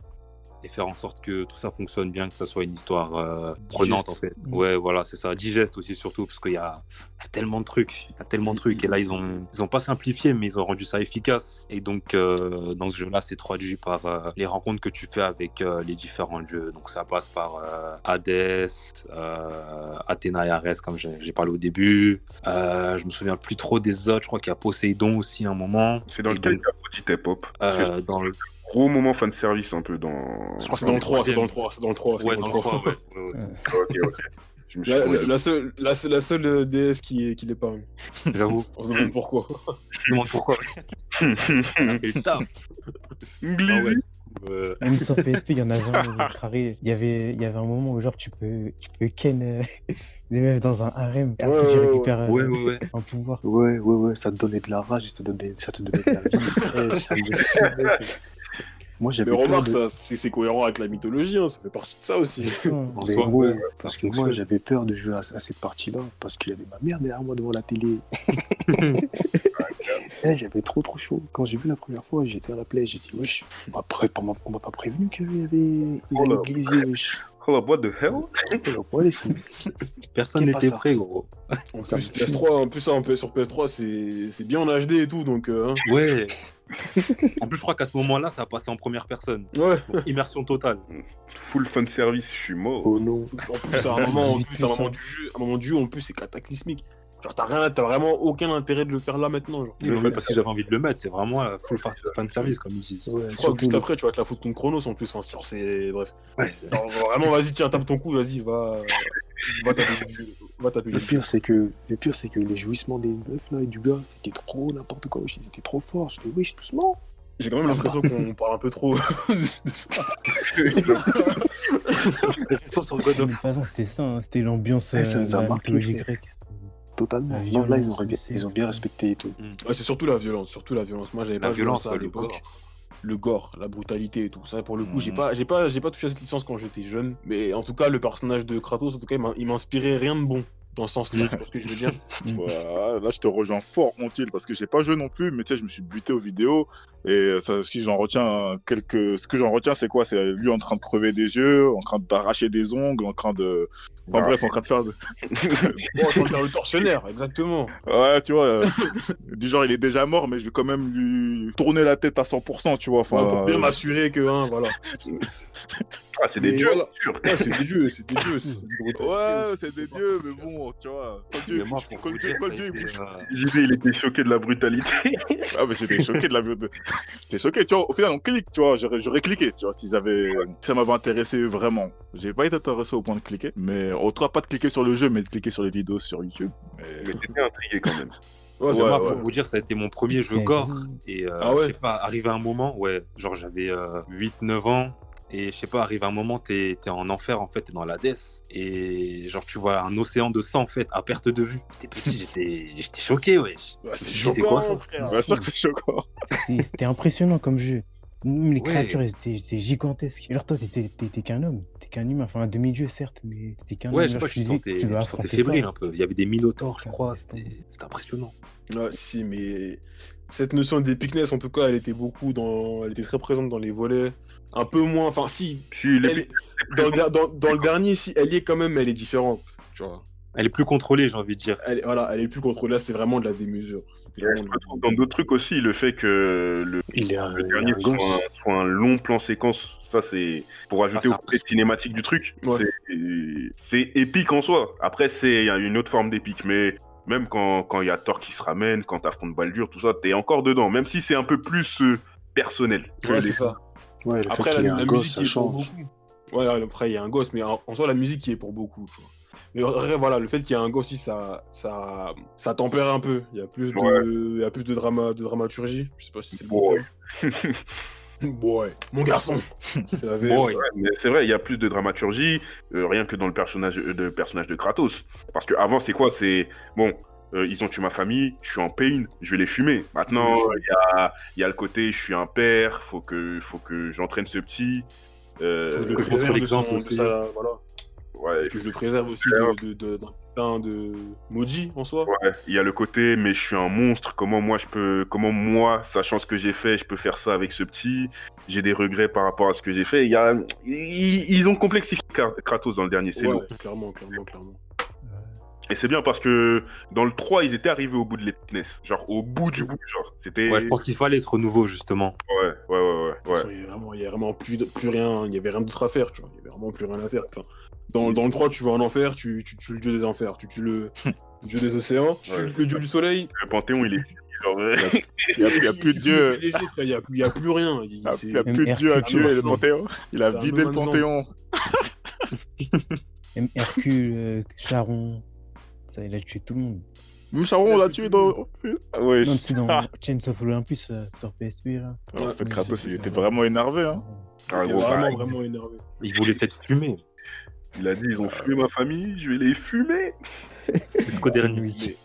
et faire en sorte que tout ça fonctionne bien, que ça soit une histoire euh, prenante en fait. Mhm. Ouais, voilà, c'est ça, digeste aussi surtout parce qu'il y a, il y a tellement de trucs, il y a tellement de trucs et là ils ont ils ont pas simplifié mais ils ont rendu ça efficace et donc euh, dans ce jeu-là c'est traduit par euh, les rencontres que tu fais avec euh, les différents dieux. Donc ça passe par euh, Hadès, euh, Athéna et Arès comme j'ai parlé au début. Euh, je me souviens plus trop des autres, je crois qu'il y a Poséidon aussi à un moment. C'est dans Et lequel donc, il y a Aphrodite Pop. Euh, dans le Gros moment fan service un peu dans. Je crois C'est dans le 3, c'est dans le 3, c'est dans le 3. c'est Ouais, dans dans le le 3. trois, ouais, ouais. Ok, ok. Je me suis La, la- la seule, la, seule- la seule euh, DS qui, qui l'épargne. J'avoue. On se demande pourquoi. Je me demande pourquoi. Taf. Glizzy. Ah ouais. Euh, Même sur PSP, il y en avait un. Il y avait, il y avait un moment où genre tu peux, tu peux ken euh, des meufs dans un harem. Et après Ouais, tu ouais, récupères euh, ouais, ouais, ouais. un pouvoir. Ouais, ouais, ouais, ça te donnait de la rage et ça te donnait, ça te donnait de la vie. Eh, ça Moi, Mais j'avais remarque, de- ça, c'est cohérent avec la mythologie, hein, ça fait partie de ça aussi. En Mais soi, ouais, ouais, parce que moi j'avais peur de jouer à, à cette partie-là parce qu'il y avait ma mère derrière moi devant la télé. Eh, j'avais trop trop chaud. Quand j'ai vu la première fois, j'étais à la play, j'ai dit wesh, on m'a pas prévenu qu'il y avait ils Oh allaient Hold up, what the hell Personne n'était prêt, gros. En plus, me tue. PS3, en plus, ça, en PS- sur PS3, c'est c'est bien en HD et tout, donc. euh, hein. Ouais. en plus, je crois qu'à ce moment-là, ça a passé en première personne. Ouais. Donc, immersion totale. Full fan service, je suis mort. Oh non. En plus, à un moment, en 18 plus, à un moment puissant. du jeu, à un moment du jeu, en plus, c'est cataclysmique. Genre, t'as rien, t'as vraiment aucun intérêt de le faire là maintenant. Genre. Ils l'ont fait parce qu'ils avaient envie de le mettre. C'est vraiment euh, full fa- fan service, comme ils disent. Ouais, Je crois que juste le- après, tu vas te la foutre contre Chronos en plus. Enfin, genre, c'est. Bref. Ouais. Genre, vraiment, vas-y, tiens, tape ton coup, vas-y, va. Va taper du Va taper Le pire, c'est que, le pire, c'est que les jouissements des meufs là et du gars, c'était trop n'importe quoi. wesh, C'était trop fort. Je fais, wesh, doucement. J'ai quand même l'impression qu'on parle un peu trop de ça. De toute façon, c'était ça, hein, c'était l'ambiance Eh, ça euh, la grecque. Totalement. Non, là, ils ont, bien- c'est- ils ont bien respecté et tout. Ouais, c'est surtout la violence, surtout la violence. Moi, j'avais pas violence, ça à l'époque. gore. Le gore, la brutalité et tout. Ça, pour le coup, j'ai Mhm. pas, j'ai pas, j'ai pas touché à cette licence quand j'étais jeune. Mais en tout cas, le personnage de Kratos, en tout cas, il m'a- il m'inspirait rien de bon dans ce sens-là. tu vois ce que je veux dire Voilà, là, je te rejoins fort, Montil, parce que j'ai pas joué non plus, mais tu sais, je me suis buté aux vidéos. Et ça, si j'en retiens quelques. Ce que j'en retiens, c'est quoi? C'est lui en train de crever des yeux, en train d'arracher des ongles, en train de. Enfin Ah. bref, en train de faire. de- Bon, je faire le tortionnaire, exactement. Ouais, tu vois. euh, du genre, il est déjà mort, mais je vais quand même lui tourner la tête à 100%, tu vois. Enfin, Ouais, pour bien euh, m'assurer que, hein, voilà. Ah, c'est des dieux, voilà. Ouais, c'est des dieux, c'est des dieux. c'est une brutalité Ouais, c'est des dieux, mais bon, tu vois. Dieu, Dieu, il euh, JD, était choqué de la brutalité. Ah, mais j'étais choqué de la vidéo. J'étais choqué, tu vois. Au final, on clique, tu vois. J'aurais, j'aurais cliqué, tu vois, si j'avais. Si ça m'avait intéressé vraiment. J'ai pas été intéressé au point de cliquer. Mais autant pas de cliquer sur le jeu, mais de cliquer sur les vidéos sur YouTube. Mais... Mais t'étais intrigué quand même. Ouais, c'est Ouais, moi, pour vous dire, ça a été mon premier jeu gore. Et euh, Ah ouais? je sais pas, arrivé à un moment, ouais, genre j'avais 8-9 ans. Et je sais pas, arrivé à un moment, t'es es en enfer, en fait, t'es dans l'Hadès. Et genre, tu vois un océan de sang, en fait, à perte de vue. T'es petit, j'étais j'étais choqué, wesh. Ouais, c'est C'est choquant, quoi, ça frère. Bien sûr que c'est choquant. C'était impressionnant comme jeu. Même les Ouais. créatures, elles étaient c'est gigantesque. Alors toi, t'étais t'étais qu'un homme, t'es qu'un humain, enfin un demi-dieu certes, mais t'étais qu'un Ouais, homme. je sais pas, tu je sentais, tu sentais fébrile un peu. Il y avait des minotaures, je crois. C'était c'était impressionnant. Ouais, si, mais cette notion d'épicness, en tout cas, elle était beaucoup dans. Elle était très présente dans les volets. Un peu moins. Enfin, si. Si, il est elle est- dans, le, der- dans, dans le dernier, si, elle y est quand même, mais elle est différente. Tu vois. Elle est plus contrôlée, j'ai envie de dire. Elle, voilà, elle est plus contrôlée. Là, c'est vraiment de la démesure. Vraiment dans d'autres trucs aussi, le fait que le, Il est un, le il est dernier un soit un, soit un long plan séquence, ça c'est pour ajouter ça au côté cinématique du truc. Ouais. C'est- épique en soi. Après, c'est il y a une autre forme d'épique, mais même quand quand il y a Thor qui se ramène, quand t'affrontes Baldur, tout ça, t'es encore dedans, même si c'est un peu plus euh, personnel. Ouais, c'est ça. Ouais, le Après, fait la, qu'il y ait la un musique gosse, pour change. beaucoup. Ouais, après, il y a un gosse, mais en, en soi, la musique qui est pour beaucoup. Tu vois. Mais en vrai, voilà, le fait qu'il y ait un gosse aussi, ça, ça, ça tempère un peu. Il y a plus de, Ouais. il y a plus de, drama, de dramaturgie. Je sais pas si c'est le bon Boy. Mon garçon. C'est vrai, il y a plus de dramaturgie, euh, rien que dans le personnage euh, de, personnage de Kratos. Parce que avant, c'est quoi? C'est bon, euh, ils ont tué ma famille, je suis en pain, je vais les fumer. Maintenant, il y a, il y a le côté, je suis un père, faut que, faut que j'entraîne ce petit. Euh, Faut que je le que préserve contre de, de aussi. sa- voilà. ouais, Que je le préserve aussi de, de, de- d'un putain de maudit en soi. ouais, il y a le côté, mais je suis un monstre. Comment moi, je peux, comment moi, sachant ce que j'ai fait, je peux faire ça avec ce petit? J'ai des regrets par rapport à ce que j'ai fait. Il y a, ils, ils ont complexifié Kra- Kratos dans le dernier. Ouais, lourd. clairement, clairement, clairement. Et c'est bien parce que dans le 3, ils étaient arrivés au bout de l'épinesse. Genre, au bout du bout, genre. C'était. Ouais, je pense qu'il fallait ce renouveau, justement. Ouais, ouais, ouais, ouais. Façon, Il y avait vraiment, il y avait vraiment plus, de- plus rien, il y avait rien d'autre à faire, tu vois. Il y avait vraiment plus rien à faire. Enfin, dans, dans le 3, tu vas en enfer, tu, tu tues le dieu des enfers, tu tues le, dieu des océans, tu tues le dieu du soleil. Le Panthéon, il est fini. Genre, Il y a, plus de dieu. Il n'y a, plus- il y a plus rien. Il, Il y a, plus de dieu à tuer, le. Panthéon. Il a vidé le Panthéon. Hercule, Charon, ça, il a tué tout le monde. Même Charon, on l'a tué dans. Ah ouais, Non, c'est dans Ah. Chains of Olympus euh, sur PSP là. En fait, Ouais, Kratos, il était vraiment énervé. Hein. Ah, il vraiment, pareil. vraiment énervé. Il voulait cette fumée. Il a dit ils ont fumé ma famille, je vais les fumer. Jusqu'au dernier. Oui.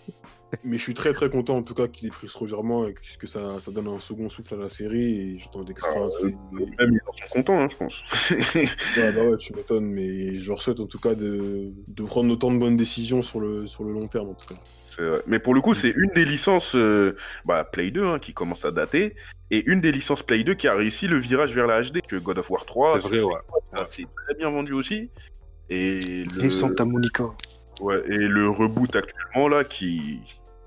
Mais je suis très très content en tout cas qu'ils aient pris ce revirement et que ça, ça donne un second souffle à la série. Et j'attendais que Ah, c'est- Même ils en sont contents, hein, je pense. Ouais, bah ouais, tu m'étonnes, mais je leur souhaite en tout cas de, de prendre autant de bonnes décisions sur le, sur le long terme en tout cas. C'est. Mais pour le coup, c'est une des licences euh, bah, Play 2 hein, qui commence à dater, et une des licences Play 2 qui a réussi le virage vers la HD, que God of War 3, C'est vrai, ouais. ça s'est très bien vendu aussi. Et le, Et Santa Monica. ouais, et le reboot actuellement, là, qui,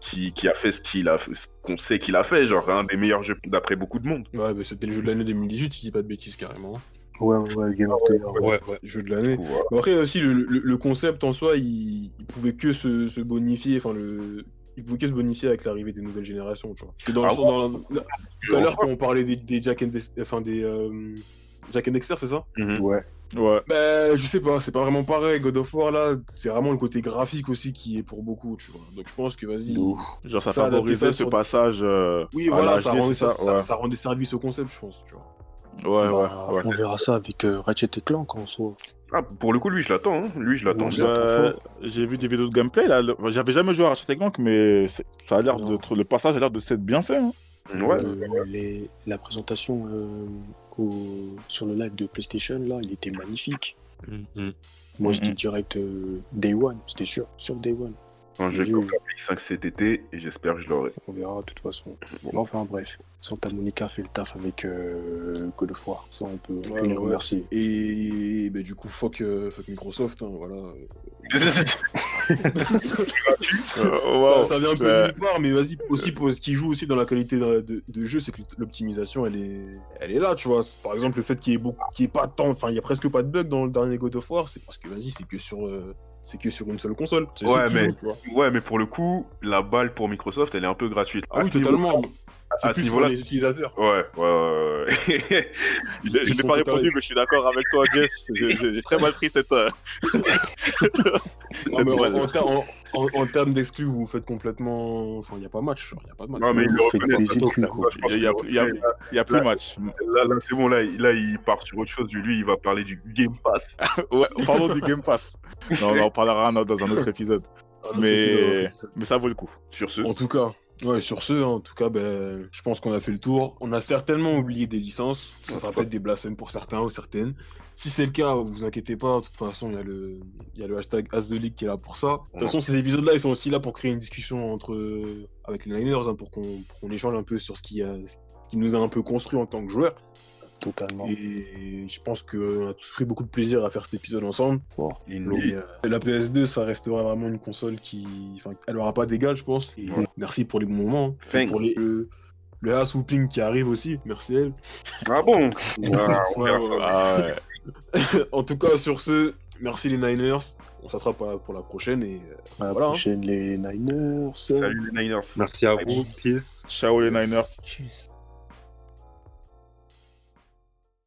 qui, qui a fait ce qu'il a ce qu'on sait qu'il a fait, genre un des meilleurs jeux d'après beaucoup de monde. Ouais, bah, c'était le jeu de l'année 2018, si je dis pas de bêtises carrément. Ouais, ouais, ouais, Game of the Year. Ouais, ouais. Jeu de l'année. Après aussi, le, le- le concept en soi, il, il pouvait que se, se bonifier, enfin le... Il pouvait que se bonifier avec l'arrivée des nouvelles générations, tu vois. Parce que dans, Ah le- dans la- tout à l'heure, quand on parlait des, des Jack and Des- enfin des euh, Jack and Dexter, c'est ça? Mhm. Ouais. Ouais. Bah, je sais pas, c'est pas vraiment pareil. God of War là, c'est vraiment le côté graphique aussi qui est pour beaucoup, tu vois. Donc je pense que vas-y. Genre, ça, favorisait ça ce sur- passage. euh, Oui, voilà, ça rendait, ça, ça, ça- ouais. ça rendait service au concept, je pense, tu vois. Ouais, Bah, ouais, ouais. On verra ça avec euh, Ratchet et Clank en soi. Ah, pour le coup, lui, je l'attends. hein. Lui, je l'attends. Ouais, Euh. J'ai vu des vidéos de gameplay là. le- J'avais jamais joué à Ratchet Clank, mais ça a l'air de le passage a l'air de s'être bien fait. hein. Ouais. Euh, les- la présentation euh, au- sur le live de PlayStation, là, il était magnifique. Mhm. Moi, je dis Mhm. direct euh, Day One, c'était sûr, sur Day One. Quand jeu, compris 5 cet été, et j'espère que je l'aurai. on verra de toute façon. Bon. Mais enfin, bref, Santa Monica fait le taf avec euh, God of War. Ça, on peut, Ouais, les ouais. remercier. Et bah, du coup, fuck, euh, fuck Microsoft, hein, voilà. Euh, ça, ça vient un peu ouais. de nulle part, mais vas-y, aussi pour ce qui joue aussi dans la qualité de, de- de jeu, c'est que l'optimisation, elle est, elle est là, tu vois. Par exemple, le fait qu'il y ait beaucoup, qu'il y ait pas tant, enfin, il y a presque pas de bugs dans le dernier God of War, c'est parce que vas-y, c'est que sur, euh, c'est que sur une seule console. Ouais, mais-. Ouais, mais pour le coup, la balle pour Microsoft, elle est un peu gratuite. Ah oui, totalement. À C'est ce niveau-là. les utilisateurs. Ouais, ouais, ouais. Je, n'ai pas répondu, mais je suis d'accord avec toi, Jeff. J'ai- très mal pris cette. euh, Non, cette mais en, nouvelle. en ter- en- en- en termes d'exclus, vous faites complètement. Enfin, il n'y a pas match. Il n'y a pas de match. Non, mais il y a, plus Là- match. Là, là c'est bon, là, il- là, il part sur autre chose. Lui, il va parler du Game Pass. Ouais, parlons du Game Pass. Non, on en parlera dans un autre épisode. Mais- épisode, un autre épisode. Mais ça vaut le coup. Sur ce, En tout cas, ouais, sur ce, en tout cas, ben, je pense qu'on a fait le tour. On a certainement oublié des licences. Ça sera peut-être des blasphèmes pour certains ou certaines. Si c'est le cas, vous inquiétez pas. De toute façon, il y a le, y a le hashtag AsTheLeague qui est là pour ça. De toute façon, ces épisodes-là, ils sont aussi là pour créer une discussion avec les Niners, hein, pour qu'on échange un peu sur ce qui, qui nous a un peu construit en tant que joueurs. Totalement. Et je pense qu'on a tous pris beaucoup de plaisir à faire cet épisode ensemble. Fort. Et euh, la PS2, ça restera vraiment une console qui. Enfin, elle aura pas d'égal, je pense. Et Ouais. merci pour les bons moments. Pour les, le, le ass whooping qui arrive aussi. Merci elle. ah bon? Ah, Ouais, ouais. Ah en tout cas, sur ce, merci les Niners. On s'attrape pour la- prochaine. Et euh, À la Voilà, hein. prochaine, les Niners. Salut les Niners. Merci à vous. Peace. Ciao les Niners.